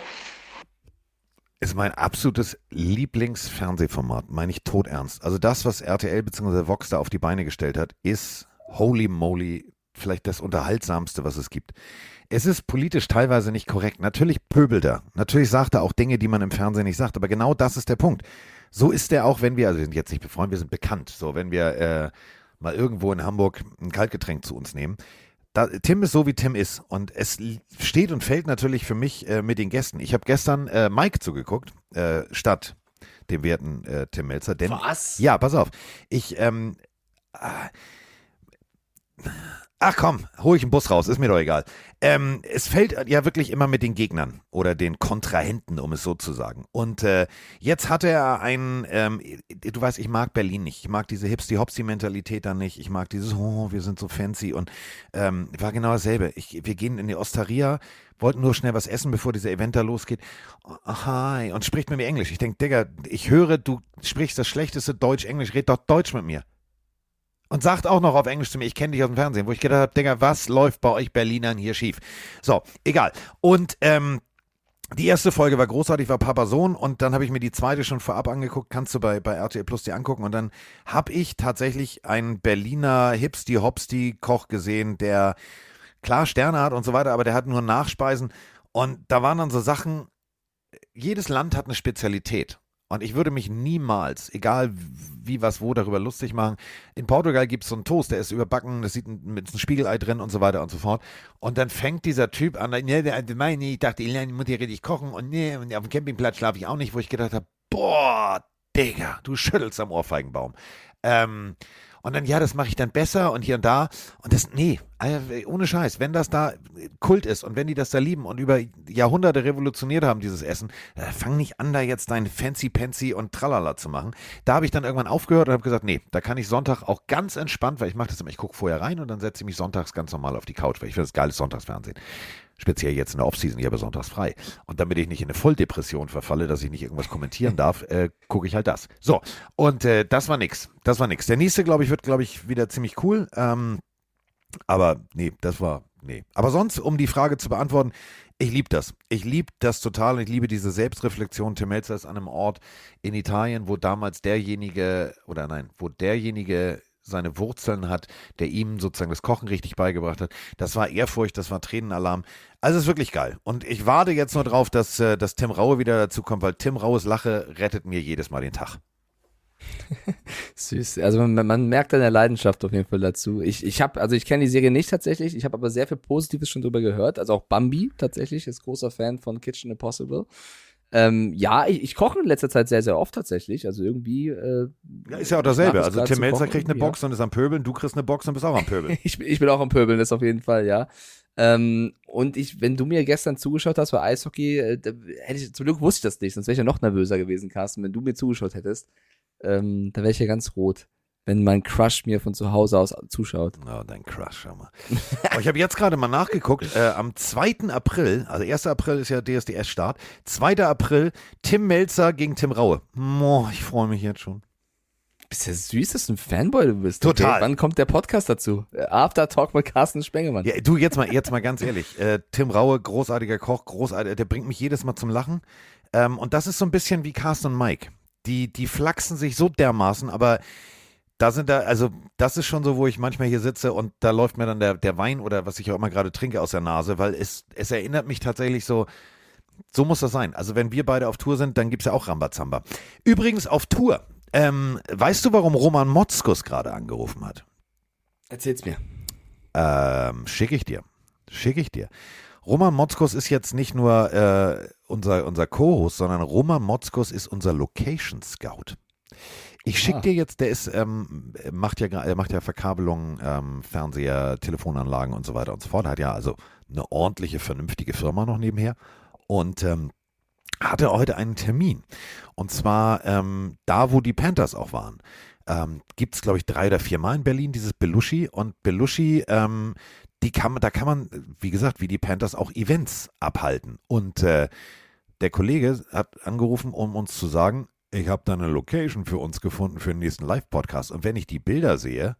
ist mein absolutes Lieblingsfernsehformat, meine ich todernst. Also das, was RTL bzw. Vox da auf die Beine gestellt hat, ist holy moly vielleicht das unterhaltsamste, was es gibt. Es ist politisch teilweise nicht korrekt. Natürlich pöbelt er. Natürlich sagt er auch Dinge, die man im Fernsehen nicht sagt. Aber genau das ist der Punkt. So ist er auch, wenn wir, also wir sind jetzt nicht befreundet, wir sind bekannt. So, wenn wir äh, mal irgendwo in Hamburg ein Kaltgetränk zu uns nehmen. Da, Tim ist so, wie Tim ist. Und es steht und fällt natürlich für mich äh, mit den Gästen. Ich habe gestern äh, Mike zugeguckt, äh, statt dem werten äh, Tim Melzer. Denn, Was? Ja, pass auf. Ich, ähm, ah, ach komm, hol ich einen Bus raus, ist mir doch egal. Ähm, es fällt ja wirklich immer mit den Gegnern oder den Kontrahenten, um es so zu sagen. Und äh, jetzt hatte er einen, ähm, du weißt, ich mag Berlin nicht. Ich mag diese Hipsty-Hopsy-Mentalität da nicht. Ich mag dieses, oh, wir sind so fancy. Und ähm, war genau dasselbe. Ich, wir gehen in die Osteria, wollten nur schnell was essen, bevor dieser Event da losgeht. Oh, hi. Und spricht mit mir Englisch. Ich denke, Digga, ich höre, du sprichst das schlechteste Deutsch-Englisch. Red doch Deutsch mit mir. Und sagt auch noch auf Englisch zu mir, ich kenne dich aus dem Fernsehen, wo ich gedacht habe, Digga, was läuft bei euch Berlinern hier schief? So, egal. Und ähm, die erste Folge war großartig, war Papa Sohn und dann habe ich mir die zweite schon vorab angeguckt, kannst du bei, bei RTL Plus dir angucken und dann habe ich tatsächlich einen Berliner Hipsty-Hopsty-Koch gesehen, der klar Sterne hat und so weiter, aber der hat nur Nachspeisen und da waren dann so Sachen, jedes Land hat eine Spezialität. Und ich würde mich niemals, egal wie, was, wo, darüber lustig machen. In Portugal gibt es so einen Toast, der ist überbacken, das sieht ein, mit einem Spiegelei drin und so weiter und so fort. Und dann fängt dieser Typ an, ne, der, meine, ich dachte, ich muss hier richtig kochen und ne, und auf dem Campingplatz schlafe ich auch nicht, wo ich gedacht habe, boah, Digga, du schüttelst am Ohrfeigenbaum. Ähm, und dann, ja, das mache ich dann besser und hier und da. Und das, nee, äh, ohne Scheiß, wenn das da Kult ist und wenn die das da lieben und über Jahrhunderte revolutioniert haben, dieses Essen, äh, fang nicht an, da jetzt dein Fancy Pansy und Tralala zu machen. Da habe ich dann irgendwann aufgehört und habe gesagt, nee, da kann ich Sonntag auch ganz entspannt, weil ich mache das immer, ich gucke vorher rein und dann setze ich mich sonntags ganz normal auf die Couch, weil ich finde das geiles Sonntagsfernsehen. Speziell jetzt in der Offseason, ich habe sonntags frei. Und damit ich nicht in eine Volldepression verfalle, dass ich nicht irgendwas kommentieren darf, äh, gucke ich halt das. So, und äh, das war nix. Das war nix. Der nächste, glaube ich, wird, glaube ich, wieder ziemlich cool. Ähm, aber nee, das war, nee. Aber sonst, um die Frage zu beantworten, ich liebe das. Ich liebe das total ich liebe diese Selbstreflexion. Tim Melzer ist an einem Ort in Italien, wo damals derjenige, oder nein, wo derjenige seine Wurzeln hat, der ihm sozusagen das Kochen richtig beigebracht hat. Das war Ehrfurcht, das war Tränenalarm. Also es ist wirklich geil. Und ich warte jetzt nur drauf, dass, äh, dass Tim Raue wieder dazu kommt, weil Tim Raues Lache rettet mir jedes Mal den Tag. Süß. Also man, man merkt deine Leidenschaft auf jeden Fall dazu. Ich, ich habe, also ich kenne die Serie nicht tatsächlich, ich habe aber sehr viel Positives schon drüber gehört. Also auch Bambi tatsächlich ist großer Fan von Kitchen Impossible. Ähm, ja, ich, ich koche in letzter Zeit sehr, sehr oft tatsächlich. Also irgendwie. Äh, Ja, ist ja auch dasselbe. Also Tim Melzer kriegt eine ja. Box und ist am Pöbeln, du kriegst eine Box und bist auch am Pöbeln. ich, bin- ich bin auch am Pöbeln, das auf jeden Fall, ja. Ähm, und ich, wenn du mir gestern zugeschaut hast bei Eishockey, äh, hätte ich, zum Glück wusste ich das nicht, sonst wäre ich ja noch nervöser gewesen, Carsten, wenn du mir zugeschaut hättest. Ähm, da wäre ich ja ganz rot, wenn mein Crush mir von zu Hause aus zuschaut. Oh, dein Crush, schau mal. Aber ich habe jetzt gerade mal nachgeguckt. Äh, am 2. April, also 1. April ist ja DSDS-Start. 2. April, Tim Melzer gegen Tim Raue. Boah, ich freue mich jetzt schon. Bist ja süß, dass du ein Fanboy du bist. Total. Wann kommt der Podcast dazu? After Talk mit Carsten Spengemann. Ja, du, jetzt mal, jetzt mal ganz ehrlich. Äh, Tim Raue, großartiger Koch, großartig, der bringt mich jedes Mal zum Lachen. Ähm, und das ist so ein bisschen wie Carsten und Mike. Die, die flachsen sich so dermaßen, aber da sind da, also das ist schon so, wo ich manchmal hier sitze und da läuft mir dann der, der Wein oder was ich auch immer gerade trinke aus der Nase, weil es, es erinnert mich tatsächlich so, so muss das sein. Also wenn wir beide auf Tour sind, dann gibt's ja auch Rambazamba. Übrigens auf Tour. Ähm, weißt du, warum Roman Motzkus gerade angerufen hat? Erzähl's mir. Ähm, Schicke ich dir. Schicke ich dir. Roman Motzkus ist jetzt nicht nur äh, unser, unser Co-Host, sondern Roman Motzkus ist unser Location Scout. Ich schicke Ah. dir jetzt, der ist, ähm, macht ja, er macht ja Verkabelung, ähm, Fernseher, Telefonanlagen und so weiter und so fort. Hat ja also eine ordentliche, vernünftige Firma noch nebenher. Und ähm, hatte heute einen Termin. Und zwar ähm, da, wo die Panthers auch waren. Ähm, Gibt es, glaube ich, drei oder vier Mal in Berlin, dieses Belushi. Und Belushi, ähm, die kann man, da kann man, wie gesagt, wie die Panthers auch Events abhalten. Und äh, der Kollege hat angerufen, um uns zu sagen, ich habe da eine Location für uns gefunden für den nächsten Live-Podcast. Und wenn ich die Bilder sehe,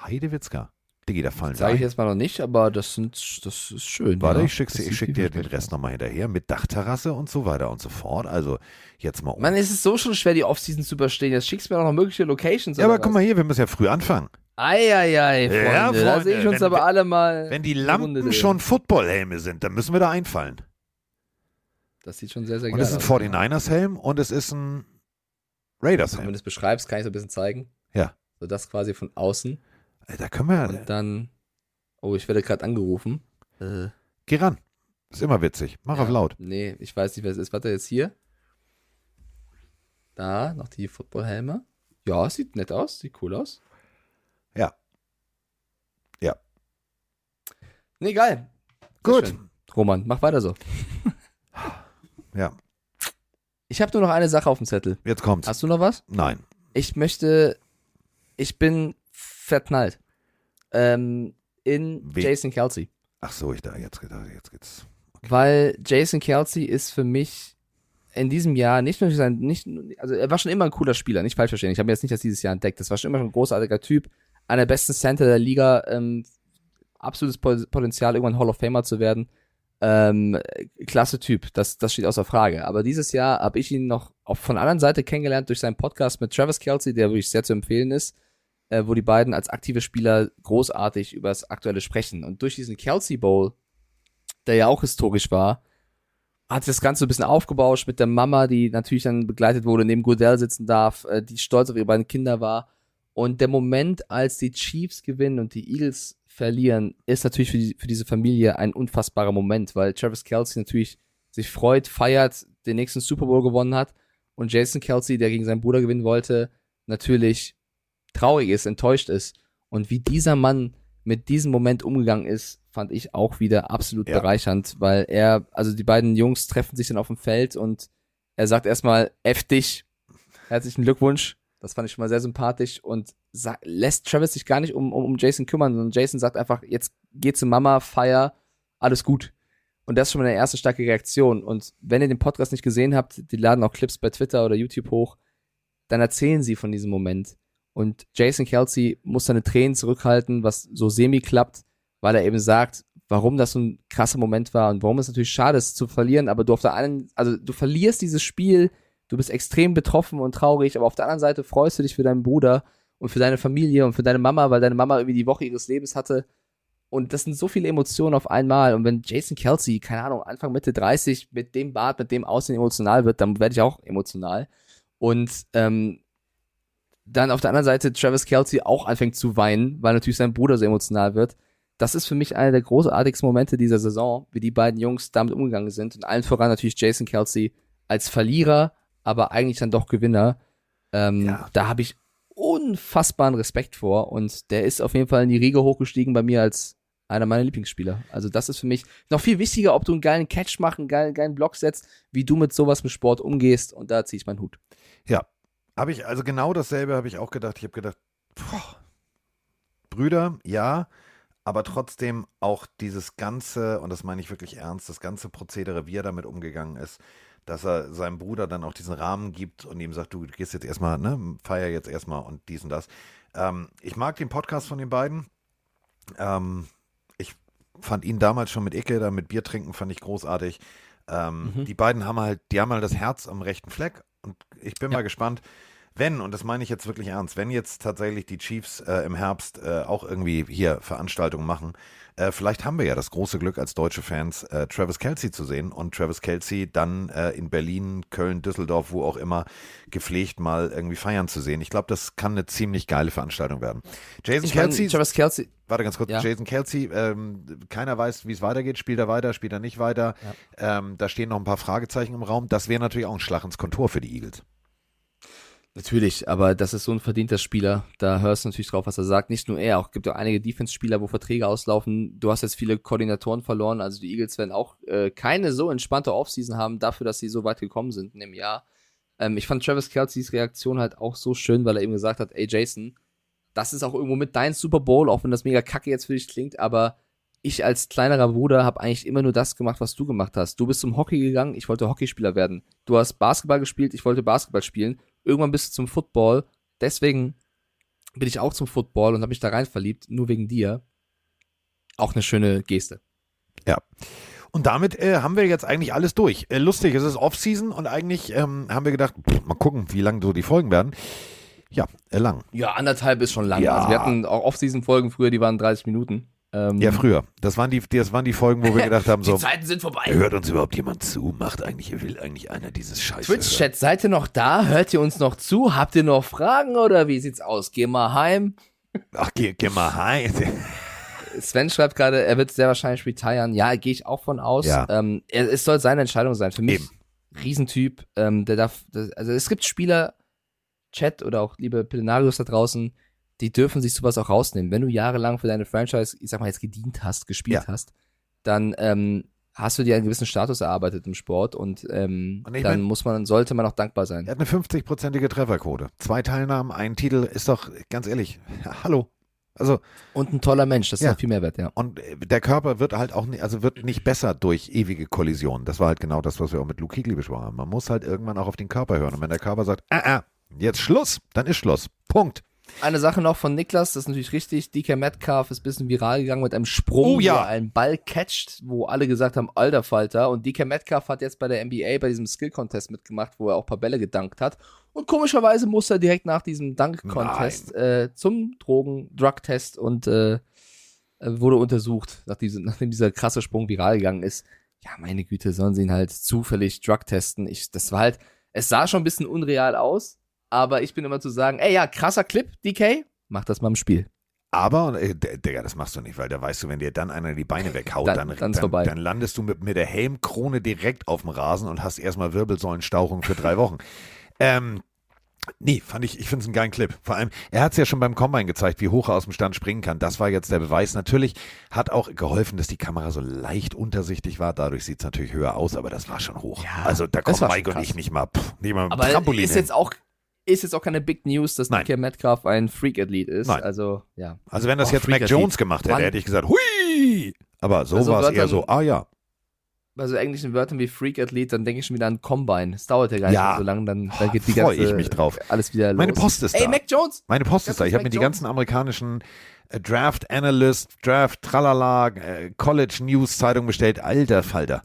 Heidewitzka. Diggi, da fallen Sage ich jetzt mal noch nicht, aber das sind, das ist schön. Warte, ja. ich schick's Das ich schick dir den Rest nochmal hinterher mit Dachterrasse und so weiter und so fort. Also jetzt mal um. Mann, es ist so schon schwer, die Offseason zu überstehen. Jetzt schickst du mir auch noch mögliche Locations. ja, aber guck was? mal hier, wir müssen ja früh anfangen. Eieiei, Freunde. Ja, Da Freunde, sehe ich uns wenn- aber alle mal. Wenn die Lampen schon Footballhelme sind, dann müssen wir da einfallen. Das sieht schon sehr, sehr Und geil es ist ein aus. 49ers-Helm und es ist ein Raiders-Helm. Wenn du es beschreibst, kann ich so ein bisschen zeigen. Ja. So das quasi von außen. Da können wir, Und dann. Oh, ich werde gerade angerufen. Äh, geh ran. Ist immer witzig. Mach auf laut. nee, ich weiß nicht, wer es ist. Warte jetzt hier. Da, noch die Footballhelme. Ja, sieht nett aus, sieht cool aus. Ja. Ja. Nee, geil. Gut. Roman, mach weiter so. Ja, Ich habe nur noch eine Sache auf dem Zettel. jetzt kommt's. Hast du noch was? Nein. Ich möchte. Ich bin verknallt. Ähm, in Wen? Jason Kelsey. Ach so, ich da jetzt jetzt geht's. Weil Jason Kelsey ist für mich in diesem Jahr nicht nur sein, nicht, also er war schon immer ein cooler Spieler, nicht falsch verstehen. Ich habe mir jetzt nicht das dieses Jahr entdeckt. Das war schon immer schon ein großartiger Typ, einer der besten Center der Liga, ähm, absolutes Po- Potenzial, irgendwann Hall of Famer zu werden. Ähm, klasse Typ, das, das steht außer Frage. Aber dieses Jahr habe ich ihn noch von der anderen Seite kennengelernt durch seinen Podcast mit Travis Kelsey, der wirklich sehr zu empfehlen ist, äh, wo die beiden als aktive Spieler großartig über das Aktuelle sprechen. Und durch diesen Kelsey Bowl, der ja auch historisch war, hat das Ganze ein bisschen aufgebauscht mit der Mama, die natürlich dann begleitet wurde, neben Goodell sitzen darf, äh, die stolz auf ihre beiden Kinder war. Und der Moment, als die Chiefs gewinnen und die Eagles verlieren, ist natürlich für, die, für diese Familie ein unfassbarer Moment, weil Travis Kelsey natürlich sich freut, feiert, den nächsten Super Bowl gewonnen hat und Jason Kelsey, der gegen seinen Bruder gewinnen wollte, natürlich traurig ist, enttäuscht ist. Und wie dieser Mann mit diesem Moment umgegangen ist, fand ich auch wieder absolut Ja. bereichernd, weil er, also die beiden Jungs treffen sich dann auf dem Feld und er sagt erstmal, F dich, herzlichen Glückwunsch. Das fand ich schon mal sehr sympathisch und lässt Travis sich gar nicht um, um, um Jason kümmern, sondern Jason sagt einfach, jetzt geh zu Mama, feier, alles gut. Und das ist schon mal eine erste starke Reaktion. Und wenn ihr den Podcast nicht gesehen habt, die laden auch Clips bei Twitter oder YouTube hoch, dann erzählen sie von diesem Moment. Und Jason Kelsey muss seine Tränen zurückhalten, was so semi klappt, weil er eben sagt, warum das so ein krasser Moment war und warum es natürlich schade ist zu verlieren, aber du auf der einen, also du verlierst dieses Spiel, du bist extrem betroffen und traurig, aber auf der anderen Seite freust du dich für deinen Bruder und für deine Familie und für deine Mama, weil deine Mama irgendwie die Woche ihres Lebens hatte. Und das sind so viele Emotionen auf einmal. Und wenn Jason Kelsey, keine Ahnung, Anfang, Mitte 30 mit dem Bart, mit dem Aussehen emotional wird, dann werde ich auch emotional. Und ähm, dann auf der anderen Seite Travis Kelsey auch anfängt zu weinen, weil natürlich sein Bruder so emotional wird. Das ist für mich einer der großartigsten Momente dieser Saison, wie die beiden Jungs damit umgegangen sind. Und allen voran natürlich Jason Kelsey als Verlierer, aber eigentlich dann doch Gewinner. Ähm, Ja. Da habe ich unfassbaren Respekt vor und der ist auf jeden Fall in die Riege hochgestiegen bei mir als einer meiner Lieblingsspieler. Also das ist für mich noch viel wichtiger, ob du einen geilen Catch machst, einen geilen, geilen Block setzt, wie du mit sowas im Sport umgehst und da ziehe ich meinen Hut. Ja, habe ich, also genau dasselbe habe ich auch gedacht. Ich habe gedacht, boah, Brüder, ja, aber trotzdem auch dieses ganze, und das meine ich wirklich ernst, das ganze Prozedere, wie er damit umgegangen ist, dass er seinem Bruder dann auch diesen Rahmen gibt und ihm sagt, du gehst jetzt erstmal, ne, feier jetzt erstmal und dies und das. Ähm, ich mag den Podcast von den beiden. Ähm, ich fand ihn damals schon mit Icke, da mit Bier trinken, fand ich großartig. Ähm, Mhm. Die beiden haben halt, die haben halt das Herz am rechten Fleck und ich bin Ja. mal gespannt, wenn, und das meine ich jetzt wirklich ernst, wenn jetzt tatsächlich die Chiefs äh, im Herbst äh, auch irgendwie hier Veranstaltungen machen, äh, vielleicht haben wir ja das große Glück als deutsche Fans, äh, Travis Kelsey zu sehen und Travis Kelsey dann äh, in Berlin, Köln, Düsseldorf, wo auch immer, gepflegt mal irgendwie feiern zu sehen. Ich glaube, das kann eine ziemlich geile Veranstaltung werden. Jason Ich mein, Kelsey, Travis Kelsey, Warte ganz kurz, Ja. Jason Kelsey, ähm, keiner weiß, wie es weitergeht. Spielt er weiter, spielt er nicht weiter? Ähm, da stehen noch ein paar Fragezeichen im Raum. Das wäre natürlich auch ein Schlag ins Kontor für die Eagles. Natürlich, aber das ist so ein verdienter Spieler. Da hörst du natürlich drauf, was er sagt. Nicht nur er, auch gibt auch einige Defense-Spieler, wo Verträge auslaufen. Du hast jetzt viele Koordinatoren verloren. Also die Eagles werden auch äh, keine so entspannte Offseason haben, dafür, dass sie so weit gekommen sind in dem Jahr. Ähm, ich fand Travis Kelceys Reaktion halt auch so schön, weil er eben gesagt hat, ey Jason, das ist auch irgendwo mit dein Super Bowl, auch wenn das mega kacke jetzt für dich klingt, aber ich als kleinerer Bruder habe eigentlich immer nur das gemacht, was du gemacht hast. Du bist zum Hockey gegangen, ich wollte Hockeyspieler werden. Du hast Basketball gespielt, ich wollte Basketball spielen. Irgendwann bist du zum Football. Deswegen bin ich auch zum Football und habe mich da rein verliebt, nur wegen dir. Auch eine schöne Geste. Und damit äh, haben wir jetzt eigentlich alles durch. Äh, lustig, es ist Offseason und eigentlich ähm, haben wir gedacht, pff, mal gucken, wie lang so die Folgen werden. Ja, äh, lang. Ja, anderthalb ist schon lang. Ja. Also wir hatten auch Off-Season-Folgen früher, die waren 30 Minuten. Ähm, Ja, früher. Das waren die, das waren die Folgen, wo wir gedacht haben, so, Zeiten sind vorbei. hört uns überhaupt jemand zu? Macht eigentlich, will eigentlich einer dieses Scheiße? Twitch-Chat, seid ihr noch da? Hört ihr uns noch zu? Habt ihr noch Fragen oder wie sieht's aus? Geh mal heim. Ach, geh, geh mal heim. Sven schreibt gerade, er wird sehr wahrscheinlich retiren. Ja, gehe ich auch von aus. Ja. Ähm, er, es soll seine Entscheidung sein. Für mich, Eben. Riesentyp. Ähm, der darf, das, also es gibt Spieler, Chat oder auch liebe Pillenarius da draußen, die dürfen sich sowas auch rausnehmen. Wenn du jahrelang für deine Franchise, ich sag mal jetzt gedient hast, gespielt Ja. hast, dann ähm, hast du dir einen gewissen Status erarbeitet im Sport und, ähm, Und dann mein- muss man, sollte man auch dankbar sein. Er hat eine 50-prozentige Trefferquote. Zwei Teilnahmen, ein Titel, ist doch, ganz ehrlich, hallo. Also, Und ein toller Mensch, das ist Ja. noch viel mehr wert, ja. und äh, der Körper wird halt auch nicht, also wird nicht besser durch ewige Kollisionen. Das war halt genau das, was wir auch mit Luke Kuechly besprochen haben. Man muss halt irgendwann auch auf den Körper hören. Und wenn der Körper sagt, ah, ah, jetzt Schluss, dann ist Schluss. Punkt. Eine Sache noch von Niklas, das ist natürlich richtig. DK Metcalf ist ein bisschen viral gegangen mit einem Sprung, Oh ja. wo er einen Ball catcht, wo alle gesagt haben, alter Falter. Und DK Metcalf hat jetzt bei der NBA bei diesem Skill-Contest mitgemacht, wo er auch ein paar Bälle gedankt hat. Und komischerweise muss er direkt nach diesem Dunk-Contest äh, zum Drogen-Drug-Test und äh, äh, wurde untersucht, nach diesem, nachdem dieser krasse Sprung viral gegangen ist. Ja, meine Güte, sollen sie ihn halt zufällig Drug testen. Ich, das war halt, es sah schon ein bisschen unreal aus, aber ich bin immer zu sagen, ey ja, krasser Clip, DK, mach das mal im Spiel. Aber, äh, Digga, das machst du nicht, weil da weißt du, wenn dir dann einer die Beine weghaut, Dann- dann, dann dann, landest du mit, mit der Helmkrone direkt auf dem Rasen und hast erstmal Wirbelsäulenstauchung für drei Wochen. Ähm, nee, fand ich, ich finde es einen geilen Clip. Vor allem, er hat es ja schon beim Combine gezeigt, wie hoch er aus dem Stand springen kann. Das war jetzt der Beweis. Natürlich hat auch geholfen, dass die Kamera so leicht untersichtig war. Dadurch sieht es natürlich höher aus, aber das war schon hoch. Ja, also da war Mike und ich nicht mal, pff, nicht mal Aber Trampolin ist hin. jetzt auch ist jetzt auch keine Big News, dass Nein. DK Metcalf ein Freak-Athlet ist. Nein. Also, ja. Also wenn das Oh, jetzt Mac. Jones gemacht hätte, Wann- hätte ich gesagt, hui! Aber so Also war es eher so, ah ja. Bei so englischen Wörtern wie Freak-Athlet, dann denke ich schon wieder an Combine. Es dauert ja gar nicht Ja. so lange, dann, dann geht die ganze, ich mich drauf. alles wieder los. Meine Post ist Ey, da. Mac Jones! Meine Post ist da. Ich habe mir die ganzen amerikanischen äh, Draft Analyst, Draft Tralala, äh, College News Zeitung bestellt. Alter Falter.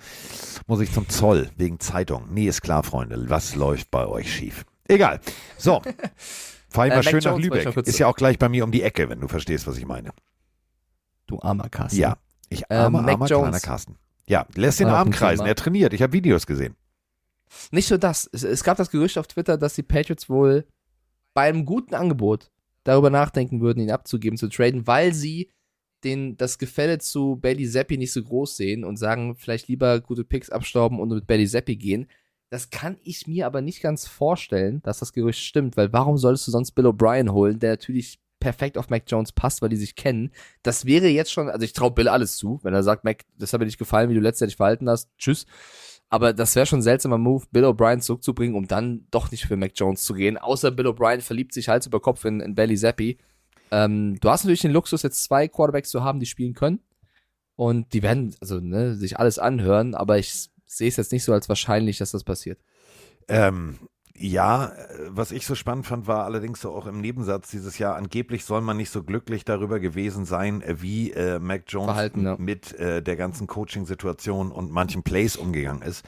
Muss ich zum Zoll wegen Zeitung. Nee, ist klar, Freunde. Was läuft bei euch schief? Egal. So. Fahr ich Äh, mal schön nach Jones Lübeck. Ist ja auch gleich bei mir um die Ecke, wenn du verstehst, was ich meine. Du armer Carsten. Ja. Ich Ähm, armer, Mac armer Jones. kleiner Carsten. Ja, lässt den Arm kreisen. Er trainiert. Ich habe Videos gesehen. Nicht nur das. Es, es gab das Gerücht auf Twitter, dass die Patriots wohl bei einem guten Angebot darüber nachdenken würden, ihn abzugeben, zu traden, weil sie den, das Gefälle zu Bailey Zappi nicht so groß sehen und sagen, vielleicht lieber gute Picks abstauben und mit Bailey Zappi gehen. Das kann ich mir aber nicht ganz vorstellen, dass das Gerücht stimmt, weil warum solltest du sonst Bill O'Brien holen, der natürlich perfekt auf Mac Jones passt, weil die sich kennen. Das wäre jetzt schon, also ich traue Bill alles zu, wenn er sagt, Mac, das hat mir nicht gefallen, wie du letztendlich verhalten hast, tschüss. Aber das wäre schon ein seltsamer Move, Bill O'Brien zurückzubringen, um dann doch nicht für Mac Jones zu gehen. Außer Bill O'Brien verliebt sich Hals über Kopf in, in Bailey Zappi. Ähm, du hast natürlich den Luxus, jetzt zwei Quarterbacks zu haben, die spielen können. Und die werden, also, ne, sich alles anhören, aber ich sehe es jetzt nicht so als wahrscheinlich, dass das passiert. Ähm, ja, was ich so spannend fand, war allerdings so auch im Nebensatz dieses Jahr, angeblich soll man nicht so glücklich darüber gewesen sein, äh, wie äh, Mac Jones Verhalten, ja. mit äh, der ganzen Coaching-Situation und manchen Plays umgegangen ist.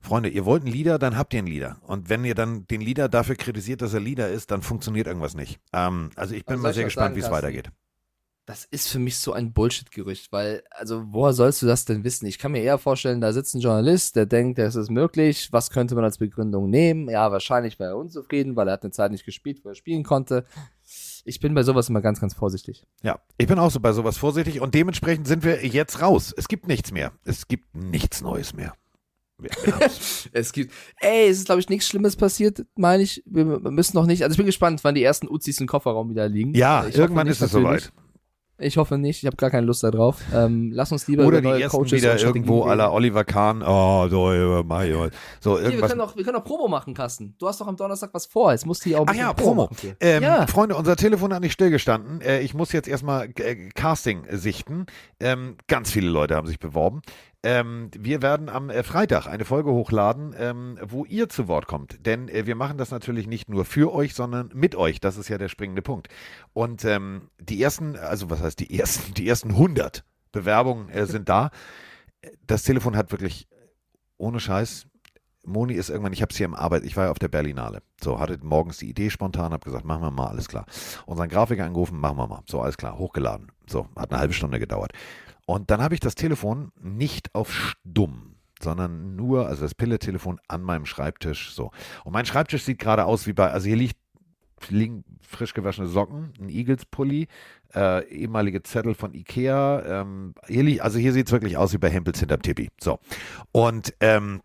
Freunde, ihr wollt einen Leader, dann habt ihr einen Leader. Und wenn ihr dann den Leader dafür kritisiert, dass er Leader ist, dann funktioniert irgendwas nicht. Ähm, also ich bin Also mal sehr gespannt, wie es weitergeht. Das ist für mich so ein Bullshit-Gerücht, weil, also, woher sollst du das denn wissen? Ich kann mir eher vorstellen, da sitzt ein Journalist, der denkt, das ist möglich. Was könnte man als Begründung nehmen? Ja, wahrscheinlich war er unzufrieden, weil er hat eine Zeit nicht gespielt, wo er spielen konnte. Ich bin bei sowas immer ganz, ganz vorsichtig. Ja, ich bin auch so bei sowas vorsichtig und dementsprechend sind wir jetzt raus. Es gibt nichts mehr. Es gibt nichts Neues mehr. Es gibt, ey, es ist, glaube ich, nichts Schlimmes passiert, meine ich. Wir müssen noch nicht, also ich bin gespannt, wann die ersten Uzis im Kofferraum wieder liegen. ja, Ich irgendwann nicht, ist es soweit. Ich hoffe nicht, ich habe gar keine Lust darauf. Ähm, lass uns lieber Oder über die neue ersten Coaches wieder irgendwo la Oliver Kahn. Oh, so, äh, Mai, oh. so Hier, wir irgendwas. können doch, wir können doch Promo machen, Carsten. Du hast doch am Donnerstag was vor. Jetzt musst du hier auch ein Ach ja, Promo. hier. Ähm, Ja. Freunde, unser Telefon hat nicht stillgestanden. Äh, ich muss jetzt erstmal äh, Casting sichten. Ähm, ganz viele Leute haben sich beworben. Ähm, wir werden am äh, Freitag eine Folge hochladen, ähm, wo ihr zu Wort kommt. Denn äh, wir machen das natürlich nicht nur für euch, sondern mit euch. Das ist ja der springende Punkt. Und ähm, die ersten, also was heißt die ersten? Die ersten 100 Bewerbungen äh, sind da. Das Telefon hat wirklich, ohne Scheiß, Moni ist irgendwann, ich habe es hier im Arbeit, ich war ja auf der Berlinale. So, hatte morgens die Idee spontan, habe gesagt, machen wir mal, alles klar. Unseren Grafiker angerufen, machen wir mal. So, alles klar, hochgeladen. So, hat eine halbe Stunde gedauert. Und dann habe ich das Telefon nicht auf stumm, sondern nur, also das Pille-Telefon an meinem Schreibtisch. So. Und mein Schreibtisch sieht gerade aus wie bei, also hier liegt, liegen frisch gewaschene Socken, ein Eagles-Pulli, äh, ehemalige Zettel von Ikea. Ähm, hier liegt, also hier sieht es wirklich aus wie bei Hempels hinterm Tippi. So. Und ähm,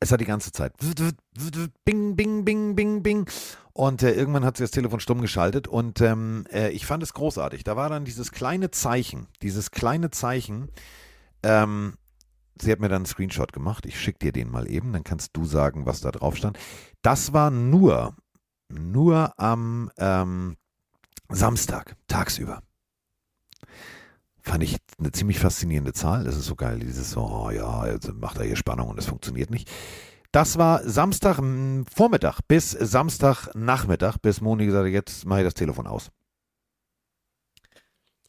es hat die ganze Zeit bing, bing, bing, bing, bing. Und äh, irgendwann hat sie das Telefon stumm geschaltet und ähm, äh, ich fand es großartig. Da war dann dieses kleine Zeichen, dieses kleine Zeichen. Ähm, sie hat mir dann einen Screenshot gemacht. Ich schicke dir den mal eben, dann kannst du sagen, was da drauf stand. Das war nur, nur am ähm, Samstag, tagsüber. Fand ich eine ziemlich faszinierende Zahl. Das ist so geil, dieses so, oh ja, jetzt macht er hier Spannung und es funktioniert nicht. Das war Samstag m, Vormittag bis Samstag Nachmittag, bis Moni gesagt hat, jetzt mache ich das Telefon aus.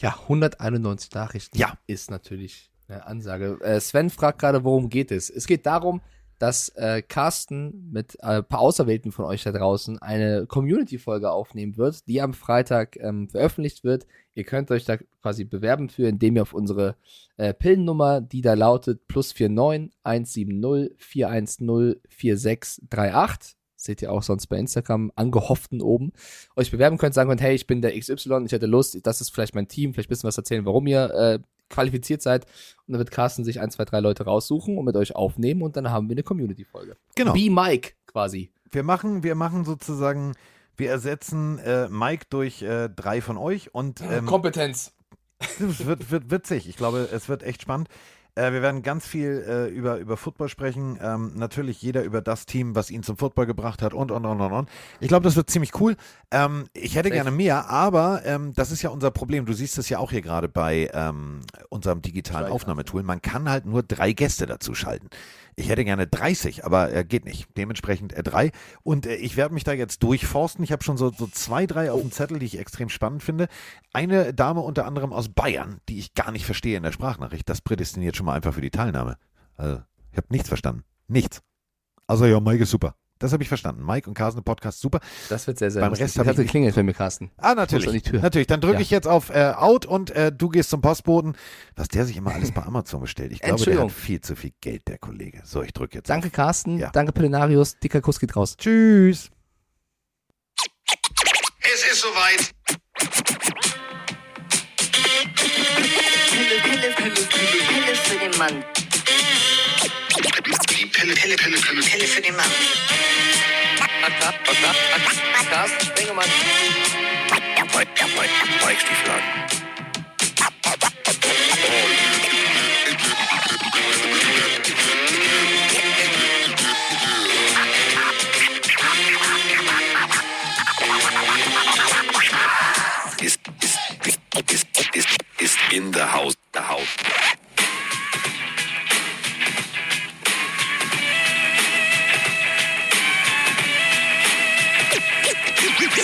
Ja, 191 Nachrichten Ja. ist natürlich eine Ansage. Äh, Sven fragt gerade, worum geht es? Es geht darum, dass äh, Carsten mit äh, ein paar Auserwählten von euch da draußen eine Community-Folge aufnehmen wird, die am Freitag ähm, veröffentlicht wird. Ihr könnt euch da quasi bewerben für, indem ihr auf unsere äh, Pillennummer, die da lautet plus 49 170 410 4638, seht ihr auch sonst bei Instagram, angehofften oben, euch bewerben könnt, sagen könnt, hey, ich bin der XY, ich hätte Lust, das ist vielleicht mein Team, vielleicht ein bisschen was erzählen, warum ihr äh, qualifiziert seid. Und dann wird Carsten sich ein, zwei, drei Leute raussuchen und mit euch aufnehmen und dann haben wir eine Community-Folge. Genau. Be Mike quasi. Wir machen, wir machen sozusagen, wir ersetzen äh, Mike durch äh, drei von euch und ähm, Kompetenz. Es wird, wird witzig. Ich glaube, es wird echt spannend. Äh, wir werden ganz viel äh, über, über Football sprechen. Ähm, natürlich jeder über das Team, was ihn zum Football gebracht hat und, und, und, und, und. Ich glaube, das wird ziemlich cool. Ähm, ich hätte gerne mehr, aber ähm, das ist ja unser Problem. Du siehst es ja auch hier gerade bei ähm, unserem digitalen. Aufnahmetool. Man kann halt nur drei Gäste dazu schalten. Ich hätte gerne 30, aber äh, geht nicht. Dementsprechend äh, drei. Und äh, ich werde mich da jetzt durchforsten. Ich habe schon so, so zwei, drei auf dem Zettel, die ich extrem spannend finde. Eine Dame unter anderem aus Bayern, die ich gar nicht verstehe in der Sprachnachricht. Das prädestiniert schon mal einfach für die Teilnahme. Also, ich habe nichts verstanden. Nichts. Also ja, Mike ist super. Das habe ich verstanden. Mike und Carsten Podcast, super. Das wird sehr, sehr Beim lustig. Rest Es hab hat ich mich- geklingelt bei mir, Carsten. Ah, natürlich. Tür. Natürlich. Dann drücke Ja. ich jetzt auf äh, Out und äh, du gehst zum Postboten. Was der sich immer alles bei Amazon bestellt. Ich glaube, der Entschuldigung. hat viel zu viel Geld, der Kollege. So, ich drücke jetzt. Danke, Auf. Carsten. Ja. Danke, Pillenarius. Dicker Kuss geht raus. Tschüss. Es ist soweit. Pille, Pille, Pille, Pille, Pille für den Mann. Die Pille, Pille, Pille, Pille, Pille für den Mann. Carsten Spengemann. Mike Stieflagen. Ist, ist, ist, ist, ist, ist in the house, the house.